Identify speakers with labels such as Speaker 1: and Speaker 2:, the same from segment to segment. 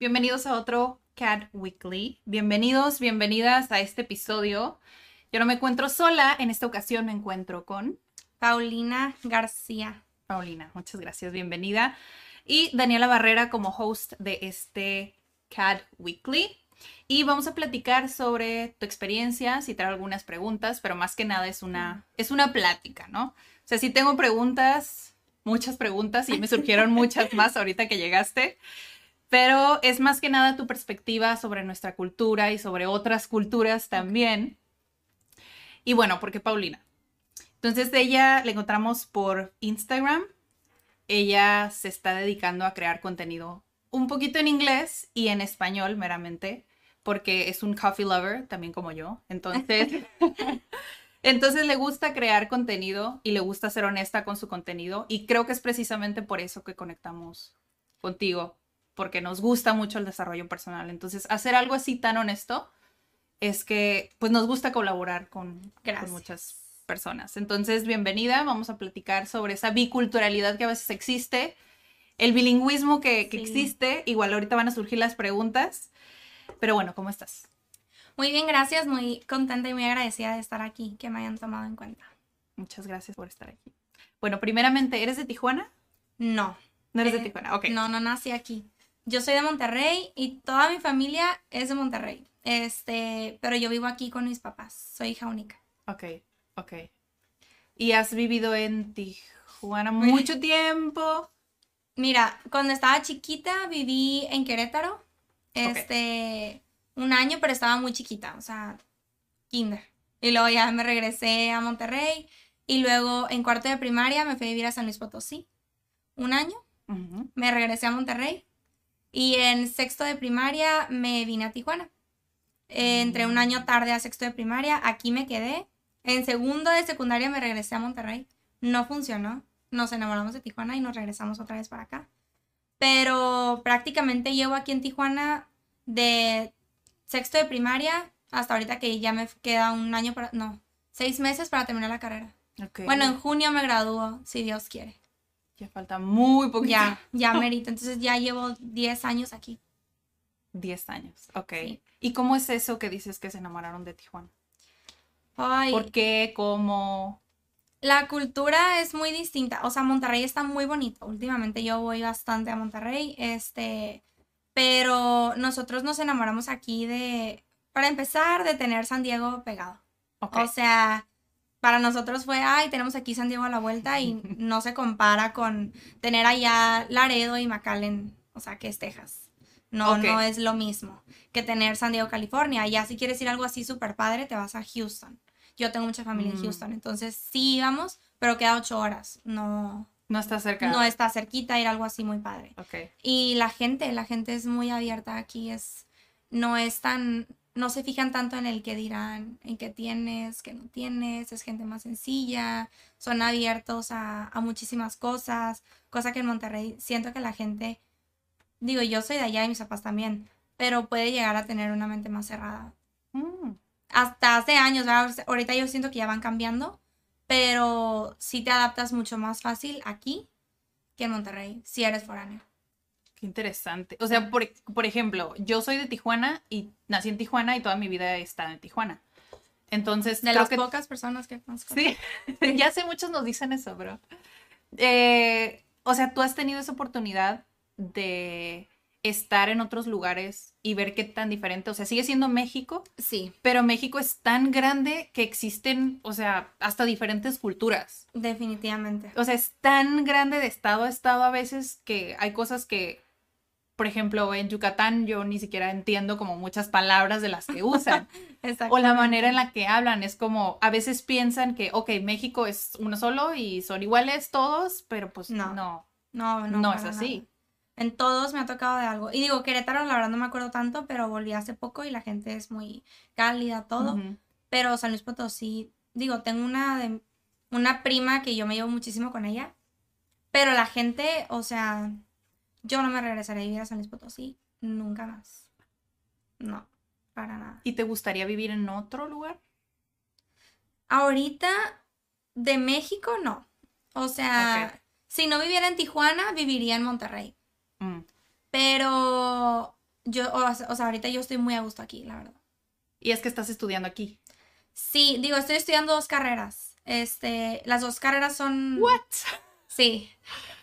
Speaker 1: Bienvenidos a otro Cat Weekly. Bienvenidos, bienvenidas a este episodio. Yo no me encuentro sola, en esta ocasión me encuentro con
Speaker 2: Paulina García.
Speaker 1: Paulina, muchas gracias, bienvenida. Y Daniela Barrera como host de este CAD Weekly. Y vamos a platicar sobre tu experiencia, si trae algunas preguntas, pero más que nada es una, es una plática, ¿no? O sea, si tengo preguntas, muchas preguntas, y me surgieron muchas más ahorita que llegaste, pero es más que nada tu perspectiva sobre nuestra cultura y sobre otras culturas también. Y bueno, ¿por qué Paulina? Entonces, de ella la encontramos por Instagram. Ella se está dedicando a crear contenido un poquito en inglés y en español meramente, porque es un coffee lover, también como yo. Entonces, entonces le gusta crear contenido y le gusta ser honesta con su contenido. Y creo que es precisamente por eso que conectamos contigo, porque nos gusta mucho el desarrollo personal. Entonces, hacer algo así tan honesto es que pues nos gusta colaborar con, muchas personas. Entonces, bienvenida, vamos a platicar sobre esa biculturalidad que a veces existe, el bilingüismo que, que
Speaker 2: Sí.
Speaker 1: existe, igual ahorita van a surgir las preguntas, pero bueno, ¿cómo estás?
Speaker 2: Muy bien, gracias. Muy contenta y muy agradecida de estar aquí, que me hayan tomado en cuenta.
Speaker 1: Muchas gracias por estar aquí. Bueno, primeramente, ¿eres de Tijuana?
Speaker 2: No.
Speaker 1: No eres de
Speaker 2: eh,
Speaker 1: Tijuana, ok.
Speaker 2: No, no nací aquí. Yo soy de Monterrey y toda mi familia es de Monterrey. Este, pero yo vivo aquí con mis papás. Soy hija única.
Speaker 1: Ok, ok. ¿Y has vivido en Tijuana mucho tiempo?
Speaker 2: Mira, cuando estaba chiquita viví en Querétaro. Este, un año, pero estaba muy chiquita, o sea, kinder. Y luego ya me regresé a Monterrey y luego en cuarto de primaria me fui a vivir a San Luis Potosí. Un año, me regresé a Monterrey y en sexto de primaria me vine a Tijuana. Eh, Entré un año tarde a sexto de primaria, aquí me quedé. En segundo de secundaria me regresé a Monterrey. No funcionó. Nos enamoramos de Tijuana y nos regresamos otra vez para acá. Pero prácticamente llevo aquí en Tijuana de sexto de primaria hasta ahorita que ya me queda un año para... No, seis meses para terminar la carrera.
Speaker 1: Ok.
Speaker 2: Bueno, en junio me gradúo, si Dios quiere.
Speaker 1: Ya falta muy poquito.
Speaker 2: Ya, ya merito. Entonces ya llevo 10 años aquí.
Speaker 1: 10 años, ok.
Speaker 2: Sí.
Speaker 1: ¿Y cómo es eso que dices que se enamoraron de Tijuana?
Speaker 2: Ay,
Speaker 1: ¿Por qué? ¿Cómo?
Speaker 2: la cultura es muy distinta. O sea, Monterrey está muy bonito. Últimamente yo voy bastante a Monterrey. Este, pero nosotros nos enamoramos aquí de, para empezar, de tener San Diego pegado.
Speaker 1: Ok.
Speaker 2: O sea, para nosotros fue, ay, tenemos aquí San Diego a la vuelta y no se compara con tener allá Laredo y McAllen, o sea, que es Texas. No, no es lo mismo que tener San Diego, California. Ya si quieres ir algo así súper padre, te vas a Houston. Yo tengo mucha familia en
Speaker 1: Mm.
Speaker 2: Houston, entonces sí íbamos, pero queda ocho horas. No,
Speaker 1: no está cerca.
Speaker 2: no está cerquita ir a algo así muy padre.
Speaker 1: Ok.
Speaker 2: Y la gente, la gente es muy abierta aquí, es, no es tan, no se fijan tanto en el que dirán, en qué tienes, qué no tienes, es gente más sencilla, son abiertos a, a muchísimas cosas, cosa que en Monterrey siento que la gente, digo, yo soy de allá y mis papás también, pero puede llegar a tener una mente más cerrada.
Speaker 1: Mm,
Speaker 2: Hasta hace años, ¿verdad? ahorita yo siento que ya van cambiando, pero sí te adaptas mucho más fácil aquí que en Monterrey, si eres foráneo.
Speaker 1: Qué interesante. O sea, por, por ejemplo, yo soy de Tijuana y nací en Tijuana y toda mi vida he estado en Tijuana. Entonces,
Speaker 2: De las
Speaker 1: que
Speaker 2: pocas personas que conozco.
Speaker 1: Sí, ya sé, muchos nos dicen eso, bro. Eh, o sea, tú has tenido esa oportunidad de estar en otros lugares y ver qué tan diferente, o sea, sigue siendo México,
Speaker 2: Sí,
Speaker 1: pero México es tan grande que existen, o sea, hasta diferentes culturas.
Speaker 2: definitivamente.
Speaker 1: O sea, es tan grande de estado a estado a veces que hay cosas que por ejemplo, en Yucatán yo ni siquiera entiendo como muchas palabras de las que usan. O la manera en la que hablan es como, a veces piensan que, ok, México es uno solo y son iguales todos, pero pues
Speaker 2: No.
Speaker 1: no,
Speaker 2: No, no.
Speaker 1: no, es así.
Speaker 2: nada. En todos me ha tocado de algo. Y digo, Querétaro, la verdad no me acuerdo tanto, pero volví hace poco y la gente es muy cálida, todo. Pero San Luis Potosí, digo, tengo una de una prima que yo me llevo muchísimo con ella. Pero la gente, o sea, yo no me regresaré a vivir a San Luis Potosí nunca más. No, para nada.
Speaker 1: ¿Y te gustaría vivir en otro lugar?
Speaker 2: Ahorita de México no. O sea, si no viviera en Tijuana, viviría en Monterrey.
Speaker 1: Mm.
Speaker 2: Pero yo, o, o sea, ahorita yo estoy muy a gusto aquí, la verdad.
Speaker 1: Y es que estás estudiando aquí.
Speaker 2: Sí, digo, estoy estudiando dos carreras. Este, las dos carreras son...
Speaker 1: What?
Speaker 2: Sí.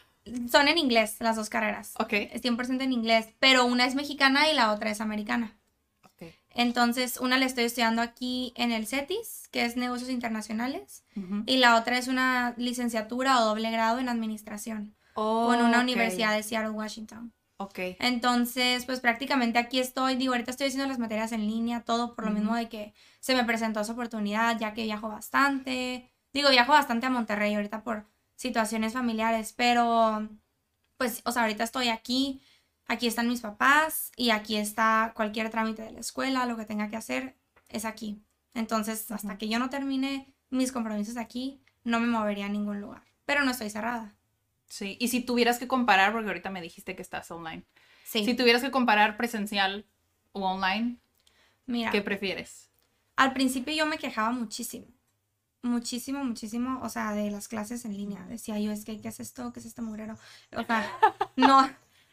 Speaker 2: Son en inglés, las dos carreras.
Speaker 1: Ok.
Speaker 2: Es 100% en inglés, pero una es mexicana y la otra es americana.
Speaker 1: Ok.
Speaker 2: Entonces, una la estoy estudiando aquí en el CETIS, que es Negocios Internacionales, y la otra es una licenciatura o doble grado en Administración, con una universidad de Seattle, Washington.
Speaker 1: Ok.
Speaker 2: Entonces, pues prácticamente aquí estoy, digo, ahorita estoy haciendo las materias en línea, todo por lo mismo de que se me presentó esa oportunidad, ya que viajo bastante. Digo, viajo bastante a Monterrey ahorita por situaciones familiares, pero pues, o sea, ahorita estoy aquí, aquí están mis papás y aquí está cualquier trámite de la escuela, lo que tenga que hacer, es aquí. Entonces, hasta que yo no termine mis compromisos aquí, no me movería a ningún lugar, pero no estoy cerrada.
Speaker 1: Sí. Y si tuvieras que comparar, porque ahorita me dijiste que estás online.
Speaker 2: Sí,
Speaker 1: Si tuvieras que comparar presencial o online,
Speaker 2: mira.
Speaker 1: ¿qué prefieres?
Speaker 2: Al principio yo me quejaba muchísimo. Muchísimo, muchísimo, o sea, de las clases en línea. Decía yo, es que, ¿qué es esto? ¿Qué es este mugrero? O sea, no,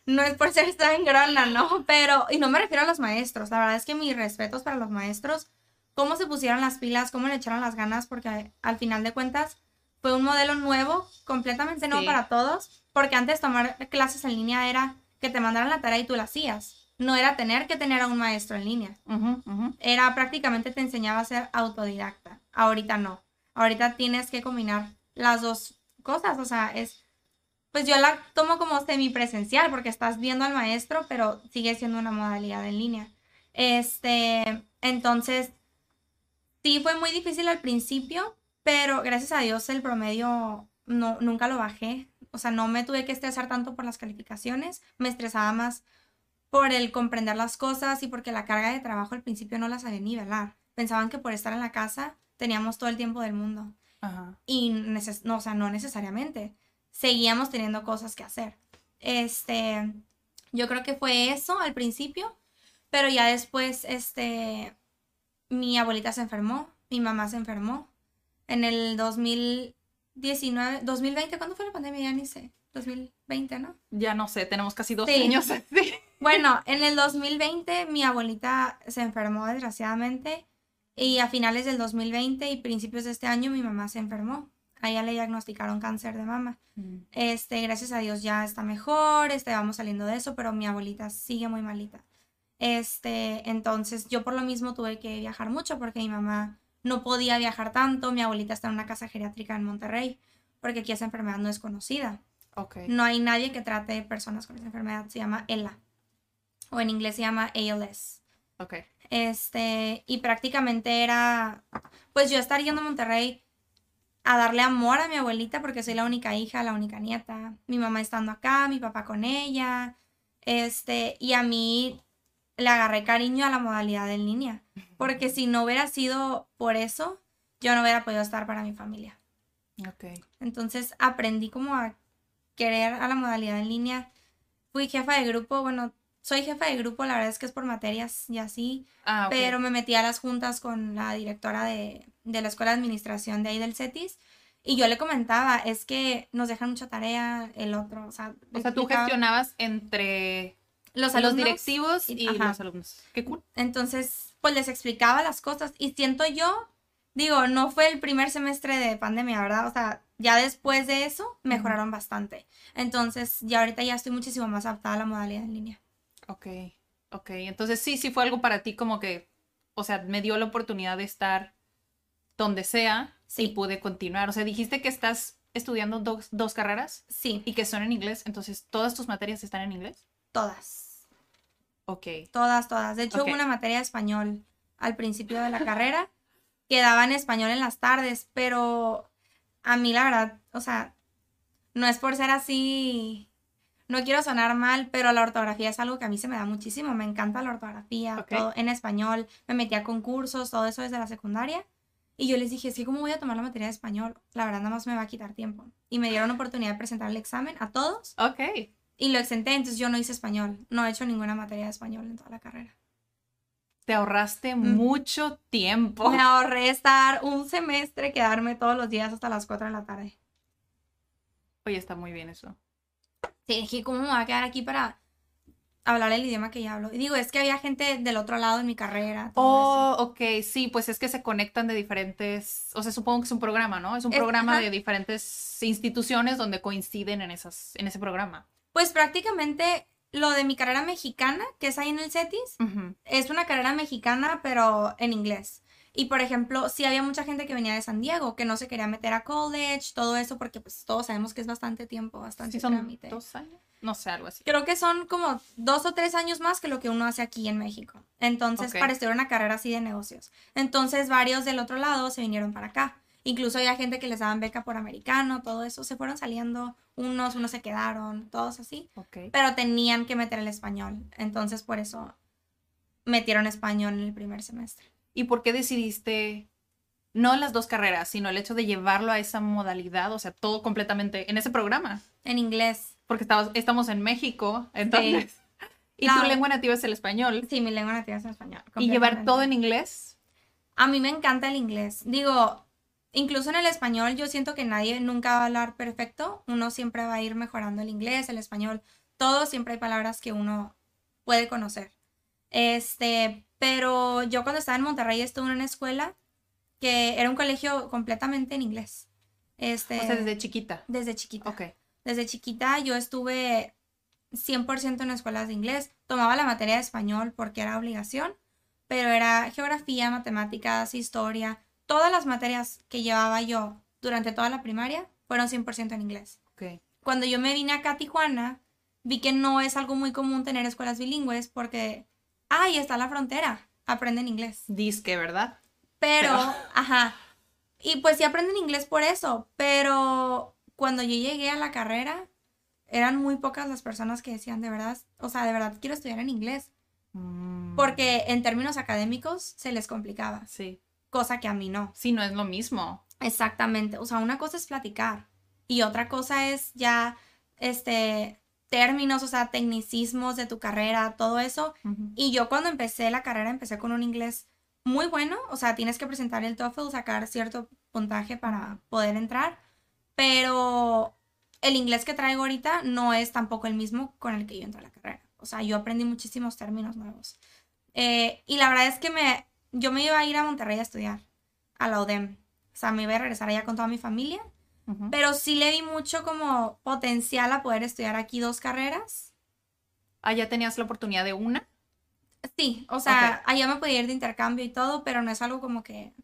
Speaker 2: no es por ser tan grana, ¿no? Pero, y no me refiero a los maestros. La verdad es que mis respetos para los maestros, cómo se pusieron las pilas, cómo le echaron las ganas, porque al final de cuentas fue un modelo nuevo, completamente nuevo
Speaker 1: Sí.
Speaker 2: para todos, porque antes tomar clases en línea era que te mandaran la tarea y tú la hacías. No era tener que tener a un maestro en línea era prácticamente te enseñaba a ser autodidacta. Ahorita no. Ahorita tienes que combinar las dos cosas. O sea, es. Pues yo la tomo como semipresencial porque estás viendo al maestro, pero sigue siendo una modalidad en línea. Este. Entonces. Sí, fue muy difícil al principio, pero gracias a Dios el promedio no, nunca lo bajé. O sea, no me tuve que estresar tanto por las calificaciones. Me estresaba más por el comprender las cosas y porque la carga de trabajo al principio no la sabía nivelar. Pensaban que por estar en la casa teníamos todo el tiempo del mundo.
Speaker 1: Ajá.
Speaker 2: Y neces- no, o sea, no necesariamente. Seguíamos teniendo cosas que hacer. Este, yo creo que fue eso al principio, pero ya después, este, mi abuelita se enfermó, mi mamá se enfermó. En el 2019, 2020, ¿cuándo fue la pandemia? Ya ni sé. 2020, ¿no?
Speaker 1: Ya no sé, tenemos casi dos
Speaker 2: Sí.
Speaker 1: años así.
Speaker 2: Bueno, en el 2020 mi abuelita se enfermó desgraciadamente y a finales del 2020 y principios de este año mi mamá se enfermó. A ella le diagnosticaron cáncer de mama. Este, gracias a Dios ya está mejor, este, vamos saliendo de eso, pero mi abuelita sigue muy malita. Este, entonces yo por lo mismo tuve que viajar mucho porque mi mamá no podía viajar tanto. Mi abuelita está en una casa geriátrica en Monterrey porque aquí esa enfermedad no es conocida.
Speaker 1: Ok.
Speaker 2: No hay nadie que trate personas con esa enfermedad. Se llama ELA. O en inglés se llama ALS.
Speaker 1: Ok.
Speaker 2: Este, y prácticamente era, pues yo estar yendo a Monterrey a darle amor a mi abuelita porque soy la única hija, la única nieta. Mi mamá estando acá, mi papá con ella. Este, y a mí le agarré cariño a la modalidad en línea. Porque si no hubiera sido por eso, yo no hubiera podido estar para mi familia.
Speaker 1: Ok.
Speaker 2: Entonces aprendí como a querer a la modalidad en línea. Fui jefa de grupo, bueno, soy jefa de grupo, la verdad es que es por materias y así,
Speaker 1: Ah,
Speaker 2: pero me metí a las juntas con la directora de, de la escuela de administración de ahí del CETIS y yo le comentaba, es que nos dejan mucha tarea el otro, o sea,
Speaker 1: O sea, tú gestionabas entre
Speaker 2: los,
Speaker 1: los,
Speaker 2: alumnos
Speaker 1: directivos
Speaker 2: y-
Speaker 1: los alumnos. Qué cool.
Speaker 2: Entonces, pues les explicaba las cosas y siento yo, digo, no fue el primer semestre de pandemia, ¿verdad? O sea, ya después de eso mejoraron bastante. Entonces, ya ahorita ya estoy muchísimo más adaptada a la modalidad en línea.
Speaker 1: Ok. Ok. Entonces sí, sí fue algo para ti como que, o sea, me dio la oportunidad de estar donde sea
Speaker 2: Sí.
Speaker 1: y pude continuar. O sea, dijiste que estás estudiando dos, dos carreras
Speaker 2: Sí,
Speaker 1: y que son en inglés, entonces todas tus materias están en inglés.
Speaker 2: todas.
Speaker 1: Ok.
Speaker 2: Todas, todas. De hecho, hubo una materia de español al principio de la carrera que daba en español en las tardes, pero a mí la verdad, o sea, no es por ser así, no quiero sonar mal, pero la ortografía es algo que a mí se me da muchísimo. Me encanta la ortografía, todo en español. Me metí a concursos, todo eso desde la secundaria. Y yo les dije, es que ¿cómo voy a tomar la materia de español? La verdad, nada más me va a quitar tiempo. Y me dieron oportunidad de presentar el examen a todos
Speaker 1: Ok.
Speaker 2: y lo exenté, entonces yo no hice español. No he hecho ninguna materia de español en toda la carrera.
Speaker 1: Te ahorraste
Speaker 2: Mm.
Speaker 1: mucho tiempo.
Speaker 2: Me ahorré estar un semestre, quedarme todos los días hasta las 4 de la tarde.
Speaker 1: Oye, está muy bien eso.
Speaker 2: Sí, dije, ¿cómo me voy a quedar aquí para hablar el idioma que ya hablo? Y digo, es que había gente del otro lado en mi carrera. todo
Speaker 1: Oh, ok, sí, pues es que se conectan de diferentes, o sea, supongo que es un programa, ¿no? Es un
Speaker 2: Es-
Speaker 1: programa
Speaker 2: ajá.
Speaker 1: de diferentes instituciones donde coinciden en esas, en ese programa.
Speaker 2: Pues prácticamente lo de mi carrera mexicana, que es ahí en el CETIS, es una carrera mexicana, pero en inglés. Y por ejemplo, sí había mucha gente que venía de San Diego, que no se quería meter a college, todo eso, porque pues todos sabemos que es bastante tiempo, bastante
Speaker 1: Sí, son
Speaker 2: trámite.
Speaker 1: dos años. No sé, algo así.
Speaker 2: Creo que son como dos o tres años más que lo que uno hace aquí en México. Entonces,
Speaker 1: Ok.
Speaker 2: para estudiar una carrera así de negocios. Entonces, varios del otro lado se vinieron para acá. Incluso había gente que les daban beca por americano, todo eso. Se fueron saliendo unos, unos se quedaron, todos así.
Speaker 1: Ok.
Speaker 2: Pero tenían que meter el español. Entonces, por eso metieron español en el primer semestre.
Speaker 1: ¿Y por qué decidiste, no las dos carreras, sino el hecho de llevarlo a esa modalidad, o sea, todo completamente en ese programa?
Speaker 2: En inglés.
Speaker 1: Porque estabas, estamos en México, entonces. Y
Speaker 2: No.
Speaker 1: tu lengua nativa es el español.
Speaker 2: Sí, mi lengua nativa es en español.
Speaker 1: Y llevar todo en inglés.
Speaker 2: A mí me encanta el inglés. Digo, incluso en el español yo siento que nadie nunca va a hablar perfecto. Uno siempre va a ir mejorando el inglés, el español. Todo siempre hay palabras que uno puede conocer. Este, pero yo cuando estaba en Monterrey estuve en una escuela que era un colegio completamente en inglés. Este,
Speaker 1: O sea, desde chiquita.
Speaker 2: desde chiquita.
Speaker 1: Ok.
Speaker 2: Desde chiquita yo estuve 100% en escuelas de inglés. Tomaba la materia de español porque era obligación, pero era geografía, matemáticas, historia. Todas las materias que llevaba yo durante toda la primaria fueron 100% en inglés.
Speaker 1: Ok.
Speaker 2: Cuando yo me vine acá a Tijuana, vi que no es algo muy común tener escuelas bilingües porque, ahí está la frontera, aprenden inglés.
Speaker 1: Disque, ¿verdad?
Speaker 2: Pero,
Speaker 1: Pero-
Speaker 2: ajá. Y pues sí aprenden inglés por eso, pero cuando yo llegué a la carrera, eran muy pocas las personas que decían, de verdad, o sea, de verdad quiero estudiar en inglés,
Speaker 1: Mm,
Speaker 2: porque en términos académicos se les complicaba,
Speaker 1: Sí.
Speaker 2: cosa que a mí no.
Speaker 1: Sí, no es lo mismo.
Speaker 2: Exactamente, o sea, una cosa es platicar y otra cosa es ya, este, términos, o sea, tecnicismos de tu carrera, todo eso.
Speaker 1: Ujú.
Speaker 2: Y yo cuando empecé la carrera empecé con un inglés muy bueno, o sea, tienes que presentar el TOEFL, sacar cierto puntaje para poder entrar, pero el inglés que traigo ahorita no es tampoco el mismo con el que yo entré a la carrera. O sea, yo aprendí muchísimos términos nuevos. Eh, y la verdad es que me, yo me iba a ir a Monterrey a estudiar, a la UDEM. O sea, me iba a regresar allá con toda mi familia, Pero sí le vi mucho como potencial a poder estudiar aquí dos carreras.
Speaker 1: Ah, ya tenías la oportunidad de una.
Speaker 2: Sí, o sea, allá me podía ir de intercambio y todo, pero no es algo como que,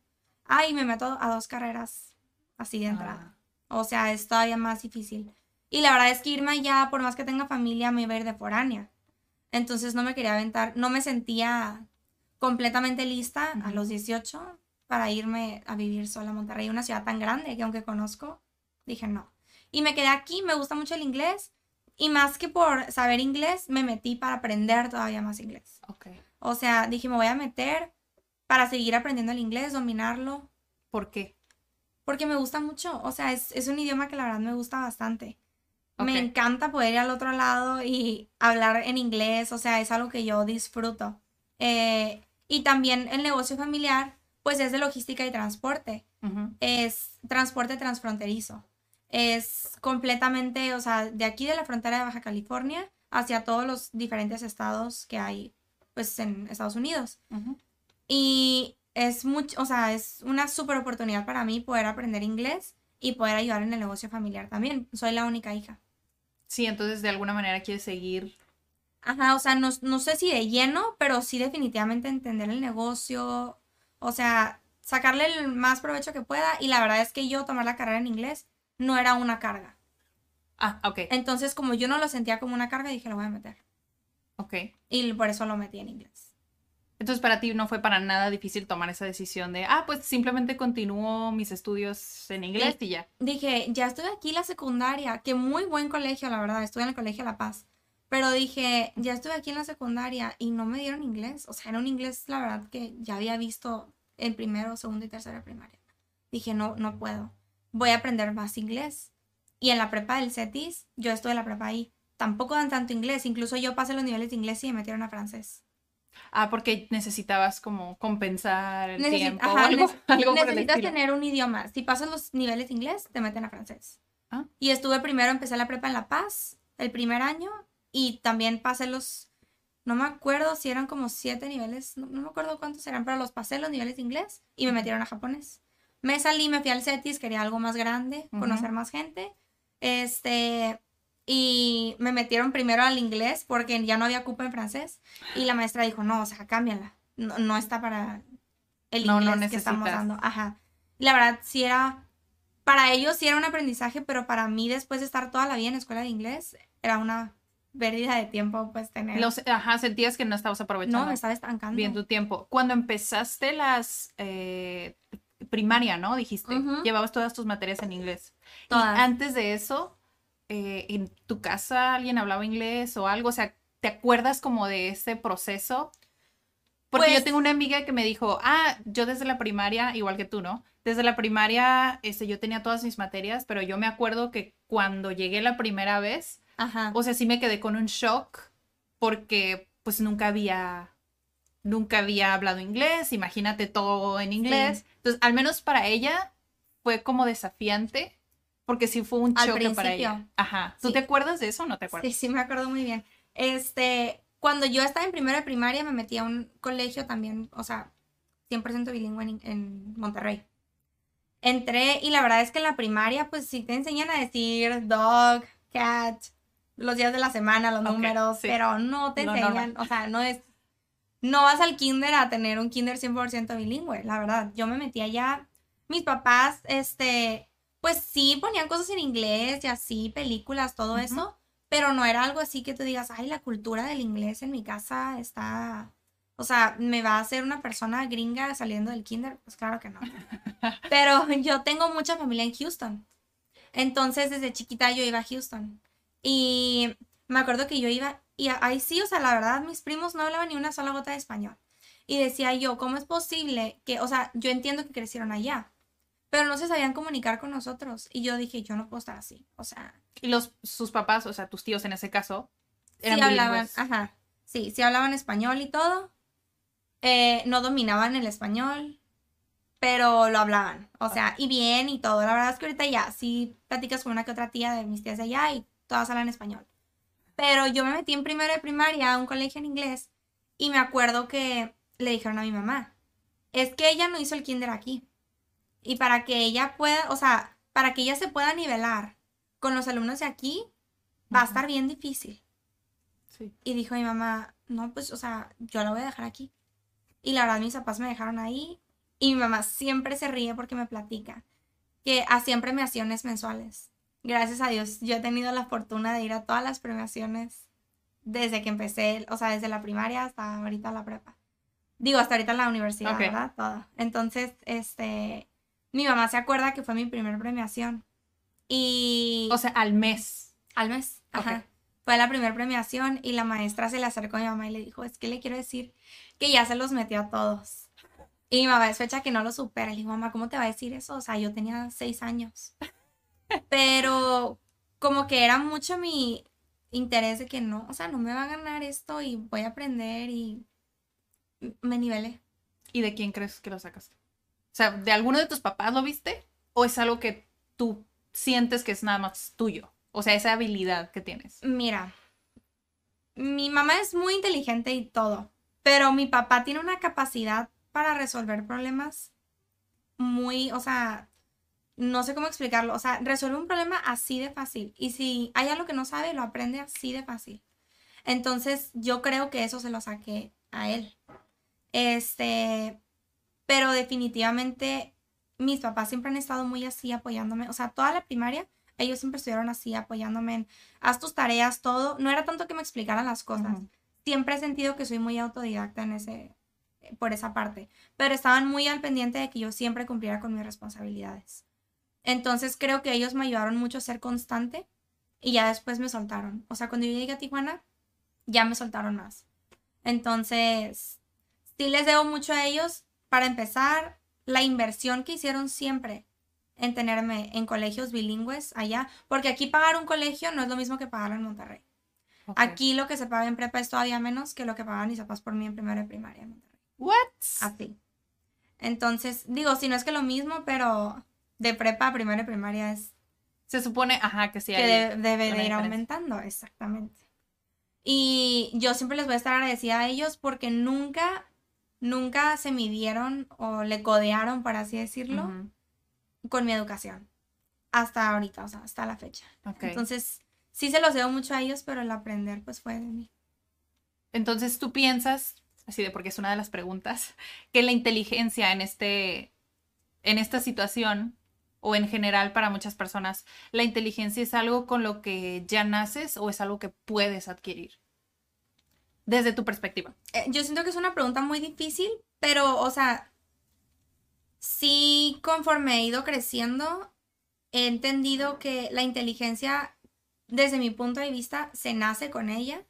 Speaker 2: ay, me meto a dos carreras así de entrada. O sea, es todavía más difícil. Y la verdad es que irme allá, por más que tenga familia, me iba a ir de foránea. Entonces no me quería aventar, no me sentía completamente lista a los 18 para irme a vivir sola a Monterrey, una ciudad tan grande que aunque conozco, dije no. Y me quedé aquí, me gusta mucho el inglés. Y más que por saber inglés, me metí para aprender todavía más inglés.
Speaker 1: Ok.
Speaker 2: O sea, dije, me voy a meter para seguir aprendiendo el inglés, dominarlo,
Speaker 1: ¿Por qué?
Speaker 2: porque me gusta mucho. O sea, es, es un idioma que la verdad me gusta bastante. Me encanta poder ir al otro lado y hablar en inglés, o sea, es algo que yo disfruto. Eh, y también el negocio familiar, pues es de logística y transporte. Es transporte transfronterizo. Es completamente, o sea, de aquí de la frontera de Baja California hacia todos los diferentes estados que hay, pues, en Estados Unidos. Y es mucho, o sea, es una súper oportunidad para mí poder aprender inglés y poder ayudar en el negocio familiar también. Soy la única hija.
Speaker 1: Sí, entonces de alguna manera quieres seguir.
Speaker 2: Ajá, o sea, no, no sé si de lleno, pero sí definitivamente entender el negocio, o sea, sacarle el más provecho que pueda. Y la verdad es que yo tomar la carrera en inglés no era una carga.
Speaker 1: Ah, ok.
Speaker 2: Entonces, como yo no lo sentía como una carga, dije, lo voy a meter.
Speaker 1: Ok.
Speaker 2: Y por eso lo metí en inglés.
Speaker 1: Entonces para ti no fue para nada difícil tomar esa decisión de, ah, pues simplemente continúo mis estudios en inglés y ya.
Speaker 2: Dije, ya estoy aquí la secundaria, que muy buen colegio, la verdad, estuve en el colegio La Paz. Pero dije, ya estuve aquí en la secundaria y no me dieron inglés. O sea, era un inglés, la verdad, que ya había visto en primero, segundo y tercero de primaria. Dije, no, no puedo. Voy a aprender más inglés. Y en la prepa del CETIS, yo estuve en la prepa ahí. Tampoco dan tanto inglés. Incluso yo pasé los niveles de inglés y me metieron a francés.
Speaker 1: Ah, porque necesitabas como compensar el
Speaker 2: Necesi-
Speaker 1: tiempo o
Speaker 2: ajá,
Speaker 1: algo,
Speaker 2: neces-
Speaker 1: algo por el
Speaker 2: necesitas tener un idioma. Si pasas los niveles de inglés, te meten a francés.
Speaker 1: Ah.
Speaker 2: Y estuve primero, empecé la prepa en La Paz, el primer año, y también pasé los, no me acuerdo si eran como siete niveles, no, no me acuerdo cuántos eran, pero los pasé los niveles de inglés y me metieron a japonés. Me salí, me fui al CETIS, quería algo más grande,
Speaker 1: Ujú.
Speaker 2: conocer más gente. Este, y me metieron primero al inglés porque ya no había cupo en francés. Y la maestra dijo, no, o sea, cámbiala. No, no está para el
Speaker 1: No, no
Speaker 2: inglés que estamos dando. Ajá. Y la verdad, sí era, para ellos sí era un aprendizaje, pero para mí después de estar toda la vida en escuela de inglés, era una pérdida de tiempo, pues tener...
Speaker 1: Los, ajá, sentías que no estabas aprovechando
Speaker 2: no, me estaba estancando.
Speaker 1: bien tu tiempo. Cuando empezaste las eh, primaria, ¿no? Dijiste, llevabas todas tus materias en inglés.
Speaker 2: Todas.
Speaker 1: Y antes de eso, eh, ¿en tu casa alguien hablaba inglés o algo? O sea, ¿te acuerdas como de ese proceso? Porque yo
Speaker 2: Pues-
Speaker 1: tengo una amiga que me dijo, ah, yo desde la primaria, igual que tú, ¿no? Desde la primaria, este, yo tenía todas mis materias, pero yo me acuerdo que cuando llegué la primera vez,
Speaker 2: Ajá.
Speaker 1: o sea, sí me quedé con un shock porque pues nunca había, nunca había hablado inglés, imagínate todo en inglés. Entonces, al menos para ella fue como desafiante porque sí fue un
Speaker 2: Al
Speaker 1: choque para ella. Ajá. ¿Tú
Speaker 2: Sí.
Speaker 1: te acuerdas de eso o no te acuerdas?
Speaker 2: Sí, sí, me acuerdo muy bien. Este, cuando yo estaba en primero de primaria, me metí a un colegio también, o sea, 100% bilingüe en, en Monterrey. Entré y la verdad es que en la primaria, pues sí te enseñan a decir dog, cat, los días de la semana, los números,
Speaker 1: sí.
Speaker 2: pero no te
Speaker 1: Lo
Speaker 2: enseñan, o sea, no es, no vas al kinder a tener un kinder 100% bilingüe, la verdad. Yo me metí allá, mis papás, este, pues sí ponían cosas en inglés y así, películas, todo eso, pero no era algo así que tú digas, ay, la cultura del inglés en mi casa está, o sea, me va a hacer una persona gringa saliendo del kinder, pues claro que no. Pero yo tengo mucha familia en Houston. Entonces, desde chiquita yo iba a Houston. Y me acuerdo que yo iba, y ahí sí, o sea, la verdad, mis primos no hablaban ni una sola gota de español. Y decía yo, ¿cómo es posible que, o sea, yo entiendo que crecieron allá, pero no se sabían comunicar con nosotros? Y yo dije, yo no puedo estar así. O sea,
Speaker 1: Y los, sus papás, o sea, tus tíos en ese caso,
Speaker 2: sí
Speaker 1: eran
Speaker 2: hablaban,
Speaker 1: bilingües.
Speaker 2: ajá, sí, sí hablaban español y todo. Eh, no dominaban el español, pero lo hablaban, o sea, y bien y todo. La verdad es que ahorita ya, sí platicas con una que otra tía de mis tías de allá y todas hablan español. Pero yo me metí en primero de primaria a un colegio en inglés y me acuerdo que le dijeron a mi mamá, es que ella no hizo el kinder aquí. Y para que ella pueda, o sea, para que ella se pueda nivelar con los alumnos de aquí, va a estar bien difícil.
Speaker 1: Sí.
Speaker 2: Y dijo mi mamá, no, pues, o sea, yo la voy a dejar aquí. Y la verdad, mis papás me dejaron ahí. Y mi mamá siempre se ríe porque me platica que hacían premiaciones mensuales. Gracias a Dios, yo he tenido la fortuna de ir a todas las premiaciones desde que empecé, o sea, desde la primaria hasta ahorita la prepa. Digo, hasta ahorita la universidad. ¿verdad? Todo. Entonces, este, mi mamá se acuerda que fue mi primer premiación. Y...
Speaker 1: O sea, al mes.
Speaker 2: Al mes, ajá.
Speaker 1: Ok.
Speaker 2: Fue la primera premiación y la maestra se le acercó a mi mamá y le dijo, es que le quiero decir que ya se los metió a todos. Y mi mamá es fecha que no lo supera. Le digo, mamá, ¿cómo te va a decir eso? O sea, yo tenía seis años. Pero como que era mucho mi interés de que no, o sea, no me va a ganar esto y voy a aprender y me nivelé.
Speaker 1: ¿Y de quién crees que lo sacaste? O sea, ¿de alguno de tus papás lo viste? ¿O es algo que tú sientes que es nada más tuyo? O sea, esa habilidad que tienes.
Speaker 2: Mira, mi mamá es muy inteligente y todo, pero mi papá tiene una capacidad para resolver problemas muy, o sea, no sé cómo explicarlo, o sea, resuelve un problema así de fácil y si hay algo que no sabe, lo aprende así de fácil. Entonces, yo creo que eso se lo saqué a él. Este, pero definitivamente mis papás siempre han estado muy así apoyándome, o sea, toda la primaria ellos siempre estuvieron así apoyándome en haz tus tareas, todo. No era tanto que me explicaran las cosas, siempre he sentido que soy muy autodidacta en ese, por esa parte, pero estaban muy al pendiente de que yo siempre cumpliera con mis responsabilidades. Entonces creo que ellos me ayudaron mucho a ser constante y ya después me soltaron. O sea, cuando yo llegué a Tijuana, ya me soltaron más. Entonces, sí les debo mucho a ellos. Para empezar, la inversión que hicieron siempre en tenerme en colegios bilingües allá, porque aquí pagar un colegio no es lo mismo que pagar en Monterrey. Aquí lo que se paga en prepa es todavía menos que lo que pagaban mis papás por mí en primera y primaria en Monterrey.
Speaker 1: What?
Speaker 2: Así. Entonces, digo, si no es que lo mismo, pero de prepa a primera y primaria es
Speaker 1: Se supone, ajá, que sí
Speaker 2: que de- debe de ir aumentando, exactamente. Y yo siempre les voy a estar agradecida a ellos porque nunca, nunca se midieron o le codearon, por así decirlo, con mi educación. Hasta ahorita, o sea, hasta la fecha. Entonces, sí se los debo mucho a ellos, pero el aprender pues fue de mí.
Speaker 1: Entonces tú piensas, así de porque es una de las preguntas, que la inteligencia en este, en esta situación o en general para muchas personas, la inteligencia es algo con lo que ya naces o es algo que puedes adquirir. Desde tu perspectiva.
Speaker 2: Eh, yo siento que es una pregunta muy difícil, pero, o sea, sí, conforme he ido creciendo, he entendido que la inteligencia, desde mi punto de vista, se nace con ella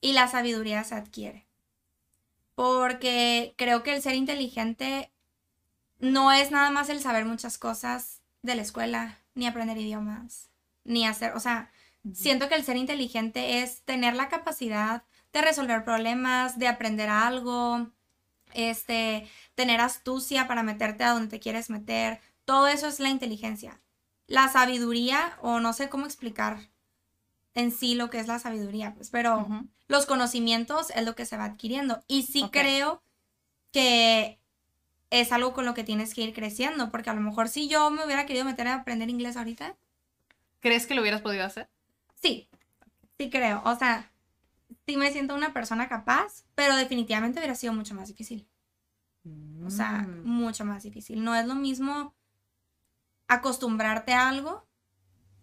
Speaker 2: y la sabiduría se adquiere. Porque creo que el ser inteligente no es nada más el saber muchas cosas de la escuela, ni aprender idiomas, ni hacer, o sea, siento que el ser inteligente es tener la capacidad de resolver problemas, de aprender algo, este, tener astucia para meterte a donde te quieres meter. Todo eso es la inteligencia. La sabiduría, o no sé cómo explicar en sí lo que es la sabiduría, pues, pero los conocimientos es lo que se va adquiriendo. Y sí creo que es algo con lo que tienes que ir creciendo, porque a lo mejor si yo me hubiera querido meter a aprender inglés ahorita,
Speaker 1: ¿Crees que lo hubieras podido hacer?
Speaker 2: Sí, sí creo. O sea, sí me siento una persona capaz, pero definitivamente hubiera sido mucho más difícil. O sea,
Speaker 1: Mm,
Speaker 2: mucho más difícil. No es lo mismo acostumbrarte a algo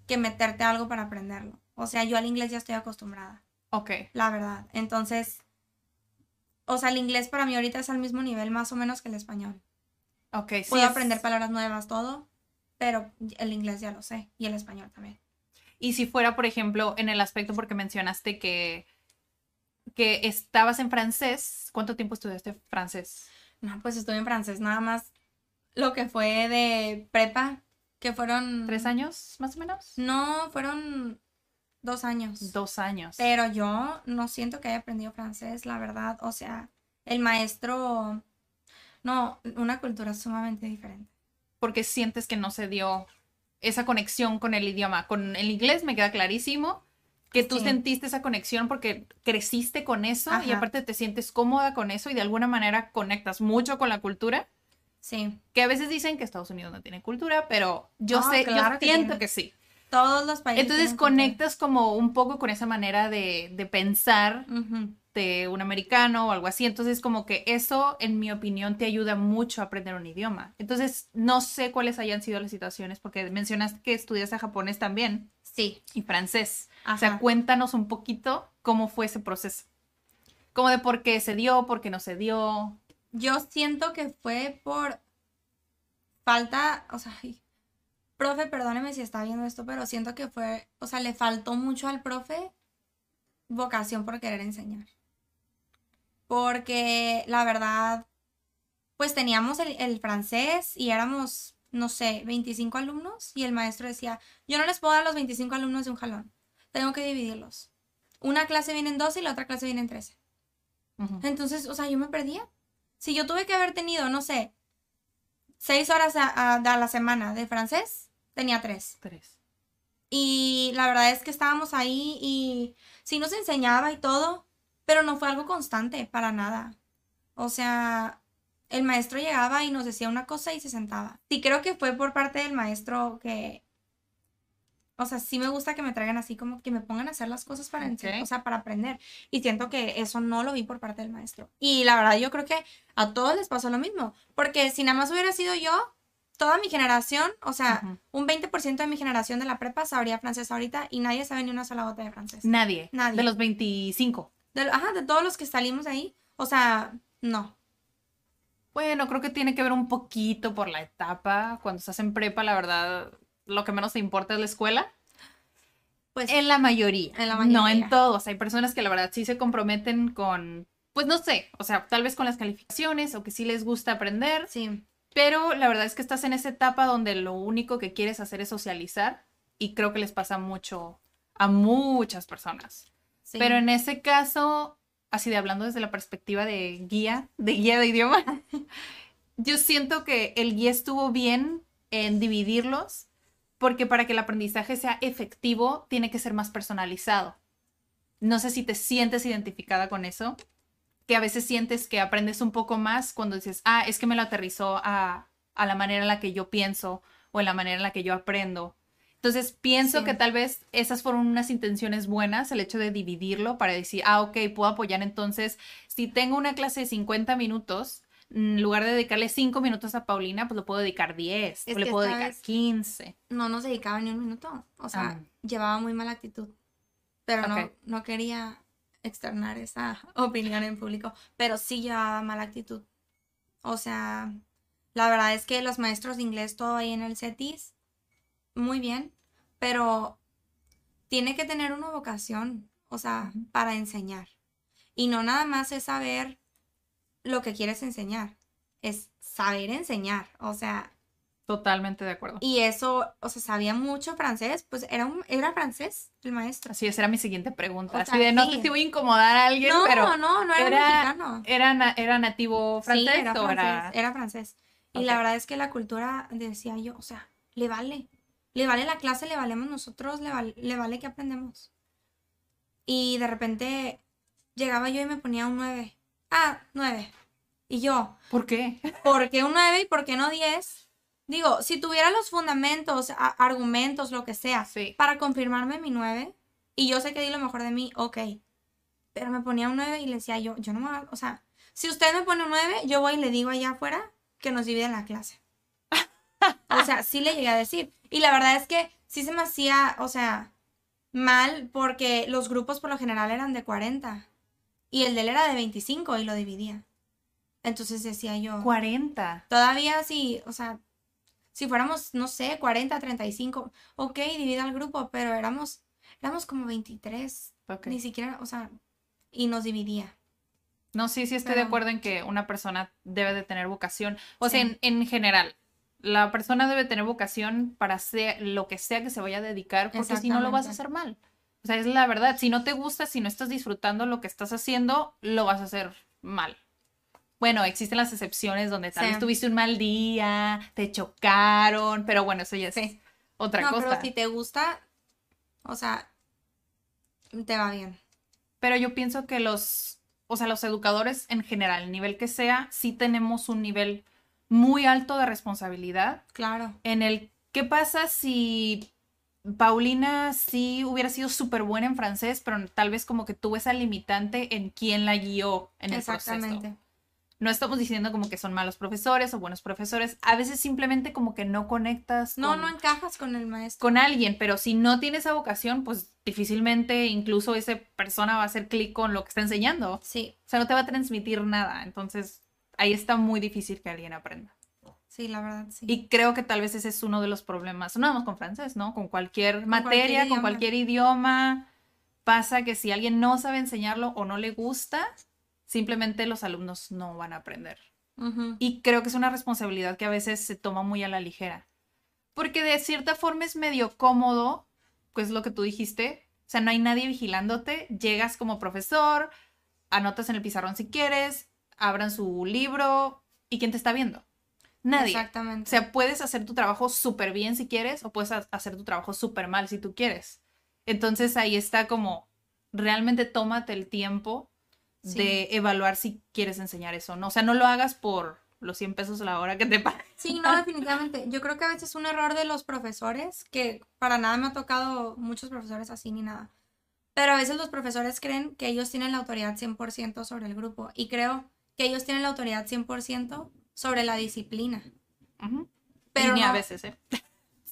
Speaker 2: que meterte a algo para aprenderlo. O sea, yo al inglés ya estoy acostumbrada,
Speaker 1: ok,
Speaker 2: la verdad. Entonces, o sea, el inglés para mí ahorita es al mismo nivel más o menos que el español.
Speaker 1: ok. sí
Speaker 2: Puedo
Speaker 1: es-
Speaker 2: aprender palabras nuevas, todo, pero el inglés ya lo sé y el español también.
Speaker 1: Y si fuera, por ejemplo, en el aspecto porque mencionaste que, que estabas en francés, ¿cuánto tiempo estudiaste francés?
Speaker 2: No, pues estuve en francés nada más lo que fue de prepa, que fueron...
Speaker 1: ¿Tres años, más o menos?
Speaker 2: No, fueron dos años.
Speaker 1: Dos años.
Speaker 2: Pero yo no siento que haya aprendido francés, la verdad. O sea, el maestro... No, una cultura sumamente diferente.
Speaker 1: Porque sientes que no se dio esa conexión con el idioma. Con el inglés me queda clarísimo que tú
Speaker 2: Sí.
Speaker 1: sentiste esa conexión porque creciste con eso y aparte te sientes cómoda con eso y de alguna manera conectas mucho con la cultura.
Speaker 2: Sí,
Speaker 1: Que a veces dicen que Estados Unidos no tiene cultura, pero yo
Speaker 2: No,
Speaker 1: sé,
Speaker 2: claro
Speaker 1: yo
Speaker 2: que
Speaker 1: siento
Speaker 2: tiene.
Speaker 1: que sí.
Speaker 2: Todos los países.
Speaker 1: Entonces conectas como un poco con esa manera de, de pensar de un americano o algo así. Entonces como que eso, en mi opinión, te ayuda mucho a aprender un idioma. Entonces no sé cuáles hayan sido las situaciones porque mencionaste que estudiaste japonés también
Speaker 2: Sí.
Speaker 1: y francés. O sea,
Speaker 2: Ajá.
Speaker 1: cuéntanos un poquito cómo fue ese proceso. Como de por qué se dio, por qué no se dio.
Speaker 2: Yo siento que fue por falta, o sea, ay, profe, perdóneme si está viendo esto, pero siento que fue, o sea, le faltó mucho al profe vocación por querer enseñar. Porque la verdad, pues teníamos el, el francés y éramos, no sé, 25 alumnos y el maestro decía, yo no les puedo dar a los 25 alumnos de un jalón, tengo que dividirlos. Una clase viene en 12 y la otra clase viene en 13.
Speaker 1: Ujú.
Speaker 2: Entonces, o sea, yo me perdía. Si yo tuve que haber tenido, no sé, seis horas a, a- a la semana de francés, tenía tres.
Speaker 1: Tres.
Speaker 2: Y la verdad es que estábamos ahí y sí nos enseñaba y todo, pero no fue algo constante para nada. O sea, el maestro llegaba y nos decía una cosa y se sentaba. Sí creo que fue por parte del maestro que, o sea, sí me gusta que me traigan así como que me pongan a hacer las cosas para enseñar,
Speaker 1: Ok.
Speaker 2: o sea, para aprender. Y siento que eso no lo vi por parte del maestro. Y la verdad yo creo que a todos les pasó lo mismo, porque si nada más hubiera sido yo, toda mi generación, o sea,
Speaker 1: Ujú.
Speaker 2: un 20% de mi generación de la prepa sabría francés ahorita y nadie sabe ni una sola gota de francés.
Speaker 1: Nadie.
Speaker 2: Nadie.
Speaker 1: De los 25.
Speaker 2: De, ajá, de todos los que salimos ahí. O sea, no.
Speaker 1: Bueno, creo que tiene que ver un poquito por la etapa. Cuando estás en prepa, la verdad, lo que menos te importa es la escuela.
Speaker 2: Pues
Speaker 1: En la mayoría.
Speaker 2: En la
Speaker 1: No
Speaker 2: mayoría.
Speaker 1: en todos. Hay personas que la verdad sí se comprometen con, pues no sé, o sea, tal vez con las calificaciones o que sí les gusta aprender,
Speaker 2: sí.
Speaker 1: Pero la verdad es que estás en esa etapa donde lo único que quieres hacer es socializar y creo que les pasa mucho a muchas personas.
Speaker 2: sí.
Speaker 1: Pero en ese caso, así de hablando desde la perspectiva de guía, de guía de idioma, yo siento que el guía estuvo bien en dividirlos, porque para que el aprendizaje sea efectivo, tiene que ser más personalizado. No sé si te sientes identificada con eso, que a veces sientes que aprendes un poco más cuando dices, ah, es que me lo aterrizó a, a la manera en la que yo pienso o en la manera en la que yo aprendo. Entonces pienso
Speaker 2: Sí.
Speaker 1: que tal vez esas fueron unas intenciones buenas, el hecho de dividirlo para decir, ah, ok, puedo apoyar entonces, si tengo una clase de 50 minutos, en lugar de dedicarle 5 minutos a Paulina, pues lo puedo dedicar 10
Speaker 2: Es
Speaker 1: o le puedo dedicar
Speaker 2: vez-
Speaker 1: 15.
Speaker 2: no nos dedicaba ni un minuto. O sea,
Speaker 1: Ah.
Speaker 2: llevaba muy mala actitud. Pero no, no quería externar esa opinión en público. Pero sí llevaba mala actitud. O sea, la verdad es que los maestros de inglés, todo ahí en el CETIS, muy bien. Pero tiene que tener una vocación, o sea, para enseñar. Y no nada más es saber lo que quieres enseñar, es saber enseñar. O sea,
Speaker 1: Totalmente de acuerdo.
Speaker 2: y eso, o sea, sabía mucho francés, pues era un, era francés el maestro.
Speaker 1: Así esa era mi siguiente pregunta.
Speaker 2: O
Speaker 1: Así
Speaker 2: sea,
Speaker 1: de, no
Speaker 2: sí.
Speaker 1: sé si voy a incomodar a alguien,
Speaker 2: No,
Speaker 1: pero
Speaker 2: no, no era,
Speaker 1: era-
Speaker 2: mexicano.
Speaker 1: ¿era, na- ¿era nativo francés
Speaker 2: sí, era
Speaker 1: o
Speaker 2: francés,
Speaker 1: era...?
Speaker 2: era francés. Y la verdad es que la cultura, decía yo, o sea, le vale. Le vale la clase, le valemos nosotros, le, val- le vale que aprendemos. Y de repente llegaba yo y me ponía un 9. Ah, 9. Y yo,
Speaker 1: ¿Por qué?
Speaker 2: ¿por qué un 9 y por qué no 10? Digo, si tuviera los fundamentos, a- argumentos, lo que sea,
Speaker 1: Sí.
Speaker 2: para confirmarme mi 9, y yo sé que di lo mejor de mí, ok. Pero me ponía un 9 y le decía yo, yo no me voy a- o sea, si usted me pone un 9, yo voy y le digo allá afuera que nos dividen la clase. O sea, sí le llegué a decir. Y la verdad es que sí se me hacía, o sea, mal porque los grupos por lo general eran de 40 y el de él era de 25 y lo dividía. Entonces decía yo,
Speaker 1: 40.
Speaker 2: Todavía sí, o sea, si fuéramos, no sé, 40, 35, ok, divida el grupo, pero éramos, éramos como 23,
Speaker 1: Ok.
Speaker 2: ni siquiera, o sea, y nos dividía.
Speaker 1: No, sí, sí estoy de acuerdo en que una persona debe de tener vocación. O sea, en, en general, la persona debe tener vocación para hacer lo que sea que se vaya a dedicar, porque si no lo vas a hacer mal. O sea, es la verdad. Si no te gusta, si no estás disfrutando lo que estás haciendo, lo vas a hacer mal. Bueno, existen las excepciones donde tal
Speaker 2: Sí.
Speaker 1: vez tuviste un mal día, te chocaron, pero bueno, eso ya es
Speaker 2: Sí.
Speaker 1: otra
Speaker 2: no,
Speaker 1: cosa.
Speaker 2: pero si te gusta, o sea, te va bien.
Speaker 1: Pero yo pienso que los, o sea, los educadores en general, el nivel que sea, sí tenemos un nivel muy alto de responsabilidad
Speaker 2: Claro.
Speaker 1: en el qué pasa si Paulina sí hubiera sido súper buena en francés, pero tal vez como que tuvo esa limitante en quién la guió en el proceso. No estamos diciendo como que son malos profesores o buenos profesores, a veces simplemente como que no conectas
Speaker 2: No,
Speaker 1: con,
Speaker 2: no encajas con el maestro.
Speaker 1: con alguien, pero si no tiene esa vocación, pues difícilmente incluso esa persona va a hacer clic con lo que está enseñando.
Speaker 2: Sí,
Speaker 1: O sea, no te va a transmitir nada. Entonces, ahí está muy difícil que alguien aprenda.
Speaker 2: sí, la verdad, sí.
Speaker 1: Y creo que tal vez ese es uno de los problemas. No vamos con francés, ¿no? Con cualquier materia,
Speaker 2: cualquier
Speaker 1: con cualquier idioma. Pasa que si alguien no sabe enseñarlo o no le gusta, simplemente los alumnos no van a aprender. Y creo que es una responsabilidad que a veces se toma muy a la ligera. Porque de cierta forma es medio cómodo, pues lo que tú dijiste. O sea, no hay nadie vigilándote. Llegas como profesor, anotas en el pizarrón si quieres, abran su libro. ¿Y quién te está viendo? Nadie. O
Speaker 2: Exactamente.
Speaker 1: sea, puedes hacer tu trabajo súper bien si quieres o puedes ha- hacer tu trabajo súper mal si tú quieres. Entonces ahí está como, realmente tómate el tiempo
Speaker 2: Sí.
Speaker 1: de evaluar si quieres enseñar eso, ¿no? O sea, no lo hagas por los 100 pesos a la hora que te paguen.
Speaker 2: Sí, no, definitivamente. Yo creo que a veces es un error de los profesores, que para nada me ha tocado muchos profesores así ni nada. Pero a veces los profesores creen que ellos tienen la autoridad 100% sobre el grupo. Y creo que ellos tienen la autoridad 100% sobre la disciplina.
Speaker 1: Ujú.
Speaker 2: Pero
Speaker 1: y ni a veces, ¿eh?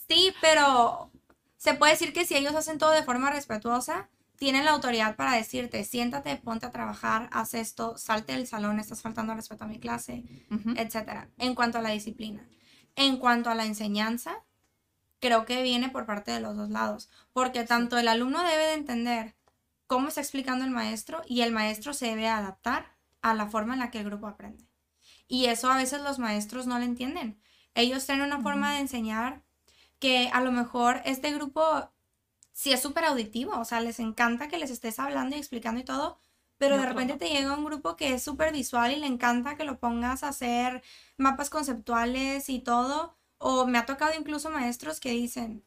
Speaker 2: Sí, pero se puede decir que si ellos hacen todo de forma respetuosa, tienen la autoridad para decirte, siéntate, ponte a trabajar, haz esto, salte del salón, estás faltando al respeto a mi clase,
Speaker 1: Ujú.
Speaker 2: etcétera. En cuanto a la disciplina. En cuanto a la enseñanza, creo que viene por parte de los dos lados, porque tanto el alumno debe de entender cómo está explicando el maestro y el maestro se debe adaptar a la forma en la que el grupo aprende. Y eso a veces los maestros no lo entienden. Ellos tienen una forma de enseñar que a lo mejor este grupo sí es súper auditivo, o sea, les encanta que les estés hablando y explicando y todo, pero de repente
Speaker 1: no.
Speaker 2: te llega un grupo que es súper visual y le encanta que lo pongas a hacer mapas conceptuales y todo, o me ha tocado incluso maestros que dicen,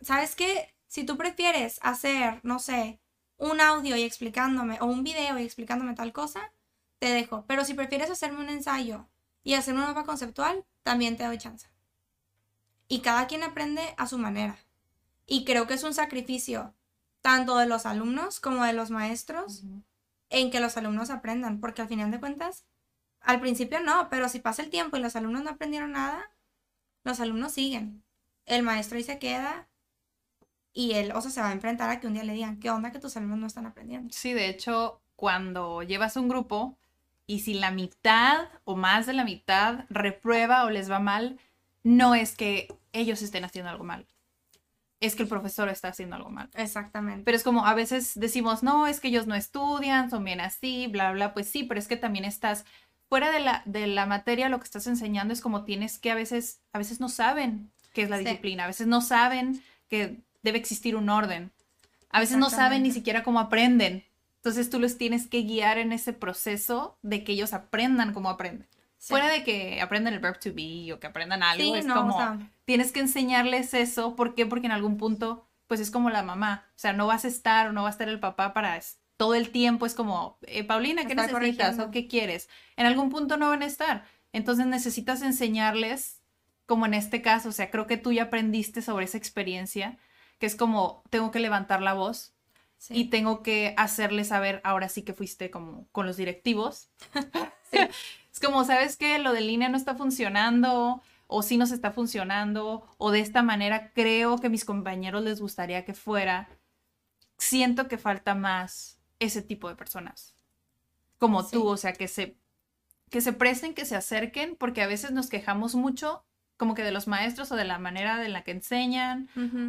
Speaker 2: ¿sabes qué? Si tú prefieres hacer, no sé, un audio y explicándome, o un video y explicándome tal cosa, te dejo, pero si prefieres hacerme un ensayo y hacer un mapa conceptual, también te doy chance. Y cada quien aprende a su manera. Y creo que es un sacrificio tanto de los alumnos como de los maestros en que los alumnos aprendan, porque al final de cuentas, al principio no, pero si pasa el tiempo y los alumnos no aprendieron nada, los alumnos siguen. El maestro ahí se queda y él, o sea, se va a enfrentar a que un día le digan, ¿qué onda que tus alumnos no están aprendiendo?
Speaker 1: Sí, de hecho, cuando llevas un grupo y si la mitad o más de la mitad reprueba o les va mal, no es que ellos estén haciendo algo mal. Es que el profesor está haciendo algo mal.
Speaker 2: Exactamente.
Speaker 1: Pero es como a veces decimos, no, es que ellos no estudian, son bien así, bla, bla. Pues sí, pero es que también estás fuera de la, de la materia, lo que estás enseñando es como tienes que a veces, a veces no saben qué es la
Speaker 2: Sí.
Speaker 1: disciplina, a veces no saben que debe existir un orden, a veces no saben ni siquiera cómo aprenden. Entonces tú los tienes que guiar en ese proceso de que ellos aprendan cómo aprenden.
Speaker 2: Sí.
Speaker 1: Fuera de que aprendan el verb to be o que aprendan algo,
Speaker 2: Sí,
Speaker 1: es
Speaker 2: no,
Speaker 1: como
Speaker 2: o sea,
Speaker 1: tienes que enseñarles eso. ¿Por qué? Porque en algún punto, pues es como la mamá. O sea, no vas a estar o no va a estar el papá para todo el tiempo. Es como, eh, Paulina, ¿qué necesitas
Speaker 2: corrigiendo.
Speaker 1: o qué quieres? En algún punto no van a estar. Entonces necesitas enseñarles, como en este caso, o sea, creo que tú ya aprendiste sobre esa experiencia, que es como, tengo que levantar la voz
Speaker 2: sí.
Speaker 1: y tengo que hacerles saber, ahora sí que fuiste como con los directivos. Es como, ¿sabes qué? Lo de línea no está funcionando, o sí nos está funcionando, o de esta manera creo que mis compañeros les gustaría que fuera. Siento que falta más ese tipo de personas. Como
Speaker 2: Sí.
Speaker 1: tú, o sea, que se, que se presten, que se acerquen, porque a veces nos quejamos mucho como que de los maestros o de la manera de la que enseñan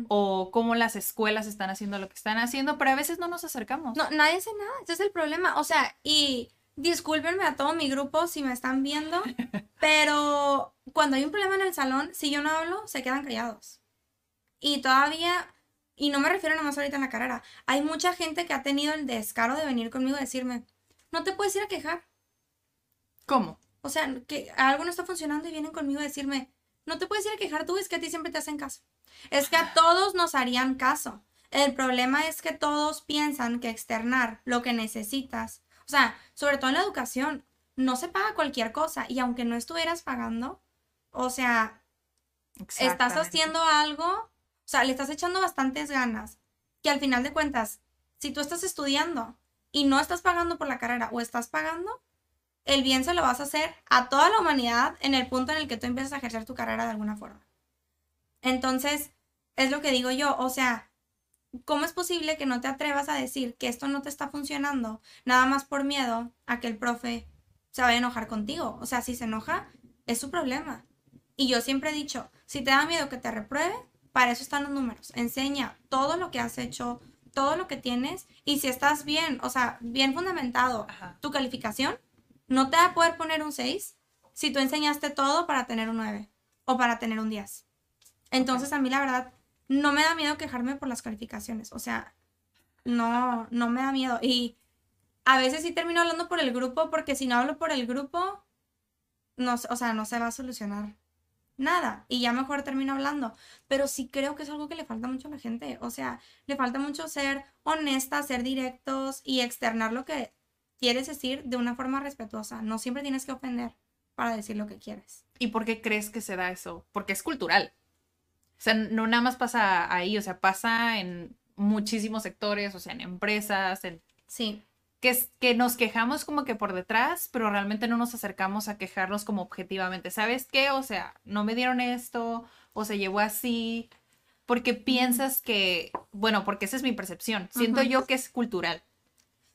Speaker 1: o cómo las escuelas están haciendo lo que están haciendo, pero a veces no nos acercamos.
Speaker 2: No, nadie hace nada, ese es el problema. O sea, y discúlpenme a todo mi grupo si me están viendo, pero cuando hay un problema en el salón, si yo no hablo, se quedan callados. Y todavía, y no me refiero nomás ahorita en la carrera, hay mucha gente que ha tenido el descaro de venir conmigo y decirme, no te puedes ir a quejar.
Speaker 1: ¿Cómo?
Speaker 2: O sea, que algo no está funcionando y vienen conmigo a decirme, no te puedes ir a quejar tú, es que a ti siempre te hacen caso. Es que a todos nos harían caso. El problema es que todos piensan que externar lo que necesitas, o sea, sobre todo en la educación, no se paga cualquier cosa y aunque no estuvieras pagando, o sea, estás haciendo algo, o sea, le estás echando bastantes ganas, que al final de cuentas, si tú estás estudiando y no estás pagando por la carrera o estás pagando, el bien se lo vas a hacer a toda la humanidad en el punto en el que tú empiezas a ejercer tu carrera de alguna forma. Entonces, es lo que digo yo, o sea, ¿cómo es posible que no te atrevas a decir que esto no te está funcionando nada más por miedo a que el profe se vaya a enojar contigo? O sea, si se enoja, es su problema. Y yo siempre he dicho, si te da miedo que te repruebe, para eso están los números. Enseña todo lo que has hecho, todo lo que tienes, y si estás bien, o sea, bien fundamentado
Speaker 1: Ajá.
Speaker 2: tu calificación, no te va a poder poner un 6 si tú enseñaste todo para tener un 9 o para tener un 10. Entonces a mí la verdad no me da miedo quejarme por las calificaciones, o sea, no, no me da miedo. Y a veces sí termino hablando por el grupo porque si no hablo por el grupo, no, o sea, no se va a solucionar nada y ya mejor termino hablando. Pero sí creo que es algo que le falta mucho a la gente, o sea, le falta mucho ser honesta, ser directos y externar lo que quieres decir de una forma respetuosa. No siempre tienes que ofender para decir lo que quieres.
Speaker 1: ¿Y por qué crees que se da eso? Porque es cultural. O sea, no nada más pasa ahí, o sea, pasa en muchísimos sectores, o sea, en empresas, en
Speaker 2: Sí,
Speaker 1: que, es, que nos quejamos como que por detrás, pero realmente no nos acercamos a quejarnos como objetivamente. ¿Sabes qué? O sea, no me dieron esto, o se llevó así, porque piensas que bueno, porque esa es mi percepción. Siento yo que es cultural.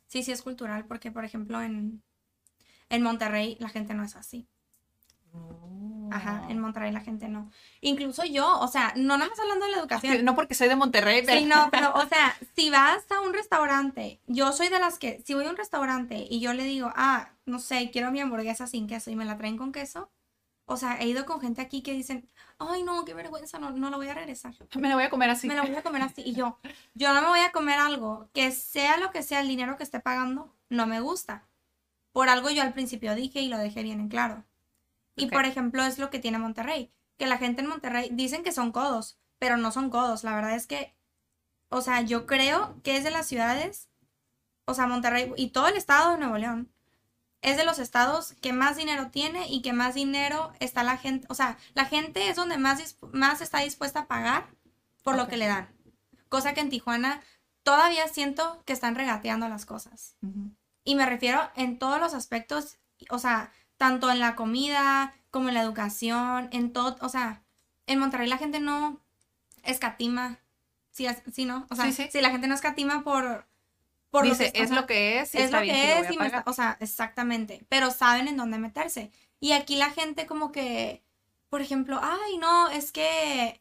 Speaker 2: Sí, sí es cultural, porque por ejemplo en, en Monterrey la gente no es así. Ajá,
Speaker 1: Oh.
Speaker 2: en Monterrey la gente no. Incluso yo, o sea, no nada más hablando de la educación.
Speaker 1: No porque soy de Monterrey, pero...
Speaker 2: Sí, no, pero, o sea, si vas a un restaurante, yo soy de las que, si voy a un restaurante y yo le digo, ah, no sé, quiero mi hamburguesa sin queso y me la traen con queso, o sea, he ido con gente aquí que dicen, ay, no, qué vergüenza, no, no la voy a regresar.
Speaker 1: Me la voy a comer así.
Speaker 2: Me la voy a comer así. Y yo, yo no me voy a comer algo que sea lo que sea el dinero que esté pagando, no me gusta. Por algo yo al principio dije y lo dejé bien en claro. Y por ejemplo es lo que tiene Monterrey, que la gente en Monterrey dicen que son codos, pero no son codos. La verdad es que, o sea, yo creo que es de las ciudades, o sea, Monterrey y todo el estado de Nuevo León, es de los estados que más dinero tiene y que más dinero está la gente, o sea, la gente es donde más, más está dispuesta a pagar por lo que le dan. Cosa que en Tijuana todavía siento que están regateando las cosas. Y me refiero en todos los aspectos, o sea, tanto en la comida como en la educación, en todo, o sea, en Monterrey la gente no escatima, sí, ¿no? O sea,
Speaker 1: Sí, sí.
Speaker 2: si la gente no escatima por... por lo que- o
Speaker 1: es
Speaker 2: sea,
Speaker 1: lo que es, y
Speaker 2: es
Speaker 1: está
Speaker 2: lo
Speaker 1: bien,
Speaker 2: que es y me está- o sea, exactamente, pero saben en dónde meterse. Y aquí la gente como que, por ejemplo, ay, no, es que,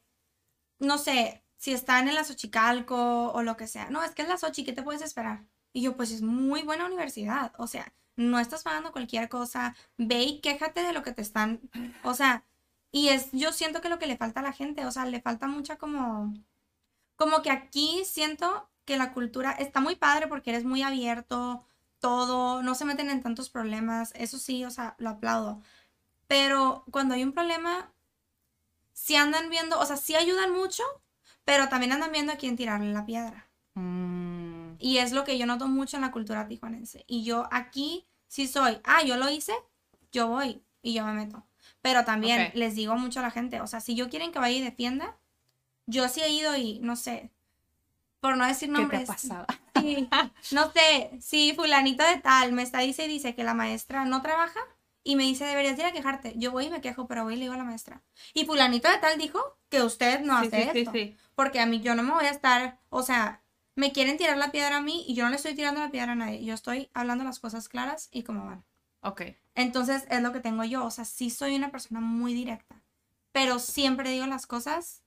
Speaker 2: no sé, si están en la Xochicalco o lo que sea, no, es que es la Xochi, ¿qué te puedes esperar? Y yo, pues es muy buena universidad, o sea, no estás pagando cualquier cosa, ve y quéjate de lo que te están, o sea, y es, yo siento que lo que le falta a la gente, o sea, le falta mucha como, como que aquí siento que la cultura está muy padre porque eres muy abierto, todo, no se meten en tantos problemas, eso sí, o sea, lo aplaudo. Pero cuando hay un problema, sí andan viendo, o sea, sí ayudan mucho, pero también andan viendo a quién tirarle la piedra.
Speaker 1: Mm,
Speaker 2: Y es lo que yo noto mucho en la cultura tijuanense. Y yo aquí sí soy, ah, yo lo hice, yo voy y yo me meto. Pero también les digo mucho a la gente, o sea, si yo quieren que vaya y defienda, yo sí he ido y no sé, por no decir
Speaker 1: ¿Qué te ha
Speaker 2: nombres.
Speaker 1: pasado?
Speaker 2: Sí, no sé, si fulanito de tal me está dice y dice que la maestra no trabaja y me dice deberías ir a quejarte, yo voy y me quejo, pero voy y le digo a la maestra. Y fulanito de tal dijo que usted no
Speaker 1: Sí,
Speaker 2: hace
Speaker 1: sí, sí,
Speaker 2: esto,
Speaker 1: sí.
Speaker 2: porque a mí yo no me voy a estar, o sea, me quieren tirar la piedra a mí y yo no le estoy tirando la piedra a nadie, yo estoy hablando las cosas claras y cómo van.
Speaker 1: Ok.
Speaker 2: Entonces es lo que tengo yo, o sea, sí soy una persona muy directa, pero siempre digo las cosas,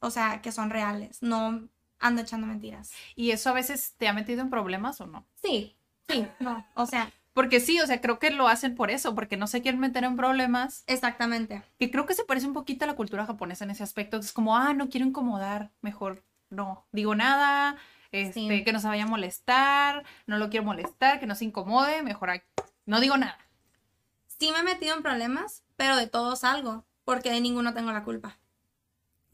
Speaker 2: o sea, que son reales, no ando echando mentiras.
Speaker 1: ¿Y eso a veces te ha metido en problemas o no?
Speaker 2: Sí, sí, no, o sea,
Speaker 1: Porque sí, o sea, creo que lo hacen por eso, porque no se quieren meter en problemas.
Speaker 2: exactamente.
Speaker 1: Que creo que se parece un poquito a la cultura japonesa en ese aspecto. Es como, ah, no quiero incomodar, mejor no digo nada, este,
Speaker 2: Sí.
Speaker 1: que no se vaya a molestar, no lo quiero molestar, que no se incomode, mejor ay, no digo nada.
Speaker 2: Sí me he metido en problemas, pero de todos salgo, porque de ninguno tengo la culpa.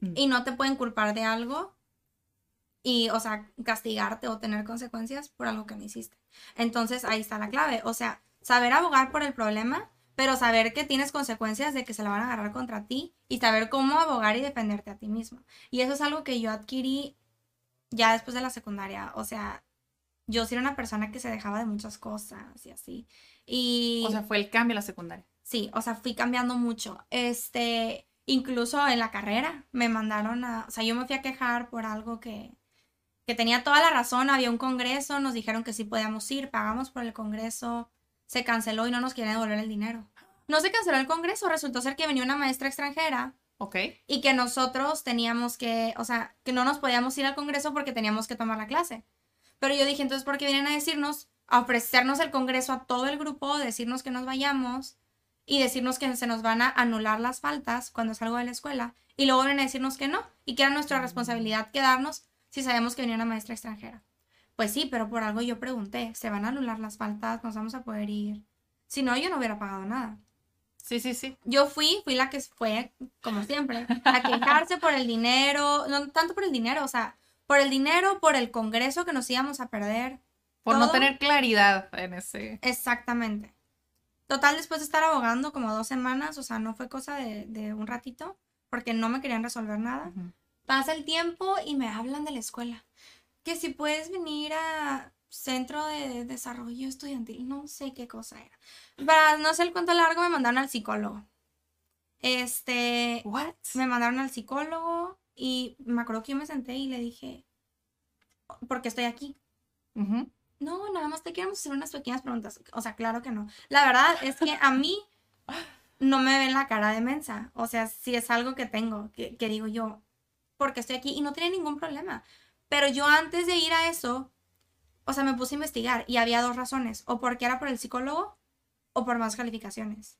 Speaker 1: Mm.
Speaker 2: Y no te pueden culpar de algo y, o sea, castigarte o tener consecuencias por algo que no hiciste. Entonces ahí está la clave, o sea, saber abogar por el problema, pero saber que tienes consecuencias de que se la van a agarrar contra ti y saber cómo abogar y defenderte a ti mismo. Y eso es algo que yo adquirí ya después de la secundaria, o sea, yo sí era una persona que se dejaba de muchas cosas y así. Y
Speaker 1: O sea, fue el cambio a la secundaria.
Speaker 2: Sí, o sea, fui cambiando mucho. Este, incluso en la carrera me mandaron a, o sea, yo me fui a quejar por algo que, que tenía toda la razón, había un congreso, nos dijeron que sí podíamos ir, pagamos por el congreso, se canceló y no nos quieren devolver el dinero. No se canceló el congreso, resultó ser que venía una maestra extranjera
Speaker 1: Ok.
Speaker 2: y que nosotros teníamos que, o sea, que no nos podíamos ir al congreso porque teníamos que tomar la clase. Pero yo dije, entonces, ¿por qué vienen a decirnos, a ofrecernos el congreso a todo el grupo, decirnos que nos vayamos y decirnos que se nos van a anular las faltas cuando salgo de la escuela? Y luego vienen a decirnos que no y que era nuestra responsabilidad quedarnos si sabemos que venía una maestra extranjera. Pues sí, pero por algo yo pregunté, ¿se van a anular las faltas? ¿Nos vamos a poder ir? Si no, yo no hubiera pagado nada.
Speaker 1: Sí, sí, sí.
Speaker 2: Yo fui, fui la que fue, como siempre, a quejarse por el dinero, no tanto por el dinero, o sea, por el dinero, por el congreso que nos íbamos a perder.
Speaker 1: Por no tener claridad en ese.
Speaker 2: Exactamente. Total, después de estar abogando como dos semanas, o sea, no fue cosa de, de un ratito, porque no me querían resolver nada. Pasa el tiempo y me hablan de la escuela. Que si puedes venir a Centro de Desarrollo Estudiantil, no sé qué cosa era. Para no hacer el cuento largo, me mandaron al psicólogo. Este,
Speaker 1: What?
Speaker 2: me mandaron al psicólogo y me acuerdo que yo me senté y le dije, ¿por qué estoy aquí? No, nada más te queremos hacer unas pequeñas preguntas. O sea, claro que no. La verdad es que a mí no me ven la cara de mensa. O sea, si es algo que tengo, que, que digo yo, porque estoy aquí y no tiene ningún problema. Pero yo antes de ir a eso, o sea, me puse a investigar y había dos razones. O porque era por el psicólogo o por más calificaciones.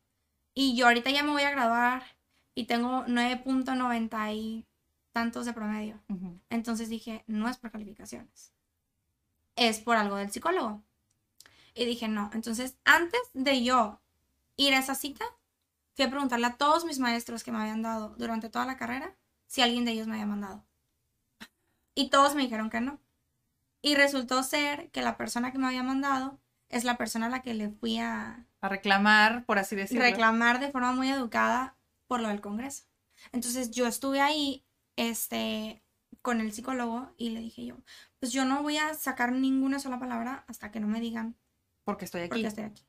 Speaker 2: Y yo ahorita ya me voy a graduar y tengo 9.90 y tantos de promedio. Entonces dije, no es por calificaciones. Es por algo del psicólogo. Y dije, no. Entonces, antes de yo ir a esa cita, fui a preguntarle a todos mis maestros que me habían dado durante toda la carrera si alguien de ellos me había mandado. Y todos me dijeron que no. Y resultó ser que la persona que me había mandado es la persona a la que le fui a
Speaker 1: A reclamar, por así decirlo.
Speaker 2: reclamar de forma muy educada por lo del Congreso. Entonces yo estuve ahí, este, con el psicólogo y le dije yo, pues yo no voy a sacar ninguna sola palabra hasta que no me digan
Speaker 1: Porque estoy aquí.
Speaker 2: qué estoy aquí.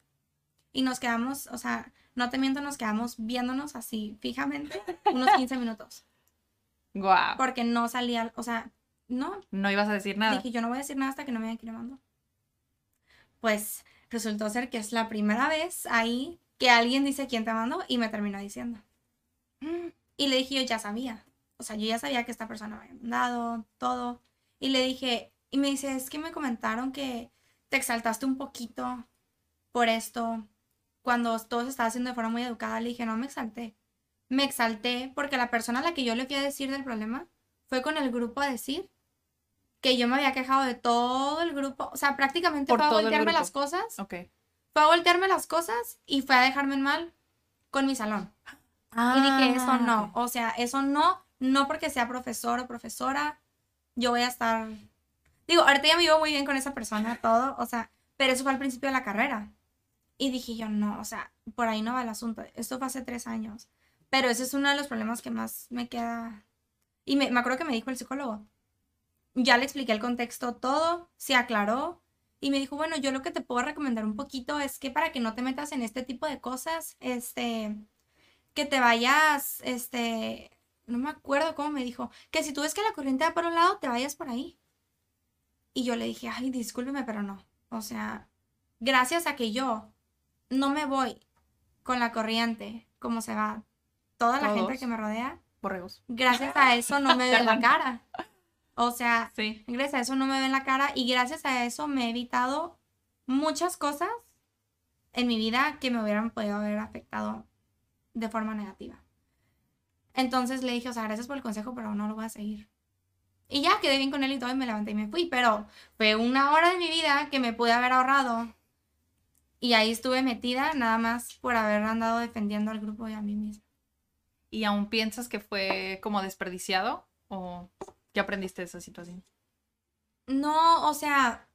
Speaker 2: Y nos quedamos, o sea, no te miento, nos quedamos viéndonos así fijamente unos 15 minutos.
Speaker 1: Guau.
Speaker 2: Porque no salía, o sea, no,
Speaker 1: No ibas a decir nada.
Speaker 2: Dije, yo no voy a decir nada hasta que no me me mandó. Pues resultó ser que es la primera vez ahí que alguien dice quién te mandó y me terminó diciendo. Y le dije, yo ya sabía. O sea, yo ya sabía que esta persona me había mandado, todo. Y le dije, y me dice, es que me comentaron que te exaltaste un poquito por esto. Cuando todo se estaba haciendo de forma muy educada, le dije, no me exalté. Me exalté porque la persona a la que yo le fui a decir del problema fue con el grupo a decir que yo me había quejado de todo el grupo. O sea, prácticamente
Speaker 1: Por
Speaker 2: fue a voltearme las cosas.
Speaker 1: Ok.
Speaker 2: Fue a voltearme las cosas y fue a dejarme en mal con mi salón.
Speaker 1: Ah,
Speaker 2: Y dije, eso no, o sea, eso no, no porque sea profesor o profesora, yo voy a estar, digo, ahorita ya me llevo muy bien con esa persona, todo, o sea, pero eso fue al principio de la carrera. Y dije yo, no, o sea, por ahí no va el asunto, esto fue hace tres años, pero ese es uno de los problemas que más me queda, y me, me acuerdo que me dijo el psicólogo, ya le expliqué el contexto todo, se aclaró. Y me dijo, bueno, yo lo que te puedo recomendar un poquito es que para que no te metas en este tipo de cosas, este, que te vayas, este, no me acuerdo cómo me dijo, que si tú ves que la corriente va por un lado, te vayas por ahí. Y yo le dije, ay, discúlpeme, pero no. O sea, gracias a que yo no me voy con la corriente, como se va toda la gente que me rodea,
Speaker 1: Borregos.
Speaker 2: gracias a eso no me ven la cara. O sea,
Speaker 1: Sí.
Speaker 2: gracias a eso no me ven la cara y gracias a eso me he evitado muchas cosas en mi vida que me hubieran podido haber afectado de forma negativa. Entonces le dije, o sea, gracias por el consejo, pero no lo voy a seguir. Y ya quedé bien con él y todo y me levanté y me fui, pero fue una hora de mi vida que me pude haber ahorrado. Y ahí estuve metida nada más por haber andado defendiendo al grupo y a mí misma.
Speaker 1: ¿Y aún piensas que fue como desperdiciado? ¿O qué aprendiste de esa situación?
Speaker 2: No, o sea,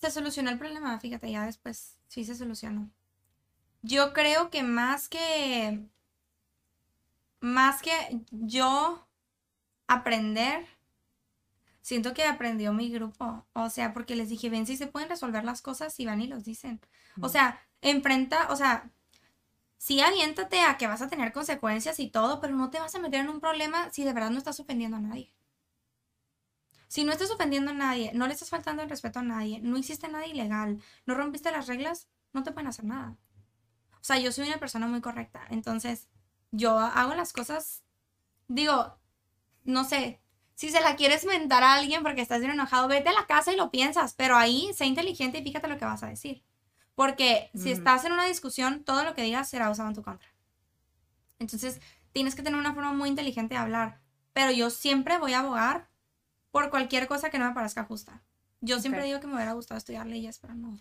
Speaker 2: se solucionó el problema, fíjate, ya después sí se solucionó. Yo creo que más que, más que yo aprender, siento que aprendió mi grupo. O sea, porque les dije, ven si se pueden resolver las cosas y van y los dicen. O sea, enfrenta, o sea, sí aviéntate a que vas a tener consecuencias y todo, pero no te vas a meter en un problema si de verdad no estás ofendiendo a nadie. Si no estás ofendiendo a nadie, no le estás faltando el respeto a nadie, no hiciste nada ilegal, no rompiste las reglas, no te pueden hacer nada. O sea, yo soy una persona muy correcta, entonces yo hago las cosas, digo, no sé, si se la quieres mentar a alguien porque estás bien enojado, vete a la casa y lo piensas, pero ahí sé inteligente y fíjate lo que vas a decir. Porque si estás en una discusión, todo lo que digas será usado en tu contra. Entonces, tienes que tener una forma muy inteligente de hablar. Pero yo siempre voy a abogar por cualquier cosa que no me parezca justa. Yo siempre digo que me hubiera gustado estudiar leyes, pero no.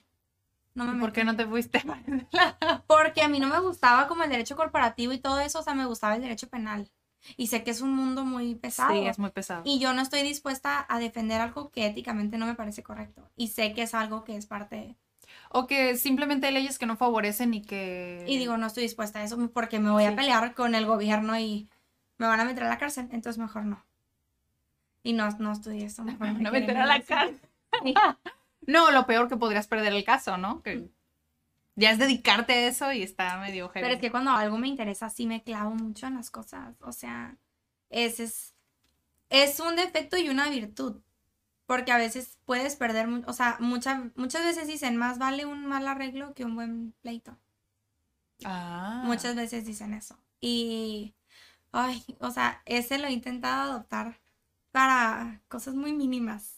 Speaker 2: No me
Speaker 1: ¿Y ¿Por qué no te fuiste?
Speaker 2: Porque a mí no me gustaba como el derecho corporativo y todo eso, o sea, me gustaba el derecho penal. Y sé que es un mundo muy pesado.
Speaker 1: sí, es muy pesado.
Speaker 2: Y yo no estoy dispuesta a defender algo que éticamente no me parece correcto. Y sé que es algo que es parte.
Speaker 1: O que simplemente hay leyes que no favorecen y que...
Speaker 2: Y digo, no estoy dispuesta a eso porque me voy a pelear con el gobierno y me van a meter a la cárcel. Entonces mejor no. Y no, no estudié eso. Me
Speaker 1: No
Speaker 2: quedé
Speaker 1: meter a la. No, lo peor que podrías perder el caso, ¿no? Que ya es dedicarte a eso y está medio heavy.
Speaker 2: Pero es que cuando algo me interesa, sí me clavo mucho en las cosas. O sea, ese es, es un defecto y una virtud. Porque a veces puedes perder, o sea, mucha- muchas veces dicen, más vale un mal arreglo que un buen pleito.
Speaker 1: Ah.
Speaker 2: Muchas veces dicen eso. Y, ay, o sea, ese lo he intentado adoptar para cosas muy mínimas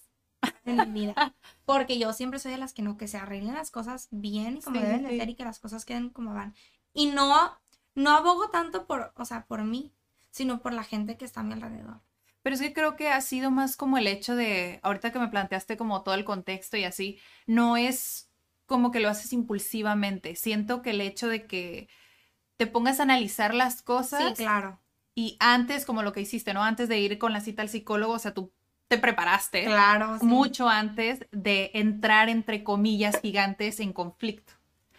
Speaker 2: en mi vida. Porque yo siempre soy de las que no, que se arreglen las cosas bien y como
Speaker 1: Sí,
Speaker 2: deben de
Speaker 1: sí.
Speaker 2: ser y que las cosas queden como van. Y no, no abogo tanto por, o sea, por mí, sino por la gente que está a mi alrededor.
Speaker 1: Pero es que creo que ha sido más como el hecho de, ahorita que me planteaste como todo el contexto y así, no es como que lo haces impulsivamente. Siento que el hecho de que te pongas a analizar las
Speaker 2: Sí,
Speaker 1: cosas
Speaker 2: claro.
Speaker 1: Y antes, como lo que hiciste, ¿no? Antes de ir con la cita al psicólogo, o sea, tú te preparaste
Speaker 2: Claro, sí.
Speaker 1: mucho antes de entrar, entre comillas, gigantes en conflicto.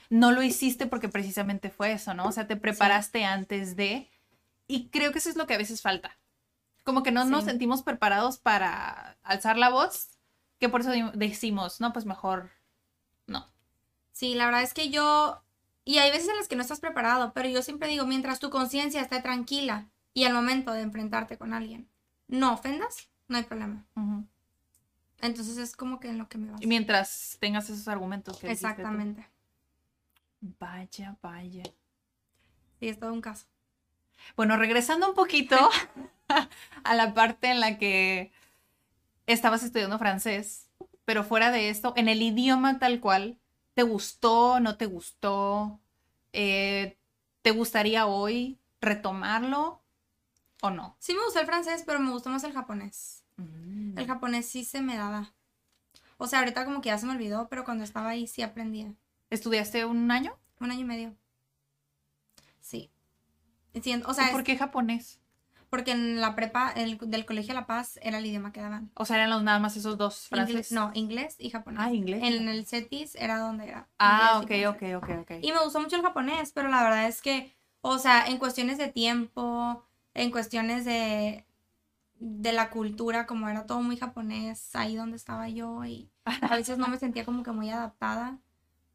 Speaker 1: No lo hiciste porque precisamente fue eso, ¿no? O sea, te preparaste antes de... Y creo que eso es lo que a veces falta. Como que no nos sentimos preparados para alzar la voz, que por eso decimos, no, pues mejor no.
Speaker 2: Sí, la verdad es que yo, y hay veces en las que no estás preparado, pero yo siempre digo, mientras tu conciencia esté tranquila y al momento de enfrentarte con alguien, no ofendas, no hay problema. Entonces es como que en lo que me baso.
Speaker 1: Y mientras tengas esos argumentos que.
Speaker 2: Exactamente.
Speaker 1: Vaya, vaya.
Speaker 2: Sí, es todo un caso.
Speaker 1: Bueno, regresando un poquito a la parte en la que estabas estudiando francés, pero fuera de esto, en el idioma tal cual, ¿te gustó, no te gustó? Eh, ¿Te gustaría hoy retomarlo o no?
Speaker 2: Sí me gustó el francés, pero me gustó más el japonés.
Speaker 1: Mm.
Speaker 2: El japonés sí se me daba. O sea, ahorita como que ya se me olvidó, pero cuando estaba ahí sí aprendía.
Speaker 1: ¿Estudiaste un año?
Speaker 2: Un año y medio. Sí. O
Speaker 1: ¿Y
Speaker 2: sea, es
Speaker 1: por qué japonés?
Speaker 2: porque en la prepa el, del Colegio La Paz era el idioma que daban.
Speaker 1: O sea, eran los, nada más esos dos
Speaker 2: Inglés,
Speaker 1: franceses.
Speaker 2: no, inglés y japonés.
Speaker 1: Ah, inglés.
Speaker 2: En el CETIS era donde era.
Speaker 1: Ah, ok,
Speaker 2: y
Speaker 1: ok,
Speaker 2: francés.
Speaker 1: ok, ok.
Speaker 2: Y me gustó mucho el japonés, pero la verdad es que, o sea, en cuestiones de tiempo, en cuestiones de, de la cultura, como era todo muy japonés, ahí donde estaba yo, y a veces no me sentía como que muy adaptada.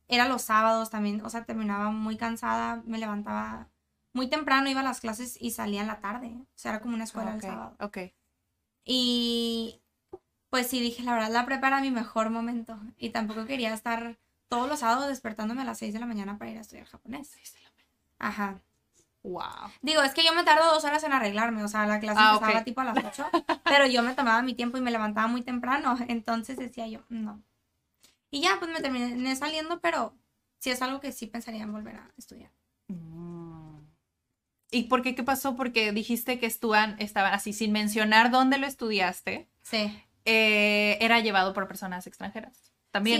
Speaker 2: Era los sábados también, o sea, terminaba muy cansada, me levantaba muy temprano, iba a las clases y salía en la tarde. O sea, era como una escuela el
Speaker 1: Ok,
Speaker 2: sábado.
Speaker 1: ok.
Speaker 2: Y pues sí, dije, la verdad, la prepa era mi mejor momento. Y tampoco quería estar todos los sábados despertándome a las 6 de la mañana para ir a estudiar japonés. Ajá.
Speaker 1: Wow.
Speaker 2: Digo, es que yo me tardo dos horas en arreglarme. O sea, la clase
Speaker 1: Ah,
Speaker 2: empezaba tipo a las 8. pero yo me tomaba mi tiempo y me levantaba muy temprano. Entonces decía yo, no. Y ya, pues me terminé saliendo, pero sí es algo que sí pensaría en volver a estudiar.
Speaker 1: Mm. ¿Y por qué? ¿Qué pasó? Porque dijiste que estaban, estaban así, sin mencionar dónde lo estudiaste,
Speaker 2: Sí.
Speaker 1: eh, era llevado por personas extranjeras. También.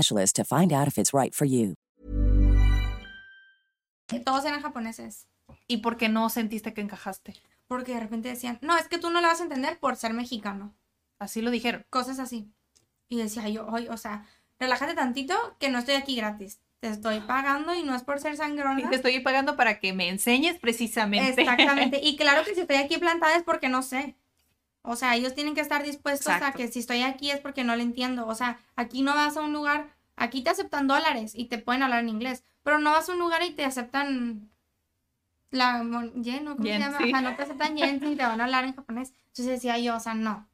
Speaker 3: to find out if it's right for you.
Speaker 2: Todos eran japoneses.
Speaker 1: ¿Y por qué no sentiste que encajaste?
Speaker 2: Porque de repente decían, no, es que tú no le vas a entender por ser mexicano.
Speaker 1: Así lo dijeron.
Speaker 2: Cosas así. Y decía yo, oye, o sea, relájate tantito que no estoy aquí gratis. Te estoy pagando y no es por ser
Speaker 1: Y
Speaker 2: sangrona.
Speaker 1: te estoy pagando para que me enseñes precisamente.
Speaker 2: Exactamente. Y claro que si estoy aquí plantada es porque no sé. O sea, ellos tienen que estar dispuestos a que si estoy aquí es porque no lo entiendo. O sea, aquí no vas a un lugar, aquí te aceptan dólares y te pueden hablar en inglés, pero no vas a un lugar y te aceptan la yen, ¿no? ¿Cómo
Speaker 1: Yen,
Speaker 2: se llama?
Speaker 1: sí.
Speaker 2: Ajá, no te aceptan yen ni te van a hablar en japonés. Entonces decía yo, o sea, no.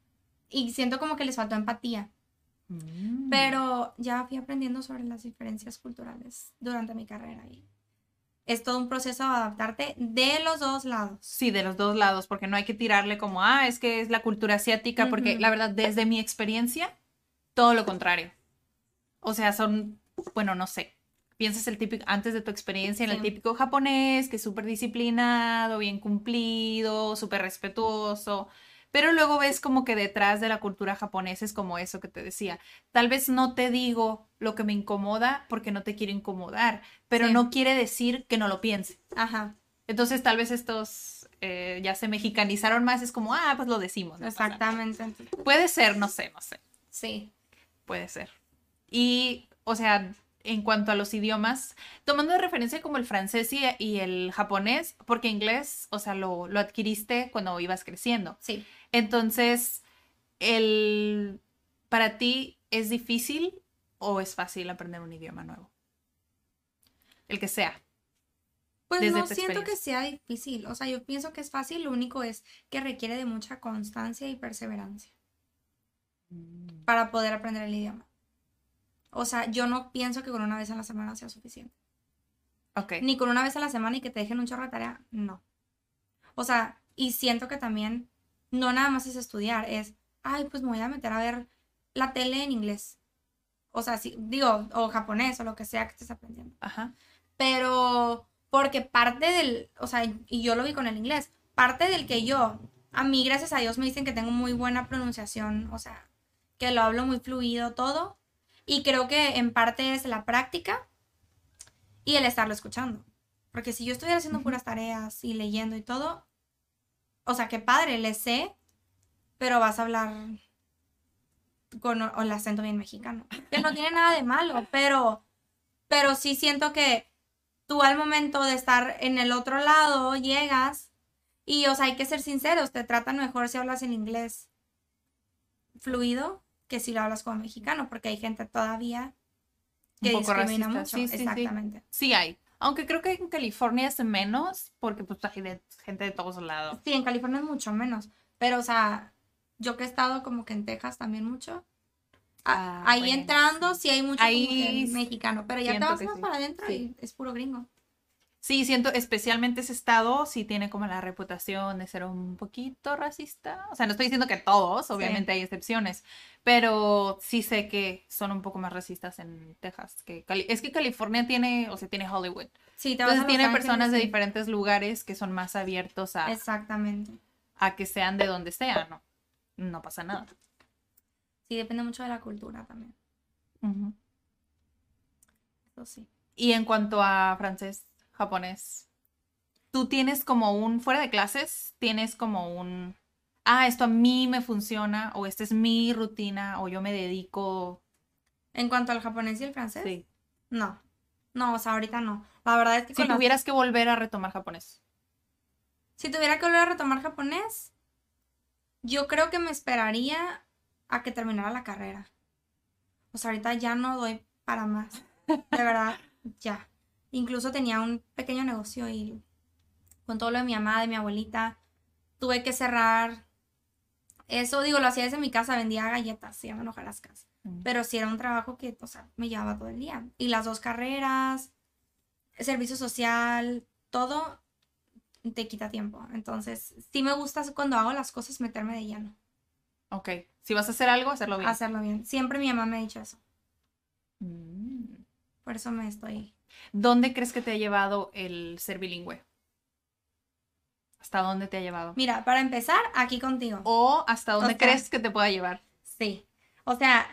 Speaker 2: Y siento como que les faltó empatía.
Speaker 1: Mm.
Speaker 2: Pero ya fui aprendiendo sobre las diferencias culturales durante mi carrera y es todo un proceso de adaptarte de los dos lados.
Speaker 1: Sí, de los dos lados, porque no hay que tirarle como, ah, es que es la cultura asiática, porque la verdad, desde mi experiencia, todo lo contrario. O sea, son, bueno, no sé. Piensas el típico, antes de tu experiencia, en el típico japonés, que es súper disciplinado, bien cumplido, súper respetuoso. Pero luego ves como que detrás de la cultura japonesa es como eso que te decía. Tal vez no te digo lo que me incomoda porque no te quiero incomodar, pero
Speaker 2: Sí.
Speaker 1: no quiere decir que no lo piense.
Speaker 2: Ajá,
Speaker 1: Entonces tal vez estos eh, ya se mexicanizaron más, es como, ah, pues lo decimos. no pasa nada".
Speaker 2: exactamente.
Speaker 1: Puede ser, no sé, no sé,
Speaker 2: Sí.
Speaker 1: puede ser. Y, o sea, en cuanto a los idiomas, tomando de referencia como el francés y, y el japonés, porque inglés, o sea, lo, lo adquiriste cuando ibas creciendo.
Speaker 2: Sí.
Speaker 1: Entonces, el, ¿para ti es difícil o es fácil aprender un idioma nuevo? El que sea.
Speaker 2: Pues
Speaker 1: Desde
Speaker 2: no siento que sea difícil. O sea, yo pienso que es fácil. Lo único es que requiere de mucha constancia y perseverancia para poder aprender el idioma. O sea, yo no pienso que con una vez a la semana sea suficiente.
Speaker 1: Ok.
Speaker 2: Ni con una vez a la semana y que te dejen un chorro de tarea, no. O sea, y siento que también no nada más es estudiar, es, ay, pues me voy a meter a ver la tele en inglés. O sea, sí, digo, o japonés o lo que sea que estés aprendiendo.
Speaker 1: Ajá.
Speaker 2: Pero porque parte del, o sea, y yo lo vi con el inglés, parte del que yo, a mí gracias a Dios me dicen que tengo muy buena pronunciación, o sea, que lo hablo muy fluido todo, y creo que en parte es la práctica y el estarlo escuchando. Porque si yo estuviera haciendo puras tareas y leyendo y todo, o sea, qué padre, le sé, pero vas a hablar con o- el acento bien mexicano. Que no tiene nada de malo, pero, pero sí siento que tú al momento de estar en el otro lado llegas y, o sea, hay que ser sinceros, te tratan mejor si hablas en inglés fluido que si lo hablas como mexicano, porque hay gente todavía que
Speaker 1: Un poco
Speaker 2: discrimina
Speaker 1: racista.
Speaker 2: mucho.
Speaker 1: Sí, sí.
Speaker 2: Exactamente.
Speaker 1: Sí hay. Aunque creo que en California es menos, porque pues hay de- gente de todos lados.
Speaker 2: Sí, en California es mucho menos, pero, o sea, yo que he estado como que en Texas también mucho.
Speaker 1: Ah,
Speaker 2: ahí
Speaker 1: bueno,
Speaker 2: entrando sí hay mucho
Speaker 1: Ahí
Speaker 2: mexicano, pero ya te vas más para adentro y es puro gringo.
Speaker 1: Sí, siento, especialmente ese estado, sí tiene como la reputación de ser un poquito racista. O sea, no estoy diciendo que todos, obviamente hay excepciones, pero sí sé que son un poco más racistas en Texas. Que Cali- es que California tiene, o sea, tiene Hollywood.
Speaker 2: Sí, te vas
Speaker 1: Entonces tiene
Speaker 2: Ángeles,
Speaker 1: personas de diferentes lugares que son más abiertos a,
Speaker 2: Exactamente.
Speaker 1: a que sean de donde sean, ¿no? No pasa nada.
Speaker 2: Sí, depende mucho de la cultura también. Eso sí.
Speaker 1: Y en cuanto a francés, japonés, tú tienes como un, fuera de clases, tienes como un, ah, esto a mí me funciona, o esta es mi rutina, o yo me dedico.
Speaker 2: En cuanto al japonés y el francés,
Speaker 1: Sí.
Speaker 2: no. No, o sea, ahorita no. La verdad es que
Speaker 1: Si
Speaker 2: las-
Speaker 1: tuvieras que volver a retomar japonés.
Speaker 2: si tuviera que volver a retomar japonés, yo creo que me esperaría a que terminara la carrera. O sea, ahorita ya no doy para más. De verdad, ya. Incluso tenía un pequeño negocio y con todo lo de mi mamá, de mi abuelita, tuve que cerrar. Eso, digo, lo hacía desde mi casa, vendía galletas, se llaman hojarascas.
Speaker 1: Mm.
Speaker 2: Pero sí era un trabajo que, o sea, me llevaba todo el día. Y las dos carreras, servicio social, todo te quita tiempo. Entonces, sí me gusta cuando hago las cosas meterme de lleno,
Speaker 1: Ok. Si vas a hacer algo, hacerlo bien.
Speaker 2: hacerlo bien. Siempre mi mamá me ha dicho eso.
Speaker 1: Mm.
Speaker 2: Por eso me estoy...
Speaker 1: ¿Dónde crees que te ha llevado el ser bilingüe? ¿Hasta dónde te ha llevado?
Speaker 2: Mira, para empezar, aquí contigo.
Speaker 1: ¿O hasta dónde
Speaker 2: sea-
Speaker 1: crees que te pueda llevar?
Speaker 2: Sí. O sea,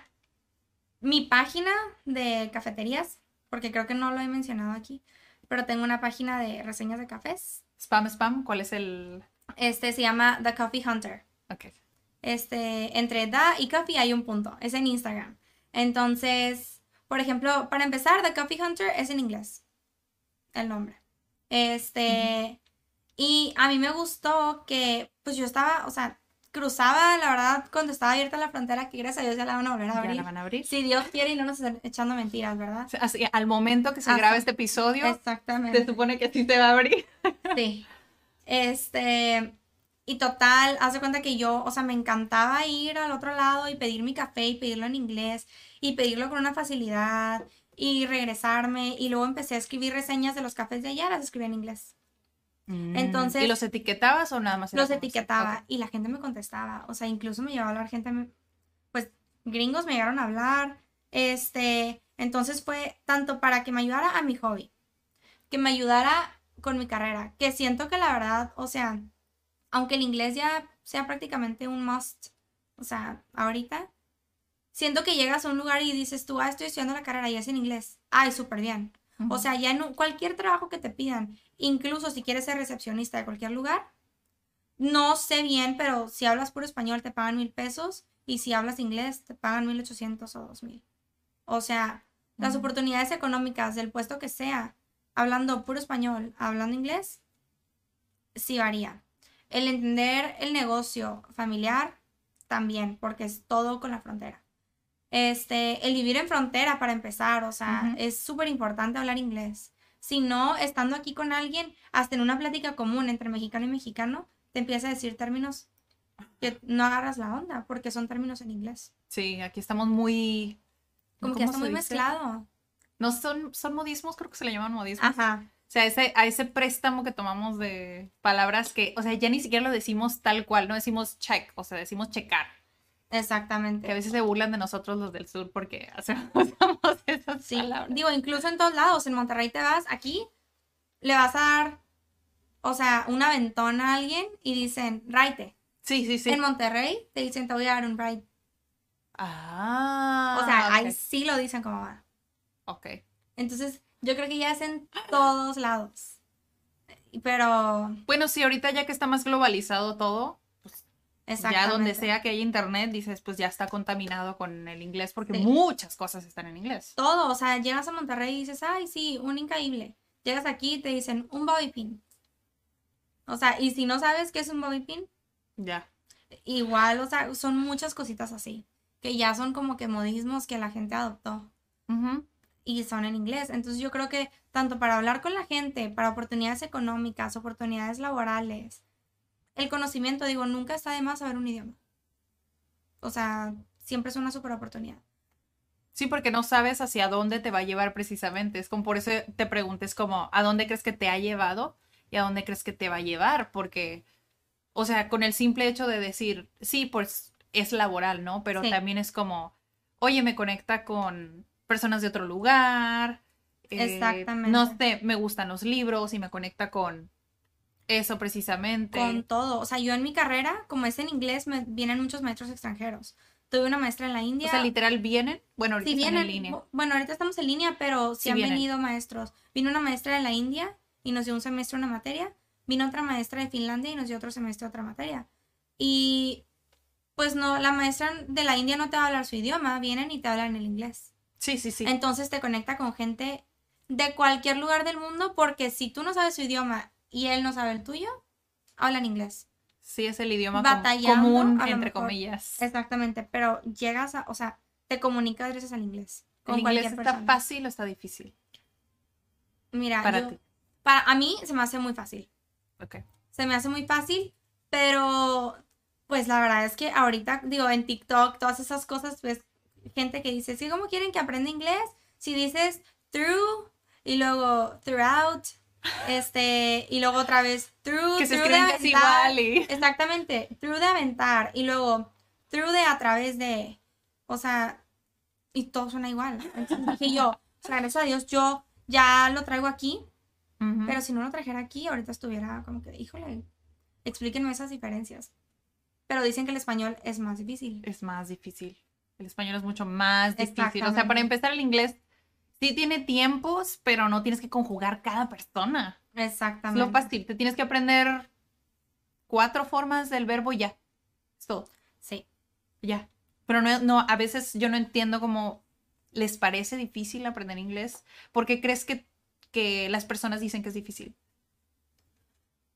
Speaker 2: mi página de cafeterías, porque creo que no lo he mencionado aquí, pero tengo una página de reseñas de cafés.
Speaker 1: Spam, spam, ¿cuál es el...?
Speaker 2: Este se llama The Coffee Hunter.
Speaker 1: Ok.
Speaker 2: Este, entre da y coffee hay un punto. Es en Instagram. Entonces, por ejemplo, para empezar, The Coffee Hunter es en inglés. El nombre. Este, y a mí me gustó que, pues yo estaba, o sea, cruzaba, la verdad, cuando estaba abierta la frontera, que gracias a Dios ya la van a volver a
Speaker 1: Ya
Speaker 2: abrir.
Speaker 1: la van a abrir.
Speaker 2: Si Dios quiere y no nos están echando mentiras, ¿verdad?
Speaker 1: Así, al momento que se
Speaker 2: Ajá.
Speaker 1: graba este episodio,
Speaker 2: Exactamente.
Speaker 1: se supone que sí se va a abrir.
Speaker 2: Sí. Este, y total, haz de cuenta que yo, o sea, me encantaba ir al otro lado y pedir mi café y pedirlo en inglés y pedirlo con una facilidad y regresarme y luego empecé a escribir reseñas de los cafés de allá, las escribía en inglés. Entonces-
Speaker 1: ¿Y los etiquetabas o nada más?
Speaker 2: Los etiquetaba
Speaker 1: Ok.
Speaker 2: y la gente me contestaba, o sea, incluso me llevaba a hablar gente, pues gringos me llegaron a hablar, este, entonces fue tanto para que me ayudara a mi hobby, que me ayudara con mi carrera, que siento que la verdad, o sea, aunque el inglés ya sea prácticamente un must, o sea, ahorita, siento que llegas a un lugar y dices tú, ah, estoy estudiando la carrera y es en inglés, ay, súper bien. O sea, ya en un- cualquier trabajo que te pidan, incluso si quieres ser recepcionista de cualquier lugar, no sé bien, pero si hablas puro español te pagan mil pesos y si hablas inglés te pagan mil ochocientos o dos mil. O sea, las oportunidades económicas del puesto que sea, hablando puro español, hablando inglés, sí varía. El entender el negocio familiar también, porque es todo con la frontera. Este, el vivir en frontera para empezar, o sea, es súper importante hablar inglés. Si no, estando aquí con alguien, hasta en una plática común entre mexicano y mexicano, te empieza a decir términos que no agarras la onda, porque son términos en inglés.
Speaker 1: Sí, aquí estamos muy...
Speaker 2: Como que
Speaker 1: ¿cómo
Speaker 2: está muy
Speaker 1: dice?
Speaker 2: mezclado.
Speaker 1: No son, son modismos, creo que se le llaman modismos.
Speaker 2: Ajá.
Speaker 1: O sea, ese, a ese préstamo que tomamos de palabras que, o sea, ya ni siquiera lo decimos tal cual, no decimos check, o sea, decimos checar. Que a
Speaker 2: Exactamente.
Speaker 1: veces se burlan de nosotros los del sur porque hacemos esas
Speaker 2: Sí,
Speaker 1: palabras.
Speaker 2: digo, incluso en todos lados, en Monterrey te vas, aquí le vas a dar, o sea, un aventón a alguien y dicen, raite.
Speaker 1: Sí, sí, sí.
Speaker 2: En Monterrey te dicen, te voy a dar un ride.
Speaker 1: Ah,
Speaker 2: O sea, ahí sí lo dicen como va.
Speaker 1: Ok.
Speaker 2: Entonces, yo creo que ya es en todos lados. Pero,
Speaker 1: Bueno, sí, ahorita ya que está más globalizado todo, pues ya donde sea que haya internet, dices, pues ya está contaminado con el inglés porque
Speaker 2: Sí.
Speaker 1: muchas cosas están en inglés.
Speaker 2: Todo, o sea, llegas a Monterrey y dices, ay, sí, un increíble. Llegas aquí y te dicen, un bobby pin. O sea, y si no sabes qué es un bobby pin,
Speaker 1: Ya.
Speaker 2: igual, o sea, son muchas cositas así, que ya son como que modismos que la gente adoptó
Speaker 1: Ujú.
Speaker 2: Y son en inglés. Entonces yo creo que tanto para hablar con la gente, para oportunidades económicas, oportunidades laborales, el conocimiento, digo, nunca está de más saber un idioma. O sea, siempre es una super oportunidad.
Speaker 1: Sí, porque no sabes hacia dónde te va a llevar precisamente. Es como por eso te preguntes como, ¿a dónde crees que te ha llevado? ¿Y a dónde crees que te va a llevar? Porque, o sea, con el simple hecho de decir, sí, pues es laboral, ¿no? Pero
Speaker 2: Sí.
Speaker 1: también es como, oye, me conecta con personas de otro lugar. eh,
Speaker 2: Exactamente.
Speaker 1: No sé, me gustan los libros y me conecta con eso precisamente.
Speaker 2: Con todo. O sea, yo en mi carrera, como es en inglés, me vienen muchos maestros extranjeros. Tuve una maestra en la India.
Speaker 1: O sea, literal vienen. Bueno, ahorita
Speaker 2: Sí,
Speaker 1: están
Speaker 2: vienen.
Speaker 1: en línea.
Speaker 2: bu- Bueno, ahorita estamos en línea, pero sí,
Speaker 1: Sí
Speaker 2: han
Speaker 1: vienen.
Speaker 2: venido maestros. Vino una maestra de la India y nos dio un semestre una materia. Vino otra maestra de Finlandia y nos dio otro semestre otra materia. Y pues no, la maestra de la India no te va a hablar su idioma, vienen y te hablan el inglés.
Speaker 1: Sí, sí, sí.
Speaker 2: Entonces te conecta con gente de cualquier lugar del mundo porque si tú no sabes su idioma y él no sabe el tuyo, hablan inglés.
Speaker 1: Sí, es el idioma
Speaker 2: batallando,
Speaker 1: común, entre
Speaker 2: mejor.
Speaker 1: comillas.
Speaker 2: Exactamente, pero llegas a, o sea, te comunicas gracias al inglés. Con
Speaker 1: ¿El inglés está
Speaker 2: persona.
Speaker 1: fácil o está difícil?
Speaker 2: Mira,
Speaker 1: para
Speaker 2: yo-
Speaker 1: ti?
Speaker 2: para a mí se me hace muy fácil.
Speaker 1: Ok.
Speaker 2: Se me hace muy fácil, pero pues la verdad es que ahorita, digo, en TikTok, todas esas cosas, pues, gente que dice, sí, ¿cómo quieren que aprenda inglés? Si dices through y luego throughout, este, y luego otra vez through,
Speaker 1: Que se
Speaker 2: through de
Speaker 1: escriben casi
Speaker 2: aventar.
Speaker 1: igual y...
Speaker 2: Exactamente, through de aventar y luego through de a través de, o sea, y todo suena igual. Entonces dije yo, o sea, gracias a Dios, yo ya lo traigo aquí, pero si no lo trajera aquí, ahorita estuviera como que, híjole, explíquenme esas diferencias. Pero dicen que el español es más difícil.
Speaker 1: es más difícil. El español es mucho más difícil. O sea, para empezar el inglés sí tiene tiempos, pero no tienes que conjugar cada persona. Es
Speaker 2: Exactamente.
Speaker 1: lo fácil. Te tienes que aprender cuatro formas del verbo y ya. Es todo.
Speaker 2: Sí.
Speaker 1: Ya. Pero no, no, a veces yo no entiendo cómo les parece difícil aprender inglés. ¿Por qué crees que, que las personas dicen que es difícil?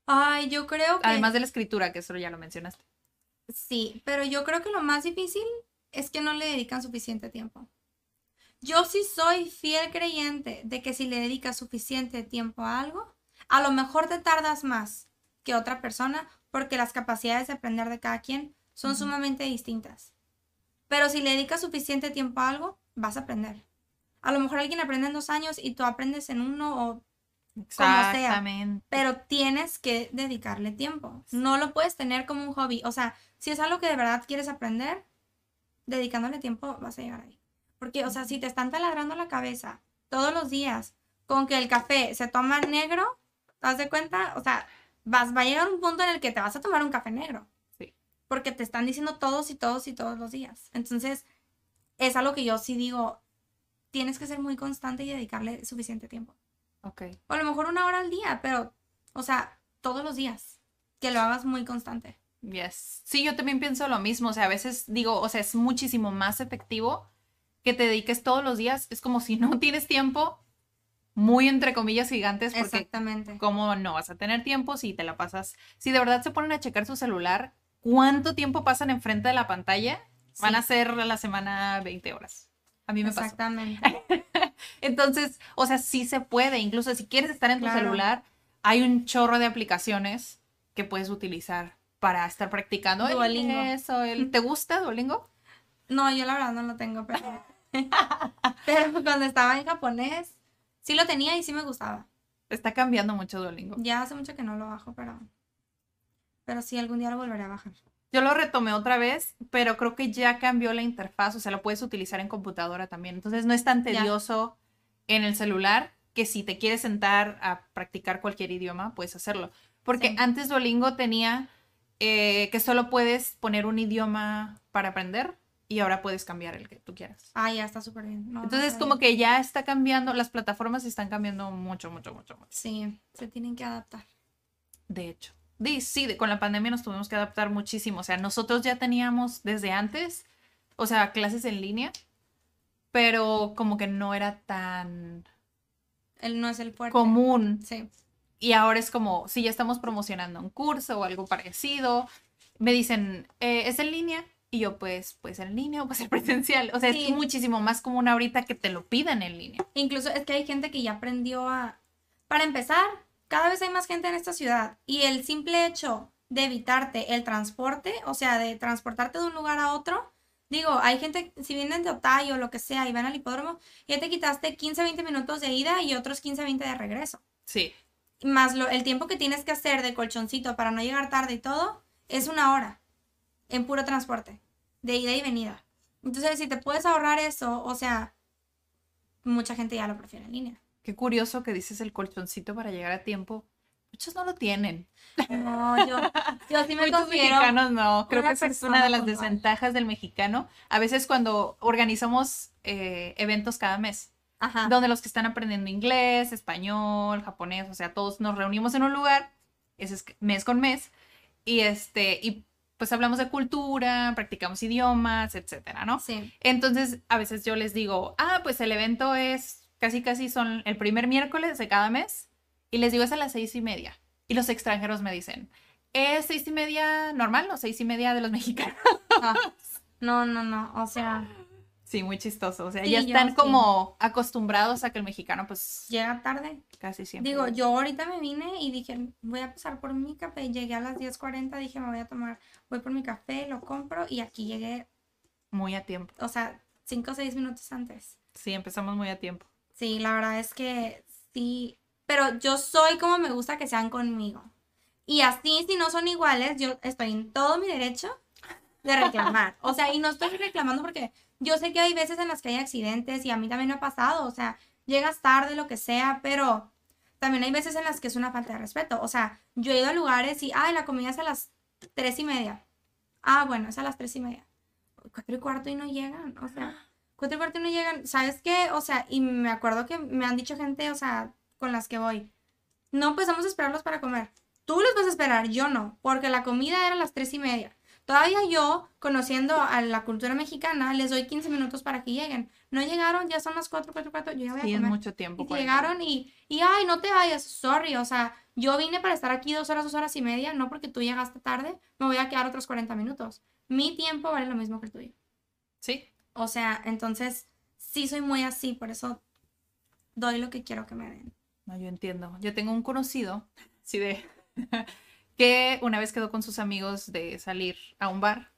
Speaker 2: Ay, yo creo que...
Speaker 1: Además de la escritura, que eso ya lo mencionaste.
Speaker 2: Sí, pero yo creo que lo más difícil es que no le dedican suficiente tiempo. Yo sí soy fiel creyente de que si le dedicas suficiente tiempo a algo, a lo mejor te tardas más que otra persona porque las capacidades de aprender de cada quien son sumamente distintas. Pero si le dedicas suficiente tiempo a algo, vas a aprender. A lo mejor alguien aprende en dos años y tú aprendes en uno o sea.
Speaker 1: Exactamente.
Speaker 2: pero tienes que dedicarle tiempo. No lo puedes tener como un hobby. O sea, si es algo que de verdad quieres aprender, dedicándole tiempo vas a llegar ahí. Porque, o sea, si te están taladrando la cabeza todos los días con que el café se toma negro, ¿te das de cuenta? O sea, vas, va a llegar un punto en el que te vas a tomar un café negro.
Speaker 1: Sí.
Speaker 2: Porque te están diciendo todos y todos y todos los días. Entonces, es algo que yo sí digo, tienes que ser muy constante y dedicarle suficiente tiempo.
Speaker 1: Ok.
Speaker 2: O a lo mejor una hora al día, pero, o sea, todos los días. Que lo hagas muy constante.
Speaker 1: Yes. Sí, yo también pienso lo mismo. O sea, a veces digo, o sea, es muchísimo más efectivo que te dediques todos los días. Es como si no tienes tiempo, muy entre comillas gigantes, porque
Speaker 2: Exactamente.
Speaker 1: ¿cómo no vas a tener tiempo si te la pasas? Si de verdad se ponen a checar su celular, ¿cuánto tiempo pasan enfrente de la pantalla? Van a ser a la semana 20 horas. A mí me pasó.
Speaker 2: Exactamente.
Speaker 1: Entonces, o sea, sí se puede. Incluso si quieres estar en tu
Speaker 2: Claro.
Speaker 1: celular, hay un chorro de aplicaciones que puedes utilizar para estar practicando el
Speaker 2: Duolingo.
Speaker 1: inglés o el- ¿Te gusta Duolingo?
Speaker 2: No, yo la verdad no lo tengo, pero. pero cuando estaba en japonés, sí lo tenía y sí me gustaba.
Speaker 1: Está cambiando mucho Duolingo.
Speaker 2: Ya hace mucho que no lo bajo, pero. Pero sí, algún día lo volveré a bajar.
Speaker 1: Yo lo retomé otra vez, pero creo que ya cambió la interfaz, o sea, lo puedes utilizar en computadora también. Entonces no es tan
Speaker 2: Ya.
Speaker 1: tedioso en el celular que si te quieres sentar a practicar cualquier idioma, puedes hacerlo. Porque
Speaker 2: Sí.
Speaker 1: antes Duolingo tenía eh, que solo puedes poner un idioma para aprender y ahora puedes cambiar el que tú quieras.
Speaker 2: Ah, ya está súper bien. No,
Speaker 1: Entonces como que ya está cambiando, las plataformas están cambiando mucho, mucho, mucho, mucho.
Speaker 2: Sí, se tienen que adaptar.
Speaker 1: De hecho. Sí, de- con la pandemia nos tuvimos que adaptar muchísimo. O sea, nosotros ya teníamos desde antes, o sea, clases en línea, pero como que no era tan
Speaker 2: Él no es el fuerte.
Speaker 1: común.
Speaker 2: Sí.
Speaker 1: Y ahora es como, si ya estamos promocionando un curso o algo parecido, me dicen, eh, ¿es en línea? Y yo, pues, puede ser en línea o puede ser presencial. O sea,
Speaker 2: Sí.
Speaker 1: es muchísimo más común ahorita que te lo pidan en línea.
Speaker 2: Incluso es que hay gente que ya aprendió a... Para empezar, cada vez hay más gente en esta ciudad y el simple hecho de evitarte el transporte, o sea, de transportarte de un lugar a otro, digo, hay gente, si vienen de Otay o lo que sea y van al hipódromo, ya te quitaste 15, 20 minutos de ida y otros 15, 20 de regreso.
Speaker 1: Sí.
Speaker 2: Más lo, el tiempo que tienes que hacer de colchoncito para no llegar tarde y todo, es una hora en puro transporte, de ida y venida. Entonces, si te puedes ahorrar eso, o sea, mucha gente ya lo prefiere en línea.
Speaker 1: Qué curioso que dices el colchoncito para llegar a tiempo. Muchos no lo tienen.
Speaker 2: No, yo, yo sí me
Speaker 1: Muchos
Speaker 2: considero.
Speaker 1: mexicanos no. Creo que esa es una de las
Speaker 2: puntual.
Speaker 1: desventajas del mexicano. A veces cuando organizamos eh, eventos cada mes,
Speaker 2: Ajá.
Speaker 1: donde los que están aprendiendo inglés, español, japonés, o sea, todos nos reunimos en un lugar, ese es mes con mes, y este, y pues hablamos de cultura, practicamos idiomas, etcétera, ¿no?
Speaker 2: Sí.
Speaker 1: Entonces, a veces yo les digo, ah, pues el evento es casi casi son el primer miércoles de cada mes, y les digo es a las seis y media. Y los extranjeros me dicen, ¿es seis y media normal o seis y media de los mexicanos?
Speaker 2: Ah, no, no, no. O sea,
Speaker 1: Sí, muy chistoso. O sea,
Speaker 2: Sí,
Speaker 1: ya
Speaker 2: yo
Speaker 1: están
Speaker 2: sí.
Speaker 1: como acostumbrados a que el mexicano, pues,
Speaker 2: llega tarde.
Speaker 1: casi siempre.
Speaker 2: Digo, yo ahorita me vine y dije, voy a pasar por mi café. Llegué a las 10.40, dije, me voy a tomar, voy por mi café, lo compro y aquí llegué,
Speaker 1: Muy a tiempo.
Speaker 2: o sea, 5 o 6 minutos antes.
Speaker 1: Sí, empezamos muy a tiempo.
Speaker 2: Sí, la verdad es que sí. Pero yo soy como me gusta que sean conmigo. Y así, si no son iguales, yo estoy en todo mi derecho de reclamar. O sea, y no estoy reclamando porque yo sé que hay veces en las que hay accidentes y a mí también me ha pasado. O sea, llegas tarde, lo que sea, pero también hay veces en las que es una falta de respeto. O sea, yo he ido a lugares y, ay, la comida es a las tres y media. Ah, bueno, es a las tres y media. Cuatro y cuarto y no llegan. O sea, cuatro y cuarto y no llegan. ¿Sabes qué? O sea, y me acuerdo que me han dicho gente, o sea, con las que voy. No, pues vamos a esperarlos para comer. Tú los vas a esperar, yo no, porque la comida era a las tres y media. Todavía yo, conociendo a la cultura mexicana, les doy 15 minutos para que lleguen. No llegaron, ya son las 4, 4, 4, yo ya voy a
Speaker 1: Sí, es
Speaker 2: comer.
Speaker 1: mucho tiempo.
Speaker 2: Y
Speaker 1: 40.
Speaker 2: llegaron y, y, ay, no te vayas, sorry, o sea, yo vine para estar aquí dos horas, dos horas y media, no porque tú llegaste tarde, me voy a quedar otros 40 minutos. Mi tiempo vale lo mismo que el tuyo.
Speaker 1: Sí,
Speaker 2: O sea, entonces, sí soy muy así, por eso doy lo que quiero que me den.
Speaker 1: no, yo entiendo. Yo tengo un conocido, sí, de que una vez quedó con sus amigos de salir a un bar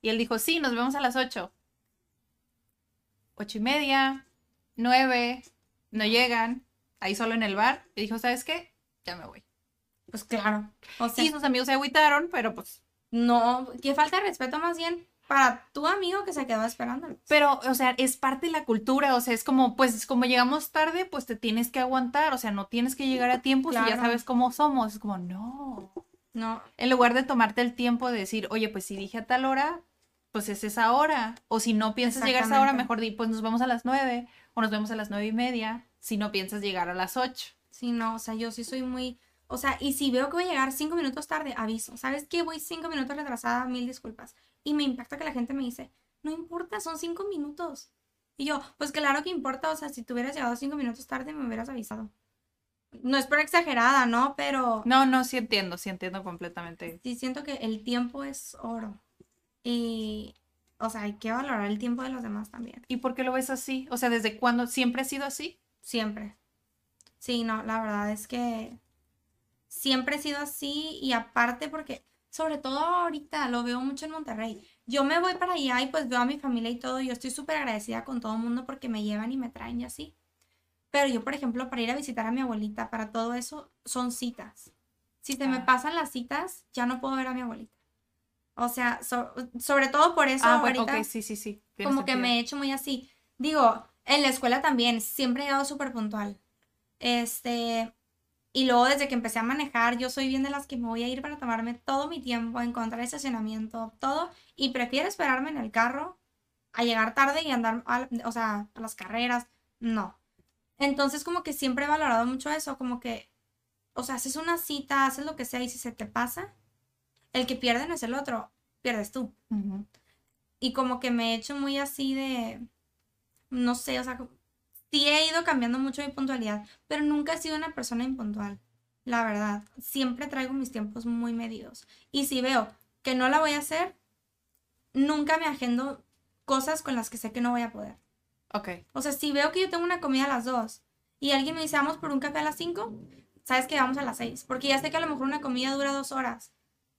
Speaker 1: y él dijo, sí, nos vemos a las 8. Ocho y media, nueve, no llegan, ahí solo en el bar. Y dijo, ¿sabes qué? Ya me voy.
Speaker 2: Pues claro. O sea,
Speaker 1: Y sus amigos se agüitaron, pero pues
Speaker 2: no, que falta de respeto más bien para tu amigo que se quedó esperándolo.
Speaker 1: Pero, o sea, es parte de la cultura, o sea, es como, pues, como llegamos tarde, pues te tienes que aguantar, o sea, no tienes que llegar a tiempo si ya sabes cómo somos. Es como, no.
Speaker 2: No,
Speaker 1: En lugar de tomarte el tiempo de decir, oye, pues si dije a tal hora, pues es esa hora. O si no piensas llegar a esa hora, mejor di, pues nos vemos a las nueve, o nos vemos a las nueve y media, si no piensas llegar a las ocho.
Speaker 2: sí, no, o sea, yo sí soy muy, o sea, y si veo que voy a llegar cinco minutos tarde, aviso. ¿Sabes qué? Voy cinco minutos retrasada, mil disculpas. Y me impacta que la gente me dice, no importa, son cinco minutos. Y yo, pues claro que importa, o sea, si tú hubieras llegado cinco minutos tarde, me hubieras avisado. No es por exagerada, ¿no? Pero
Speaker 1: No, no, sí entiendo, sí entiendo completamente.
Speaker 2: sí siento que el tiempo es oro. Y, o sea, hay que valorar el tiempo de los demás también.
Speaker 1: ¿Y por qué lo ves así? O sea, ¿desde cuándo siempre ha sido así?
Speaker 2: Siempre. Sí, no, la verdad es que siempre he sido así y aparte porque, sobre todo ahorita, lo veo mucho en Monterrey. Yo me voy para allá y pues veo a mi familia y todo. Yo estoy súper agradecida con todo el mundo porque me llevan y me traen y así. Pero yo, por ejemplo, para ir a visitar a mi abuelita, para todo eso, son citas. Si se me
Speaker 1: Ah.
Speaker 2: pasan las citas, ya no puedo ver a mi abuelita. O sea, so- sobre todo por eso
Speaker 1: ah,
Speaker 2: ahorita
Speaker 1: sí, sí, sí. tiene
Speaker 2: como que me he hecho muy así. Digo, en la escuela también, siempre he llegado súper puntual. Este, y luego desde que empecé a manejar, yo soy bien de las que me voy a ir para tomarme todo mi tiempo, encontrar estacionamiento, todo, y prefiero esperarme en el carro a llegar tarde y andar, a- o sea, a las carreras, no. Entonces como que siempre he valorado mucho eso, como que, o sea, haces una cita, haces lo que sea y si se te pasa, el que pierde no es el otro, pierdes tú.
Speaker 1: Ujú.
Speaker 2: Y como que me he hecho muy así de, no sé, o sea, sí he ido cambiando mucho mi puntualidad, pero nunca he sido una persona impuntual, la verdad. Siempre traigo mis tiempos muy medidos. Y si veo que no la voy a hacer, nunca me agendo cosas con las que sé que no voy a poder.
Speaker 1: Ok.
Speaker 2: O sea, si veo que yo tengo una comida a las 2 y alguien me dice, vamos por un café a las 5, sabes que vamos a las 6, porque ya sé que a lo mejor una comida dura dos horas,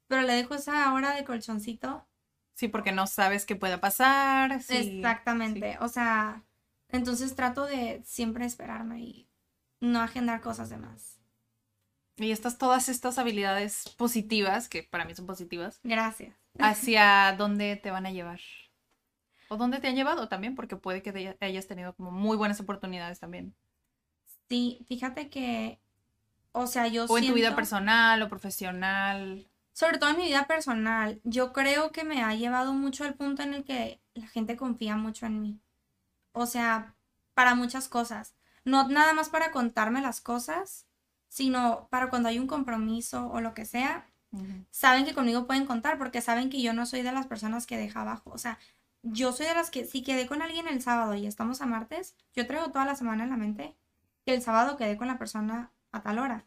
Speaker 2: pero le dejo esa hora de colchoncito
Speaker 1: Sí, porque no sabes qué pueda pasar. sí,
Speaker 2: Exactamente. O sea, entonces trato de siempre esperarme y no agendar cosas de más.
Speaker 1: Y estas, todas estas habilidades positivas, que para mí son positivas,
Speaker 2: Gracias.
Speaker 1: ¿hacia dónde te van a llevar? ¿O dónde te han llevado también? Porque puede que te hayas tenido como muy buenas oportunidades también.
Speaker 2: Sí, fíjate que, o sea, yo
Speaker 1: O en tu vida
Speaker 2: siento-
Speaker 1: personal o profesional.
Speaker 2: sobre todo en mi vida personal, yo creo que me ha llevado mucho al punto en el que la gente confía mucho en mí. O sea, para muchas cosas. No nada más para contarme las cosas, sino para cuando hay un compromiso o lo que sea, saben que conmigo pueden contar porque saben que yo no soy de las personas que deja abajo. O sea, yo soy de las que si quedé con alguien el sábado y estamos a martes, yo traigo toda la semana en la mente que el sábado quedé con la persona a tal hora.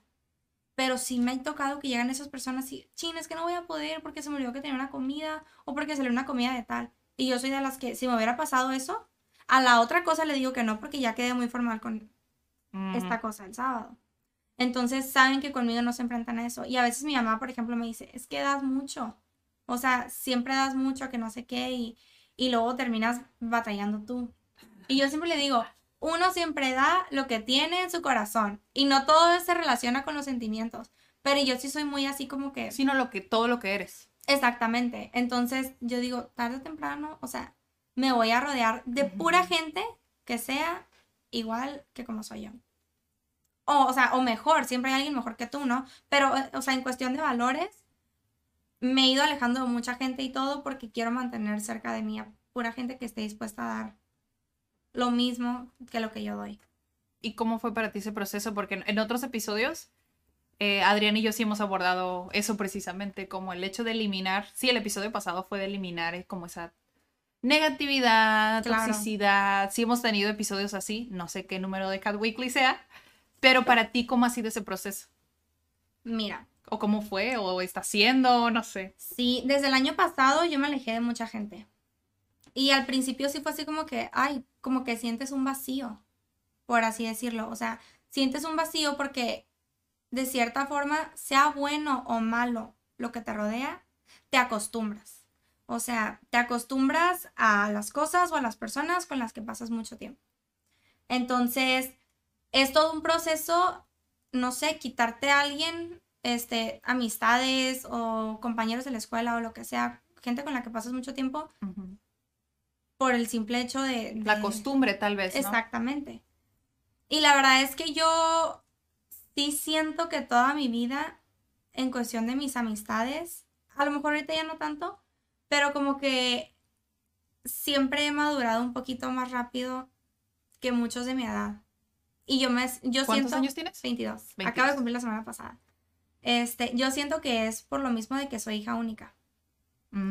Speaker 2: Pero sí me ha tocado que llegan esas personas y, chin, es que no voy a poder porque se me olvidó que tenía una comida o porque salió una comida de tal. Y yo soy de las que, si me hubiera pasado eso, a la otra cosa le digo que no porque ya quedé muy formal con esta cosa el sábado. Entonces saben que conmigo no se enfrentan a eso. Y a veces mi mamá, por ejemplo, me dice, es que das mucho. O sea, siempre das mucho que no sé qué y, y luego terminas batallando tú. Y yo siempre le digo, uno siempre da lo que tiene en su corazón y no todo se relaciona con los sentimientos. Pero yo sí soy muy así como que...
Speaker 1: Sino lo que, todo lo que eres.
Speaker 2: Exactamente. Entonces yo digo, tarde o temprano, o sea, me voy a rodear de pura gente que sea igual que como soy yo. O, o sea, o mejor, siempre hay alguien mejor que tú, ¿no? Pero, o sea, en cuestión de valores, me he ido alejando de mucha gente y todo porque quiero mantener cerca de mí a pura gente que esté dispuesta a dar lo mismo que lo que yo doy.
Speaker 1: ¿Y cómo fue para ti ese proceso? Porque en- otros episodios eh, Adrián y yo sí hemos abordado eso precisamente, como el hecho de eliminar, sí, el episodio pasado fue de eliminar eh, como esa negatividad,
Speaker 2: Claro.
Speaker 1: toxicidad, sí hemos tenido episodios así, no sé qué número de Cat Weekly sea, pero para ti, ¿cómo ha sido ese proceso?
Speaker 2: Mira,
Speaker 1: ¿O cómo fue? ¿O está siendo? No sé.
Speaker 2: sí, desde el año pasado yo me alejé de mucha gente. Y al principio sí fue así como que, ay, como que sientes un vacío, por así decirlo. O sea, sientes un vacío porque de cierta forma, sea bueno o malo lo que te rodea, te acostumbras. O sea, te acostumbras a las cosas o a las personas con las que pasas mucho tiempo. Entonces, es todo un proceso, no sé, quitarte a alguien, este, amistades o compañeros de la escuela o lo que sea, gente con la que pasas mucho tiempo, por el simple hecho de...
Speaker 1: La costumbre, tal vez. ¿no?
Speaker 2: Exactamente. Y la verdad es que yo sí siento que toda mi vida, en cuestión de mis amistades, a lo mejor ahorita ya no tanto, pero como que siempre he madurado un poquito más rápido que muchos de mi edad. Y yo me yo
Speaker 1: ¿Cuántos
Speaker 2: siento
Speaker 1: años tienes?
Speaker 2: 22.
Speaker 1: 22.
Speaker 2: Acabo de cumplir la semana pasada. Este, yo siento que es por lo mismo de que soy hija única.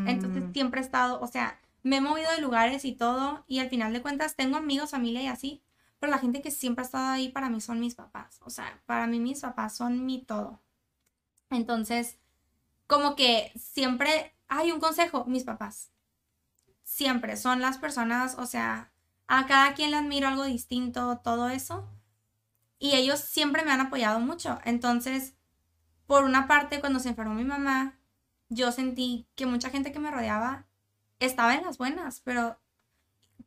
Speaker 2: Entonces
Speaker 1: Mm,
Speaker 2: siempre he estado, o sea, me he movido de lugares y todo, y al final de cuentas tengo amigos, familia y así, pero la gente que siempre ha estado ahí para mí son mis papás, o sea, para mí mis papás son mi todo. Entonces, como que siempre hay un consejo, mis papás. Siempre son las personas, o sea, a cada quien le admiro algo distinto, todo eso. Y ellos siempre me han apoyado mucho. Entonces, por una parte, cuando se enfermó mi mamá, yo sentí que mucha gente que me rodeaba estaba en las buenas, pero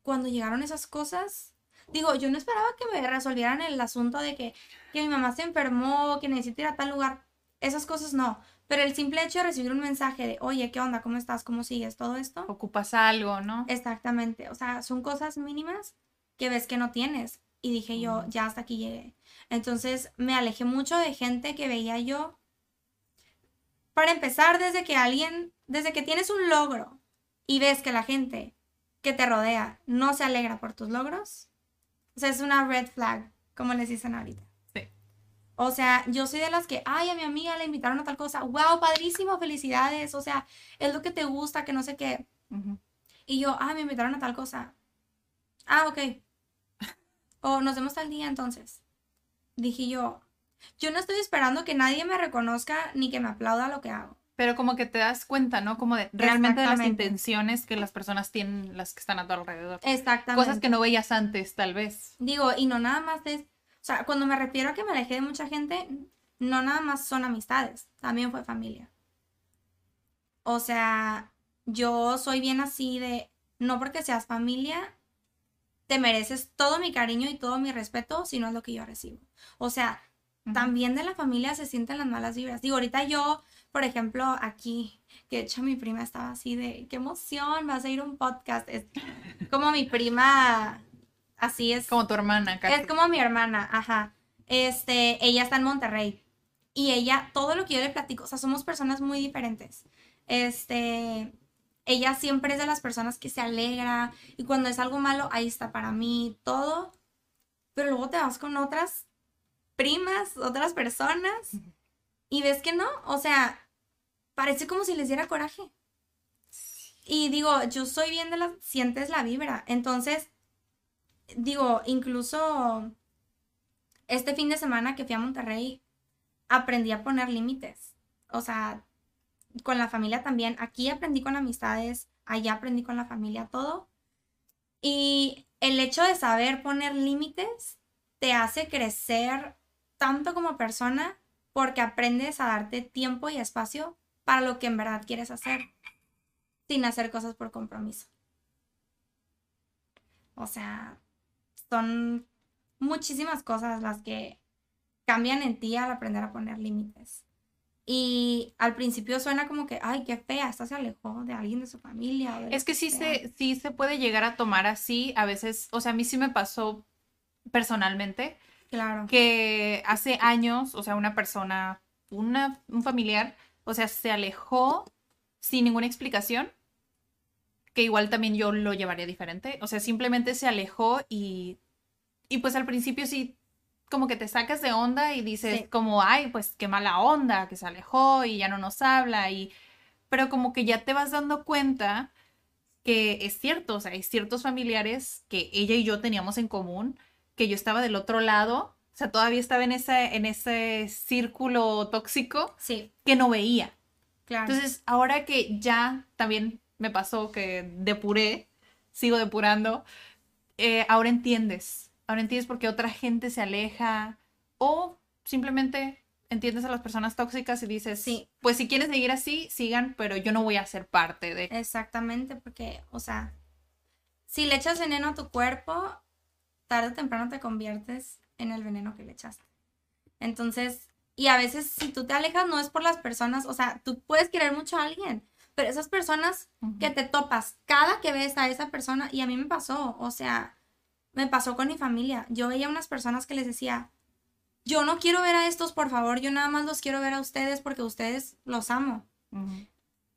Speaker 2: cuando llegaron esas cosas, digo, yo no esperaba que me resolvieran el asunto de que, que mi mamá se enfermó, que necesito ir a tal lugar. Esas cosas no. Pero el simple hecho de recibir un mensaje de, oye, ¿qué onda? ¿Cómo estás? ¿Cómo sigues? Todo esto.
Speaker 1: Ocupas algo, ¿no?
Speaker 2: Exactamente. O sea, son cosas mínimas que ves que no tienes. Y dije yo, ya hasta aquí llegué. Entonces me alejé mucho de gente que veía yo. Para empezar, desde que alguien, desde que tienes un logro y ves que la gente que te rodea no se alegra por tus logros, o sea, es una red flag, como les dicen ahorita.
Speaker 1: Sí.
Speaker 2: O sea, yo soy de las que, ay, a mi amiga le invitaron a tal cosa, wow, padrísimo, felicidades, o sea, es lo que te gusta, que no sé qué.
Speaker 1: Ujú.
Speaker 2: Y yo, ah, me invitaron a tal cosa. Ah, ok. O nos vemos tal día entonces. Dije yo, yo no estoy esperando que nadie me reconozca ni que me aplauda lo que hago.
Speaker 1: Pero como que te das cuenta, ¿no? Como de realmente de las intenciones que las personas tienen, las que están a tu alrededor.
Speaker 2: Exactamente.
Speaker 1: Cosas que no veías antes, tal vez.
Speaker 2: Digo, y no nada más es, o sea, cuando me refiero a que me alejé de mucha gente, no nada más son amistades, también fue familia. O sea, yo soy bien así de, no porque seas familia, te mereces todo mi cariño y todo mi respeto, si no es lo que yo recibo. O sea, También de la familia se sienten las malas vibras. Digo, ahorita yo, por ejemplo, aquí, que de hecho mi prima estaba así de, qué emoción, vas a ir a un podcast. Es como mi prima, así es.
Speaker 1: Como tu hermana, casi.
Speaker 2: Es como mi hermana, ajá. Este, ella está en Monterrey. Y ella, todo lo que yo le platico, o sea, somos personas muy diferentes. Este, ella siempre es de las personas que se alegra y cuando es algo malo, ahí está para mí, todo. Pero luego te vas con otras primas, otras personas y ves que no, o sea, parece como si les diera coraje. Y digo, yo soy bien de las, sientes la vibra, entonces digo, incluso este fin de semana que fui a Monterrey, aprendí a poner límites. O sea, con la familia también. Aquí aprendí con amistades, allá aprendí con la familia, todo. Y el hecho de saber poner límites te hace crecer tanto como persona porque aprendes a darte tiempo y espacio para lo que en verdad quieres hacer, sin hacer cosas por compromiso. O sea, son muchísimas cosas las que cambian en ti al aprender a poner límites. Y al principio suena como que, ay, qué fea, esta se alejó de alguien de su familia. de
Speaker 1: Es que sí
Speaker 2: sea.
Speaker 1: se, sí se puede llegar a tomar así, a veces, o sea, a mí sí me pasó personalmente,
Speaker 2: Claro.
Speaker 1: que hace años, o sea, una persona, una, un familiar, o sea, se alejó sin ninguna explicación, que igual también yo lo llevaría diferente, o sea, simplemente se alejó y, y pues al principio sí, como que te sacas de onda y dices
Speaker 2: Sí.
Speaker 1: como, ay, pues qué mala onda, que se alejó y ya no nos habla y pero como que ya te vas dando cuenta que es cierto, o sea, hay ciertos familiares que ella y yo teníamos en común, que yo estaba del otro lado, o sea, todavía estaba en ese en ese círculo tóxico
Speaker 2: Sí,
Speaker 1: que no veía.
Speaker 2: claro.
Speaker 1: Entonces, ahora que ya también me pasó que depuré, sigo depurando, eh, ahora entiendes. Ahora entiendes por qué otra gente se aleja o simplemente entiendes a las personas tóxicas y dices,
Speaker 2: Sí.
Speaker 1: pues si quieren seguir así, sigan, pero yo no voy a ser parte de...
Speaker 2: Exactamente, porque, o sea, si le echas veneno a tu cuerpo, tarde o temprano te conviertes en el veneno que le echaste. Entonces, y a veces si tú te alejas no es por las personas, o sea, tú puedes querer mucho a alguien, pero esas personas que te topas cada que ves a esa persona, y a mí me pasó, o sea, me pasó con mi familia. Yo veía unas personas que les decía, yo no quiero ver a estos, por favor, yo nada más los quiero ver a ustedes porque ustedes los amo.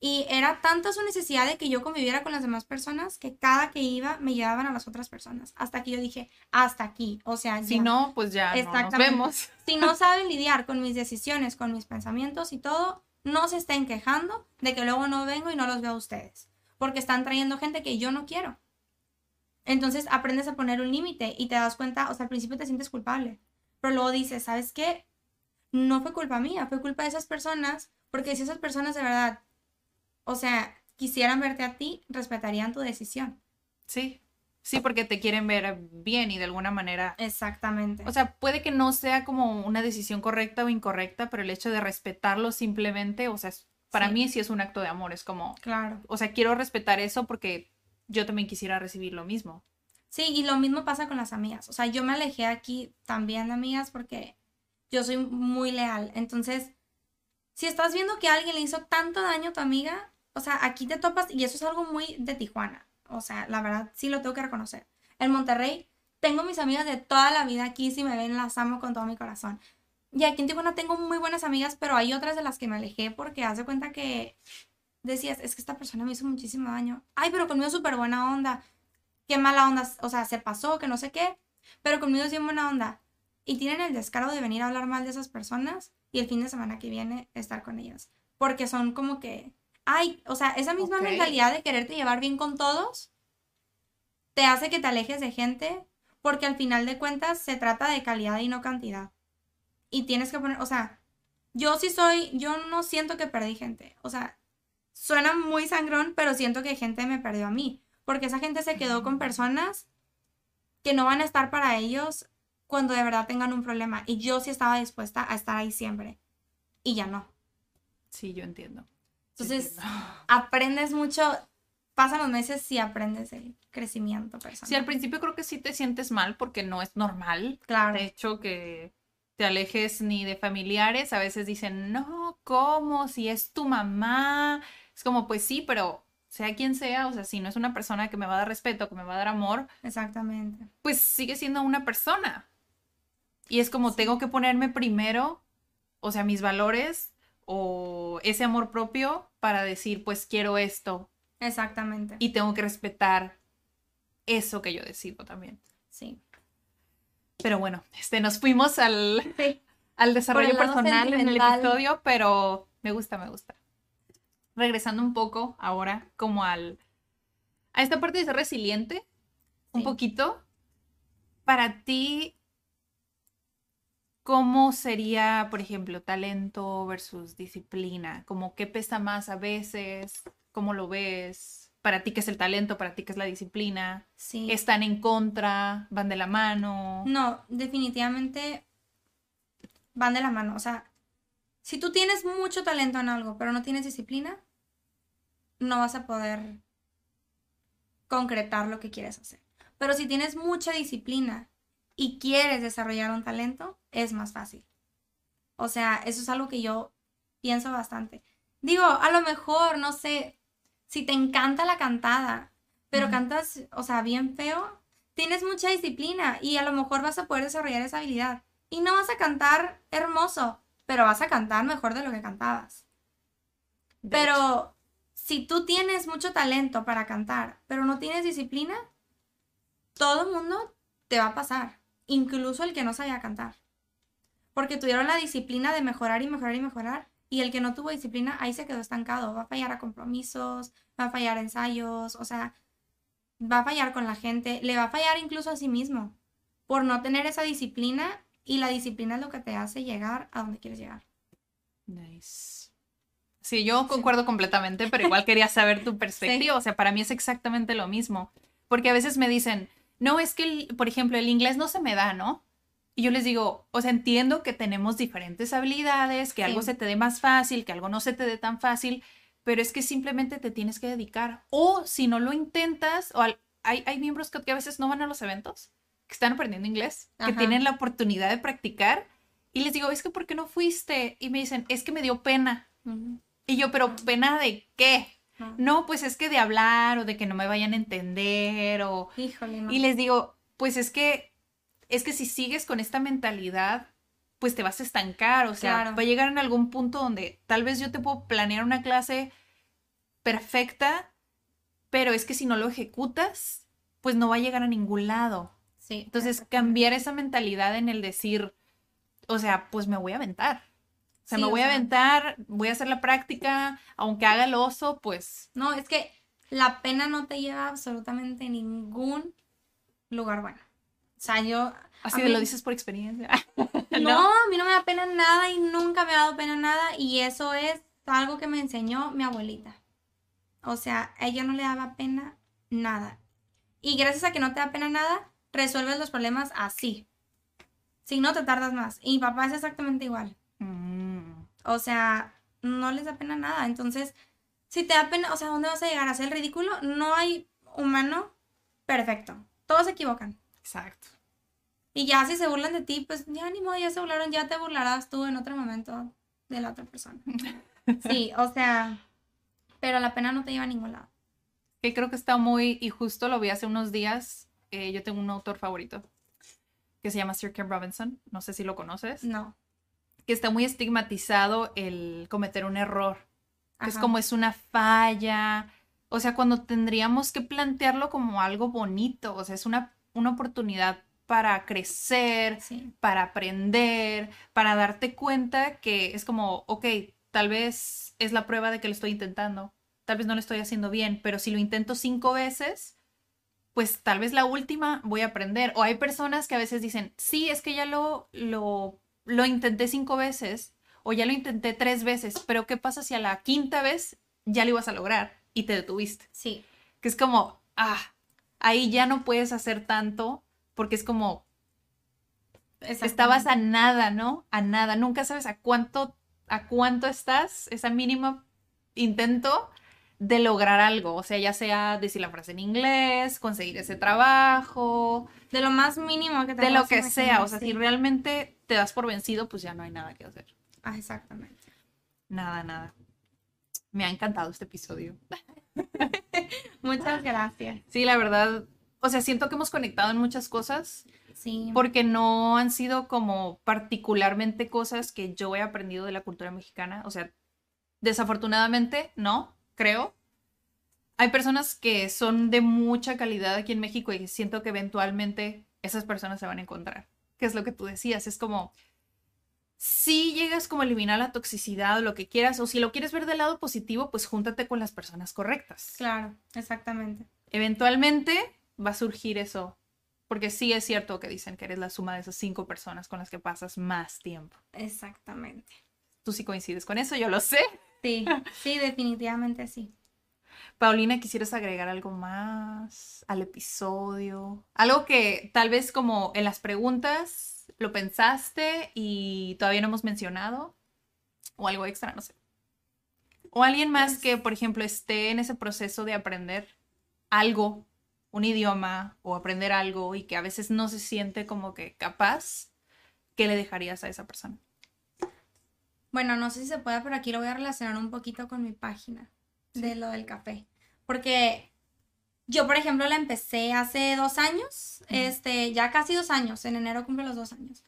Speaker 2: Y era tanta su necesidad de que yo conviviera con las demás personas que cada que iba me llevaban a las otras personas. Hasta que yo dije, hasta aquí. O sea,
Speaker 1: Si no, pues ya no nos vemos.
Speaker 2: Si no saben lidiar con mis decisiones, con mis pensamientos y todo, no se estén quejando de que luego no vengo y no los veo a ustedes. Porque están trayendo gente que yo no quiero. Entonces aprendes a poner un límite y te das cuenta, o sea, al principio te sientes culpable. Pero luego dices, ¿sabes qué? No fue culpa mía, fue culpa de esas personas. Porque si esas personas de verdad, o sea, quisieran verte a ti, respetarían tu decisión.
Speaker 1: Sí, sí, porque te quieren ver bien y de alguna manera
Speaker 2: Exactamente.
Speaker 1: O sea, puede que no sea como una decisión correcta o incorrecta, pero el hecho de respetarlo simplemente, o sea, para
Speaker 2: Sí.
Speaker 1: mí sí es un acto de amor, es como,
Speaker 2: claro.
Speaker 1: o sea, quiero respetar eso porque yo también quisiera recibir lo mismo.
Speaker 2: Sí, y lo mismo pasa con las amigas. O sea, yo me alejé aquí también de amigas porque yo soy muy leal. Entonces, si estás viendo que alguien le hizo tanto daño a tu amiga, o sea, aquí te topas y eso es algo muy de Tijuana. O sea, la verdad, sí lo tengo que reconocer. En Monterrey, tengo mis amigas de toda la vida aquí, si me ven, las amo con todo mi corazón. Y aquí en Tijuana tengo muy buenas amigas, pero hay otras de las que me alejé porque haz de cuenta que decías, es que esta persona me hizo muchísimo daño. Ay, pero conmigo súper buena onda qué mala onda, o sea, se pasó, que no sé qué, pero conmigo es bien buena onda. Y tienen el descaro de venir a hablar mal de esas personas y el fin de semana que viene estar con ellas. Porque son como que, ay, o sea, esa misma mentalidad de quererte llevar bien con todos te hace que te alejes de gente porque al final de cuentas se trata de calidad y no cantidad. Y tienes que poner, o sea, yo sí soy, yo no siento que perdí gente. O sea, suena muy sangrón, pero siento que gente me perdió a mí. Porque esa gente se quedó con personas que no van a estar para ellos cuando de verdad tengan un problema. Y yo sí estaba dispuesta a estar ahí siempre. Y ya no.
Speaker 1: Sí, yo entiendo. Sí
Speaker 2: Entonces, aprendes mucho. Pasan los meses y aprendes el crecimiento personal.
Speaker 1: Sí, al principio creo que sí te sientes mal porque no es normal.
Speaker 2: Claro.
Speaker 1: De hecho, que te alejes ni de familiares. A veces dicen, no, ¿cómo? Si es tu mamá. Es como, pues sí, pero sea quien sea, o sea, si no es una persona que me va a dar respeto, que me va a dar amor,
Speaker 2: Exactamente.
Speaker 1: pues sigue siendo una persona. Y es como tengo que ponerme primero, o sea, mis valores o ese amor propio para decir, pues quiero esto
Speaker 2: Exactamente.
Speaker 1: y tengo que respetar eso que yo decido también.
Speaker 2: sí.
Speaker 1: Pero bueno, este, nos fuimos al,
Speaker 2: Sí.
Speaker 1: al desarrollo personal en el episodio, pero me gusta, me gusta. Regresando un poco ahora como al a esta parte de ser resiliente, un poquito. Para ti, ¿cómo sería, por ejemplo, talento versus disciplina? Como qué pesa más a veces, ¿cómo lo ves? Para ti, ¿qué es el talento? Para ti, ¿qué es la disciplina?
Speaker 2: Sí.
Speaker 1: ¿Están en contra? ¿Van de la mano?
Speaker 2: No, definitivamente van de la mano. O sea, si tú tienes mucho talento en algo, pero no tienes disciplina, no vas a poder concretar lo que quieres hacer. Pero si tienes mucha disciplina y quieres desarrollar un talento, es más fácil. O sea, eso es algo que yo pienso bastante. Digo, a lo mejor, no sé, si te encanta la cantada, pero cantas, o sea, bien feo, tienes mucha disciplina y a lo mejor vas a poder desarrollar esa habilidad. Y no vas a cantar hermoso, pero vas a cantar mejor de lo que cantabas.
Speaker 1: De hecho.
Speaker 2: Pero si tú tienes mucho talento para cantar, pero no tienes disciplina, todo el mundo te va a pasar, incluso el que no sabía cantar. porque tuvieron la disciplina de mejorar y mejorar y mejorar. Y el que no tuvo disciplina, ahí se quedó estancado. Va a fallar a compromisos, va a fallar a ensayos, o sea, va a fallar con la gente, le va a fallar incluso a sí mismo por no tener esa disciplina y la disciplina es lo que te hace llegar a donde quieres llegar.
Speaker 1: Nice. Sí, yo concuerdo completamente, pero igual quería saber tu perspectiva. O sea, para mí es exactamente lo mismo. Porque a veces me dicen, no, es que, el- por ejemplo, el inglés no se me da, ¿no? Y yo les digo, o sea, entiendo que tenemos diferentes habilidades, que algo se te dé más fácil, que algo no se te dé tan fácil, pero es que simplemente te tienes que dedicar. O si no lo intentas, o al- hay, hay miembros que, que a veces no van a los eventos, que están aprendiendo inglés, que tienen la oportunidad de practicar. Y les digo, es que ¿por qué no fuiste? Y me dicen, es que me dio pena. Y yo, pero pena de qué? No, pues es que de hablar o de que no me vayan a entender o...
Speaker 2: Híjole, no.
Speaker 1: Y les digo, pues es que, es que si sigues con esta mentalidad, pues te vas a estancar, o sea,
Speaker 2: Claro.
Speaker 1: va a llegar en algún punto donde tal vez yo te puedo planear una clase perfecta, pero es que si no lo ejecutas, pues no va a llegar a ningún lado.
Speaker 2: Sí.
Speaker 1: Entonces, cambiar esa mentalidad en el decir, o sea, pues me voy a aventar. O sea,
Speaker 2: Sí,
Speaker 1: me
Speaker 2: o
Speaker 1: voy a aventar, voy a hacer la práctica, aunque haga el oso, pues
Speaker 2: No, es que la pena no te lleva a absolutamente ningún lugar bueno. O sea, yo...
Speaker 1: así de lo
Speaker 2: mí-
Speaker 1: dices por experiencia.
Speaker 2: No, a mí no me da pena nada y nunca me ha dado pena nada y eso es algo que me enseñó mi abuelita. O sea, a ella no le daba pena nada. Y gracias a que no te da pena nada, resuelves los problemas así. Si no, te tardas más. Y mi papá es exactamente igual. O sea, no les da pena nada. Entonces, si te da pena, o sea, ¿dónde vas a llegar a hacer el ridículo? No hay humano perfecto. Todos se equivocan.
Speaker 1: exacto.
Speaker 2: Y ya si se burlan de ti, pues ya ni modo, ya se burlaron, ya te burlarás tú en otro momento de la otra persona. Sí, o sea, pero la pena no te lleva a ningún lado.
Speaker 1: Que creo que está muy, y justo lo vi hace unos días, eh, yo tengo un autor favorito que se llama Sir Ken Robinson, no sé si lo conoces,
Speaker 2: No.
Speaker 1: Que está muy estigmatizado el cometer un error. que es como es una falla, o sea, cuando tendríamos que plantearlo como algo bonito, o sea, es una, una oportunidad para crecer,
Speaker 2: Sí,
Speaker 1: para aprender, para darte cuenta que es como, ok, tal vez es la prueba de que lo estoy intentando, tal vez no lo estoy haciendo bien, pero si lo intento cinco veces, pues tal vez la última voy a aprender. O hay personas que a veces dicen, sí, es que ya lo, lo, lo intenté cinco veces o ya lo intenté tres veces, pero ¿qué pasa si a la quinta vez ya lo ibas a lograr y te detuviste?
Speaker 2: sí,
Speaker 1: Que es como, ah, ahí ya no puedes hacer tanto porque es como, estabas a nada, ¿no? A nada. Nunca sabes a cuánto, a cuánto estás, esa mínima intento de lograr algo. O sea, ya sea decir la frase en inglés, conseguir ese trabajo,
Speaker 2: De lo más mínimo que te
Speaker 1: de lo que
Speaker 2: imaginar,
Speaker 1: sea. O sea,
Speaker 2: sí.
Speaker 1: si realmente te das por vencido, pues ya no hay nada que hacer.
Speaker 2: Ah, exactamente.
Speaker 1: Nada, nada. Me ha encantado este episodio.
Speaker 2: Muchas gracias.
Speaker 1: Sí, la verdad, o sea, siento que hemos conectado en muchas cosas.
Speaker 2: Sí.
Speaker 1: porque no han sido como particularmente cosas que yo he aprendido de la cultura mexicana. O sea, desafortunadamente, no, creo. Hay personas que son de mucha calidad aquí en México y siento que eventualmente esas personas se van a encontrar. Que es lo que tú decías, es como, si llegas como a eliminar la toxicidad o lo que quieras, o si lo quieres ver del lado positivo, pues júntate con las personas correctas.
Speaker 2: Claro, exactamente.
Speaker 1: Eventualmente va a surgir eso. Porque sí es cierto que dicen que eres la suma de esas cinco personas con las que pasas más tiempo.
Speaker 2: Exactamente.
Speaker 1: Tú sí coincides con eso, yo lo sé.
Speaker 2: Sí, sí, definitivamente sí.
Speaker 1: Paulina, ¿quisieras agregar algo más al episodio? Algo que tal vez como en las preguntas lo pensaste y todavía no hemos mencionado. O algo extra, no sé. O alguien más que, por ejemplo, esté en ese proceso de aprender algo, un idioma o aprender algo y que a veces no se siente como que capaz, ¿qué le dejarías a esa persona?
Speaker 2: Bueno, no sé si se puede, pero aquí lo voy a relacionar un poquito con mi página de lo del café. Porque yo, por ejemplo, la empecé hace dos años, este, ya casi dos años, en enero cumple los dos años.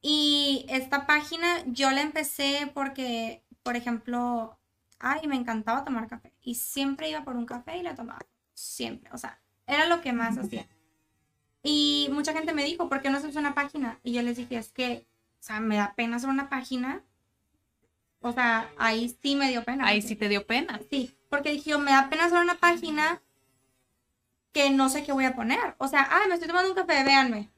Speaker 2: Y esta página yo la empecé porque, por ejemplo, ay, me encantaba tomar café. Y siempre iba por un café y la tomaba. Siempre. O sea, era lo que más hacía. Y mucha gente me dijo, ¿por qué no haces una página? Y yo les dije, es que o sea, me da pena hacer una página. O sea, ahí sí me dio pena.
Speaker 1: Ahí
Speaker 2: porque-
Speaker 1: sí te dio pena.
Speaker 2: Sí, porque dije, me da pena hacer una página que no sé qué voy a poner. O sea, ah, me estoy tomando un café, véanme.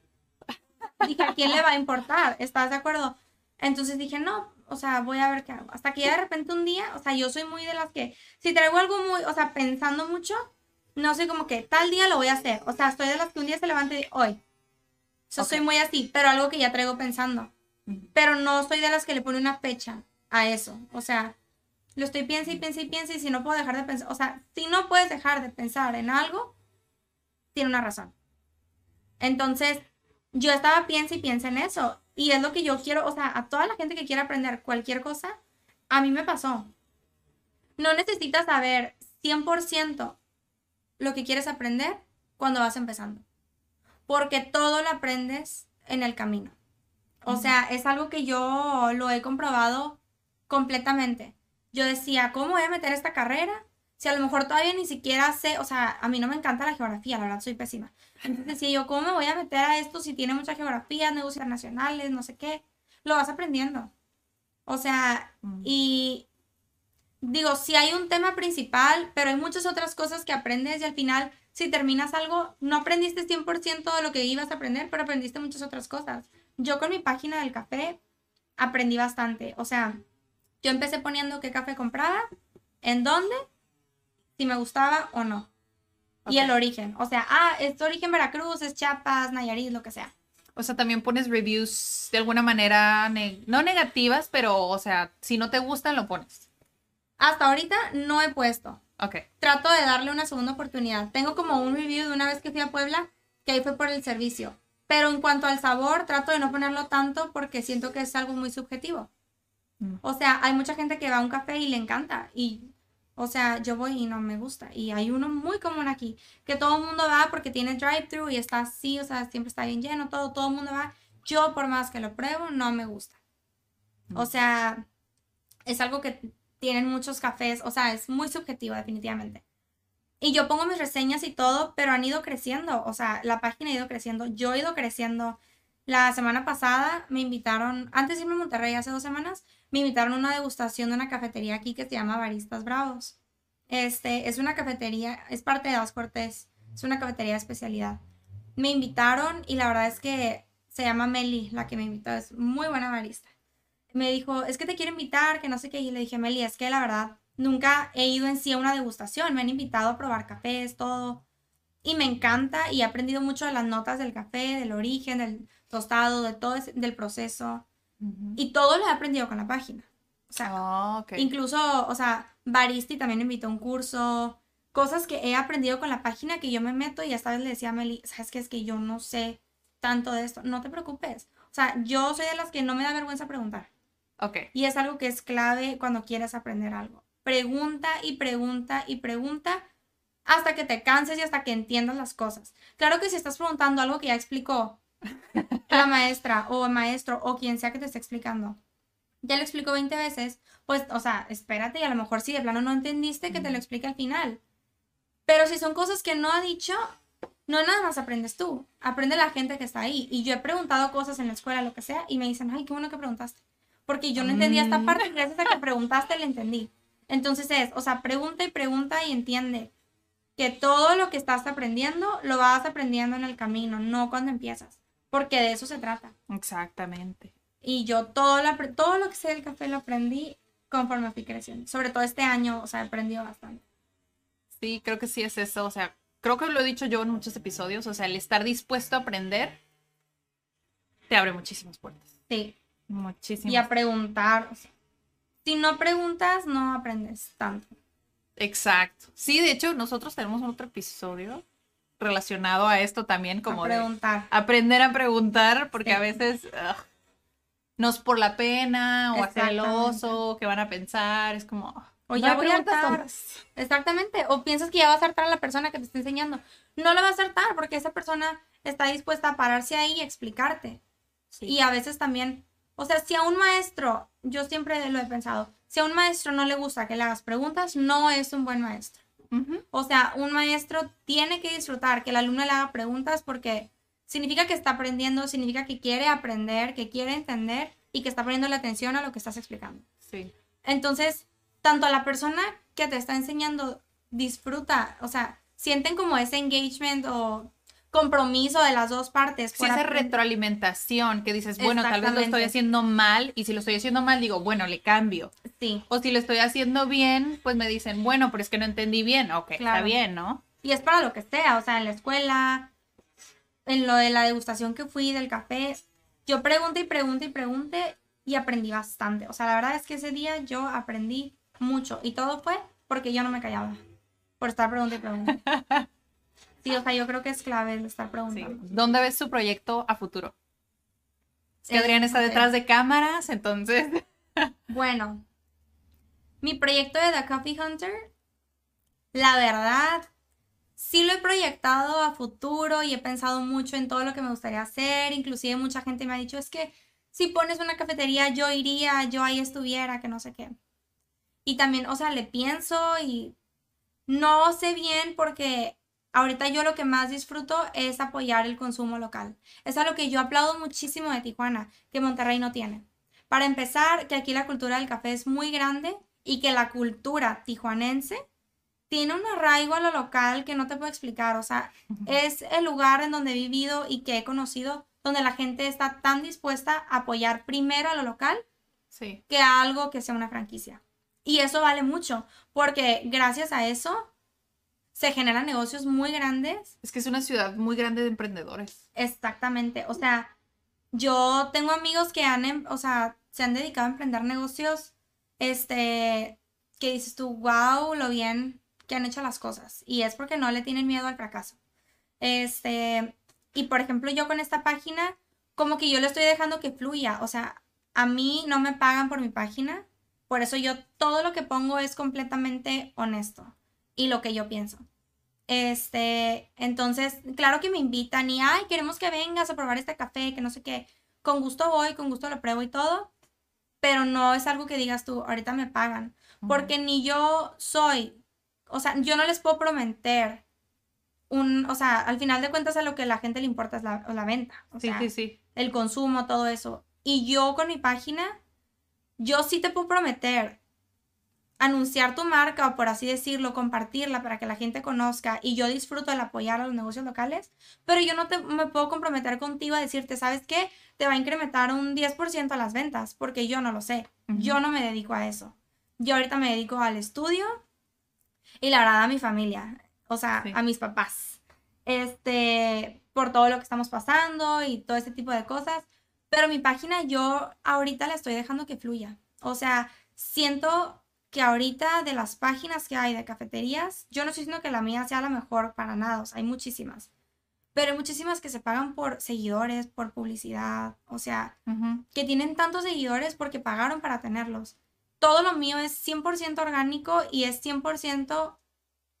Speaker 2: Dije, ¿a quién le va a importar? ¿Estás de acuerdo? Entonces dije, no, o sea, voy a ver qué hago. Hasta que ya de repente un día, o sea, yo soy muy de las que, si traigo algo muy, o sea, pensando mucho, no soy como que tal día lo voy a hacer. O sea, soy de las que un día se levante y hoy. Yo soy
Speaker 1: Ok.
Speaker 2: muy así, pero algo que ya traigo pensando. Pero no soy de las que le pone una fecha a eso. O sea, lo estoy piensa y piensa y piensa y si no puedo dejar de pensar, o sea, si no puedes dejar de pensar en algo, tiene una razón. Entonces, yo estaba piensa y piensa en eso. Y es lo que yo quiero, o sea, a toda la gente que quiera aprender cualquier cosa, a mí me pasó. No necesitas saber 100% lo que quieres aprender cuando vas empezando. Porque todo lo aprendes en el camino. O sea, es algo que yo lo he comprobado completamente. Yo decía, ¿cómo voy a meter esta carrera? Si a lo mejor todavía ni siquiera sé, o sea, a mí no me encanta la geografía, la verdad soy pésima. Entonces decía yo, ¿cómo me voy a meter a esto si tiene mucha geografía, negocios internacionales, no sé qué? Lo vas aprendiendo. O sea,
Speaker 1: Mm.
Speaker 2: y digo, sí hay un tema principal, pero hay muchas otras cosas que aprendes y al final, si terminas algo, no aprendiste 100% de lo que ibas a aprender, pero aprendiste muchas otras cosas. Yo con mi página del café aprendí bastante. O sea, yo empecé poniendo qué café compraba, en dónde, si me gustaba o no. Y el origen. O sea, ah, es origen Veracruz, es Chiapas, Nayarit, lo que sea.
Speaker 1: O sea, también pones reviews de alguna manera, ne- no negativas, pero, o sea, si no te gustan, lo pones.
Speaker 2: Hasta ahorita no he puesto.
Speaker 1: Ok.
Speaker 2: trato de darle una segunda oportunidad. Tengo como un review de una vez que fui a Puebla, que ahí fue por el servicio. Pero en cuanto al sabor, trato de no ponerlo tanto porque siento que es algo muy subjetivo.
Speaker 1: Mm.
Speaker 2: O sea, hay mucha gente que va a un café y le encanta. Y, o sea, yo voy y no me gusta. Y hay uno muy común aquí, que todo el mundo va porque tiene drive-thru y está así, o sea, siempre está bien lleno, todo, todo el mundo va. Yo, por más que lo pruebo, no me gusta. O sea, es algo que tienen muchos cafés, o sea, es muy subjetivo definitivamente. Y yo pongo mis reseñas y todo, pero han ido creciendo, o sea, la página ha ido creciendo, yo he ido creciendo. La semana pasada me invitaron, antes de irme a Monterrey hace dos semanas, me invitaron a una degustación de una cafetería aquí que se llama Baristas Bravos. Este, es una cafetería, es parte de Das Cortés, es una cafetería de especialidad. Me invitaron y la verdad es que se llama Meli, la que me invitó, es muy buena barista me dijo, es que te quiero invitar, que no sé qué. Y le dije, Meli, es que la verdad, nunca he ido en sí a una degustación. Me han invitado a probar cafés, todo. Y me encanta y he aprendido mucho de las notas del café, del origen, del tostado, de todo del proceso. Y todo lo he aprendido con la página. O sea,
Speaker 1: Ah,
Speaker 2: incluso, o sea, Baristi también me invitó a un curso. Cosas que he aprendido con la página que yo me meto y esta vez le decía a Meli, ¿sabes qué? Es que yo no sé tanto de esto. No te preocupes. O sea, yo soy de las que no me da vergüenza preguntar.
Speaker 1: Ok.
Speaker 2: Y es algo que es clave cuando quieres aprender algo. Pregunta y pregunta y pregunta hasta que te canses y hasta que entiendas las cosas. Claro que si estás preguntando algo que ya explicó la maestra o el maestro o quien sea que te esté explicando, ya lo explicó 20 veces, pues, o sea, espérate y a lo mejor si de plano no entendiste, que te lo explique al final. Pero si son cosas que no ha dicho, no nada más aprendes tú, aprende la gente que está ahí. Y yo he preguntado cosas en la escuela, lo que sea, y me dicen, ay, qué bueno que preguntaste. Porque yo no entendía esta
Speaker 1: Mm.
Speaker 2: parte, gracias a que preguntaste, la entendí. Entonces es, o sea, pregunta y pregunta y entiende que todo lo que estás aprendiendo lo vas aprendiendo en el camino, no cuando empiezas. Porque de eso se trata.
Speaker 1: Exactamente.
Speaker 2: Y yo todo todo lo que sé del café lo aprendí conforme fui creciendo. Sobre todo este año, o sea, he aprendido bastante.
Speaker 1: Sí, creo que sí es eso. O sea, creo que lo he dicho yo en muchos episodios. O sea, el estar dispuesto a aprender te abre muchísimas puertas.
Speaker 2: Sí.
Speaker 1: Muchísimas.
Speaker 2: Y a preguntar. o sea, si no preguntas, no aprendes tanto.
Speaker 1: Exacto. Sí, de hecho, nosotros tenemos otro episodio relacionado a esto también, como
Speaker 2: a
Speaker 1: de
Speaker 2: preguntar.
Speaker 1: aprender a preguntar, porque
Speaker 2: Sí.
Speaker 1: a veces ugh, nos por la pena o hacer el oso, que van a pensar, es como...
Speaker 2: O
Speaker 1: no
Speaker 2: ya voy a
Speaker 1: tontas.
Speaker 2: Exactamente. O piensas que ya vas a hartar a la persona que te está enseñando. No la vas a hartar porque esa persona está dispuesta a pararse ahí y explicarte. Y a veces también, o sea, si a un maestro, yo siempre lo he pensado, si a un maestro no le gusta que le hagas preguntas, no es un buen maestro. O sea, un maestro tiene que disfrutar que el alumno le haga preguntas porque significa que está aprendiendo, significa que quiere aprender, que quiere entender y que está poniendo la atención a lo que estás explicando.
Speaker 1: Sí.
Speaker 2: Entonces, tanto la persona que te está enseñando disfruta, o sea, sienten como ese engagement o compromiso de las dos partes.
Speaker 1: Sí, esa retroalimentación que dices, bueno, tal vez lo estoy haciendo mal y si lo estoy haciendo mal digo, bueno, le cambio.
Speaker 2: Sí.
Speaker 1: O si lo estoy haciendo bien, pues me dicen, bueno, pero es que no entendí bien. Ok, está
Speaker 2: Claro.
Speaker 1: bien, ¿no?
Speaker 2: Y es para lo que sea, o sea, en la escuela, en lo de la degustación que fui del café, yo pregunté y pregunté y pregunté y aprendí bastante. O sea, la verdad es que ese día yo aprendí mucho y todo fue porque yo no me callaba por estar preguntando y preguntando. Sí, o sea, yo creo que es clave el estar
Speaker 1: Sí.
Speaker 2: preguntando.
Speaker 1: ¿Dónde ves su proyecto a futuro? Es que
Speaker 2: Eh,
Speaker 1: Adrián está detrás de cámaras, entonces.
Speaker 2: Bueno, mi proyecto de The Coffee Hunter, la verdad, sí lo he proyectado a futuro y he pensado mucho en todo lo que me gustaría hacer. Inclusive mucha gente me ha dicho, es que si pones una cafetería, yo iría, yo ahí estuviera, que no sé qué. Y también, o sea, le pienso y no sé bien porque ahorita yo lo que más disfruto es apoyar el consumo local. Es a lo que yo aplaudo muchísimo de Tijuana, que Monterrey no tiene. Para empezar, que aquí la cultura del café es muy grande y que la cultura tijuanense tiene un arraigo a lo local que no te puedo explicar. O sea, es el lugar en donde he vivido y que he conocido donde la gente está tan dispuesta a apoyar primero a lo local
Speaker 1: Sí.
Speaker 2: que a algo que sea una franquicia. Y eso vale mucho, porque gracias a eso se generan negocios muy grandes
Speaker 1: Es que es una ciudad muy grande de emprendedores.
Speaker 2: Exactamente. O sea, yo tengo amigos que han, em- o sea, se han dedicado a emprender negocios, este, que dices tú, wow, lo bien que han hecho las cosas. Y es porque no le tienen miedo al fracaso. Este, y por ejemplo, yo con esta página, como que yo le estoy dejando que fluya. O sea, a mí no me pagan por mi página. Por eso yo todo lo que pongo es completamente honesto. Y lo que yo pienso. Este, entonces, claro que me invitan y, ay, queremos que vengas a probar este café, que no sé qué. Con gusto voy, con gusto lo pruebo y todo, pero no es algo que digas tú, ahorita me pagan, porque ni yo soy, o sea, yo no les puedo prometer un, o sea, al final de cuentas a lo que a la gente le importa es la, la venta, o
Speaker 1: Sí,
Speaker 2: sea,
Speaker 1: sí, sí.
Speaker 2: el consumo, todo eso. Y yo con mi página, yo sí te puedo prometer anunciar tu marca o por así decirlo, compartirla para que la gente conozca y yo disfruto el apoyar a los negocios locales, pero yo no te, me puedo comprometer contigo a decirte, ¿sabes qué? Te va a incrementar un 10% a las ventas, porque yo no lo sé, yo no me dedico a eso. Yo ahorita me dedico al estudio y la verdad a mi familia, o sea,
Speaker 1: Sí.
Speaker 2: a mis papás. Este, por todo lo que estamos pasando y todo este tipo de cosas. Pero mi página yo ahorita la estoy dejando que fluya. O sea, siento que ahorita de las páginas que hay de cafeterías, yo no estoy diciendo que la mía sea la mejor para nada, o sea, hay muchísimas. Pero hay muchísimas que se pagan por seguidores, por publicidad, o sea, que tienen tantos seguidores porque pagaron para tenerlos. Todo lo mío es 100% orgánico y es 100%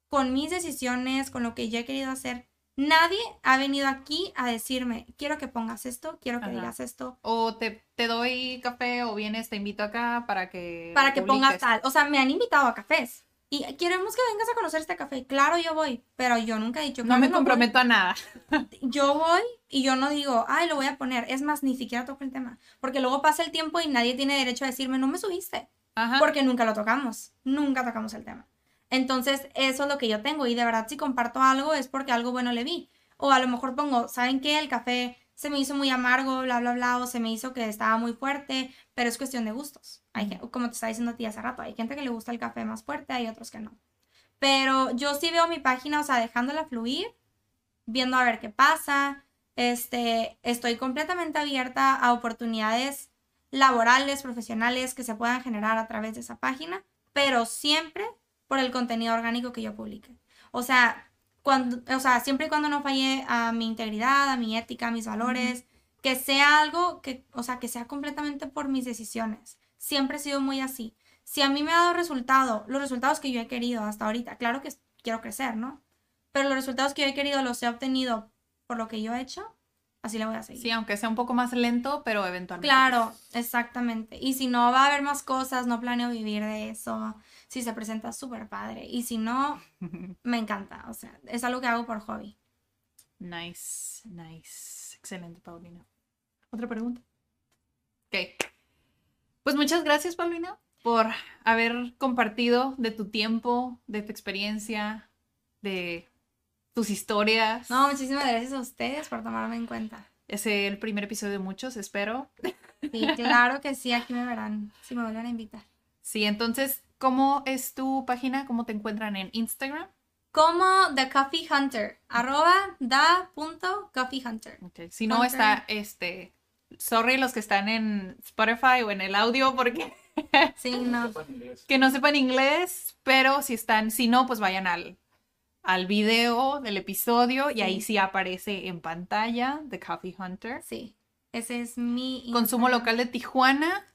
Speaker 2: con mis decisiones, con lo que yo he querido hacer. Nadie ha venido aquí a decirme, quiero que pongas esto, quiero que
Speaker 1: Ajá.
Speaker 2: digas esto,
Speaker 1: O te, te doy café o vienes, te invito acá para que.
Speaker 2: para que pongas
Speaker 1: publiques.
Speaker 2: tal. O sea, me han invitado a cafés. Y queremos que vengas a conocer este café. Claro, yo voy, pero yo nunca he dicho
Speaker 1: No me
Speaker 2: "Claro, voy".
Speaker 1: comprometo a nada.
Speaker 2: Yo voy y yo no digo, ay, lo voy a poner. Es más, ni siquiera toco el tema. Porque luego pasa el tiempo y nadie tiene derecho a decirme, no me subiste.
Speaker 1: Ajá.
Speaker 2: porque nunca lo tocamos, nunca tocamos el tema. Entonces, eso es lo que yo tengo y de verdad si comparto algo es porque algo bueno le vi. O a lo mejor pongo, ¿saben qué? El café se me hizo muy amargo, bla, bla, bla, o se me hizo que estaba muy fuerte, pero es cuestión de gustos. Hay, como te estaba diciendo a ti hace rato, hay gente que le gusta el café más fuerte, hay otros que no. Pero yo sí veo mi página, o sea, dejándola fluir, viendo a ver qué pasa. Este, estoy completamente abierta a oportunidades laborales, profesionales que se puedan generar a través de esa página, pero siempre por el contenido orgánico que yo publique. O sea, cuando, o sea, siempre y cuando no falle a mi integridad, a mi ética, a mis valores, que sea algo que, o sea, que sea completamente por mis decisiones. Siempre he sido muy así. Si a mí me ha dado resultado, los resultados que yo he querido hasta ahorita, claro que quiero crecer, ¿no? Pero los resultados que yo he querido los he obtenido por lo que yo he hecho, así le voy a seguir.
Speaker 1: Sí, aunque sea un poco más lento, pero eventualmente.
Speaker 2: Claro, exactamente. Y si no va a haber más cosas, no planeo vivir de eso. Si se presenta súper padre. Y si no, me encanta. O sea, es algo que hago por hobby.
Speaker 1: Nice, nice. Excelente, Paulina. ¿Otra pregunta? Ok. Pues muchas gracias, Paulina, por haber compartido de tu tiempo, de tu experiencia, de tus historias.
Speaker 2: No, muchísimas gracias a ustedes por tomarme en cuenta.
Speaker 1: Es el primer episodio de muchos, espero.
Speaker 2: Sí, claro que sí, aquí me verán, si me vuelven a invitar.
Speaker 1: Sí, entonces, ¿cómo es tu página? ¿Cómo te encuentran en Instagram?
Speaker 2: Como The Coffee Hunter, arroba da.coffeehunter.
Speaker 1: Okay. Si no, está este. Sorry los que están en Spotify o en el audio porque
Speaker 2: Sí, no.
Speaker 1: que no sepan inglés, pero si están, si no, pues vayan al, al video del episodio y ahí
Speaker 2: Sí.
Speaker 1: sí aparece en pantalla The Coffee Hunter.
Speaker 2: Sí, ese es mi...
Speaker 1: Consumo
Speaker 2: Instagram.
Speaker 1: local de Tijuana.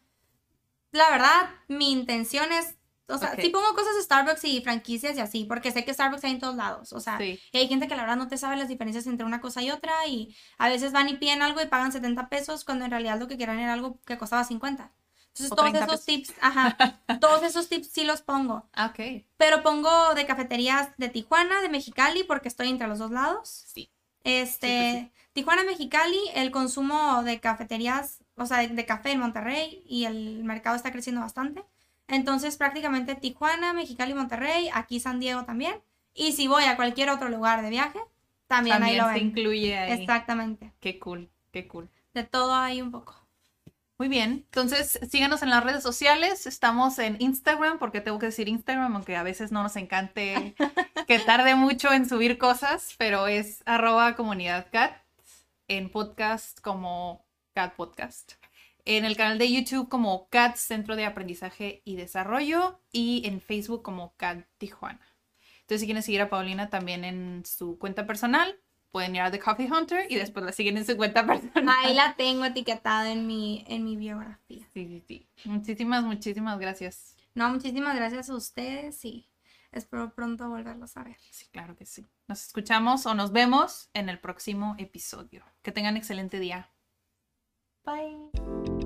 Speaker 2: La verdad, mi intención es... O sea, sí pongo cosas de Starbucks y franquicias y así, porque sé que Starbucks hay en todos lados. O sea,
Speaker 1: Sí.
Speaker 2: y hay gente que la verdad no te sabe las diferencias entre una cosa y otra y a veces van y piden algo y pagan 70 pesos cuando en realidad lo que querían era algo que costaba 50. Entonces,
Speaker 1: O
Speaker 2: todos
Speaker 1: 30
Speaker 2: esos
Speaker 1: pesos.
Speaker 2: tips, ajá, todos esos tips sí los pongo.
Speaker 1: Ah, ok.
Speaker 2: Pero pongo de cafeterías de Tijuana, de Mexicali, porque estoy entre los dos lados.
Speaker 1: Sí.
Speaker 2: Este, Tijuana, Mexicali, el consumo de cafeterías, o sea, de, de café en Monterrey y el mercado está creciendo bastante. Entonces, prácticamente Tijuana, Mexicali, Monterrey, aquí San Diego también. Y si voy a cualquier otro lugar de viaje, también, ahí lo
Speaker 1: se
Speaker 2: ven.
Speaker 1: incluye ahí.
Speaker 2: Exactamente.
Speaker 1: Qué cool, qué cool.
Speaker 2: De todo hay un poco.
Speaker 1: Muy bien, entonces síganos en las redes sociales. Estamos en Instagram, porque tengo que decir Instagram, aunque a veces no nos encante que tarde mucho en subir cosas, pero es arroba comunidad cat, en podcast como cat podcast, en el canal de YouTube como cat Centro de Aprendizaje y Desarrollo y en Facebook como cat Tijuana. Entonces si quieren seguir a Paulina también en su cuenta personal, pueden ir a The Coffee Hunter y después la siguen en su cuenta personal.
Speaker 2: Ahí la tengo etiquetada en mi, en mi biografía.
Speaker 1: Sí, sí, sí. Muchísimas, muchísimas gracias.
Speaker 2: No, muchísimas gracias a ustedes y espero pronto volverlos a ver.
Speaker 1: Sí, claro que sí. Nos escuchamos o nos vemos en el próximo episodio. Que tengan excelente día. Bye.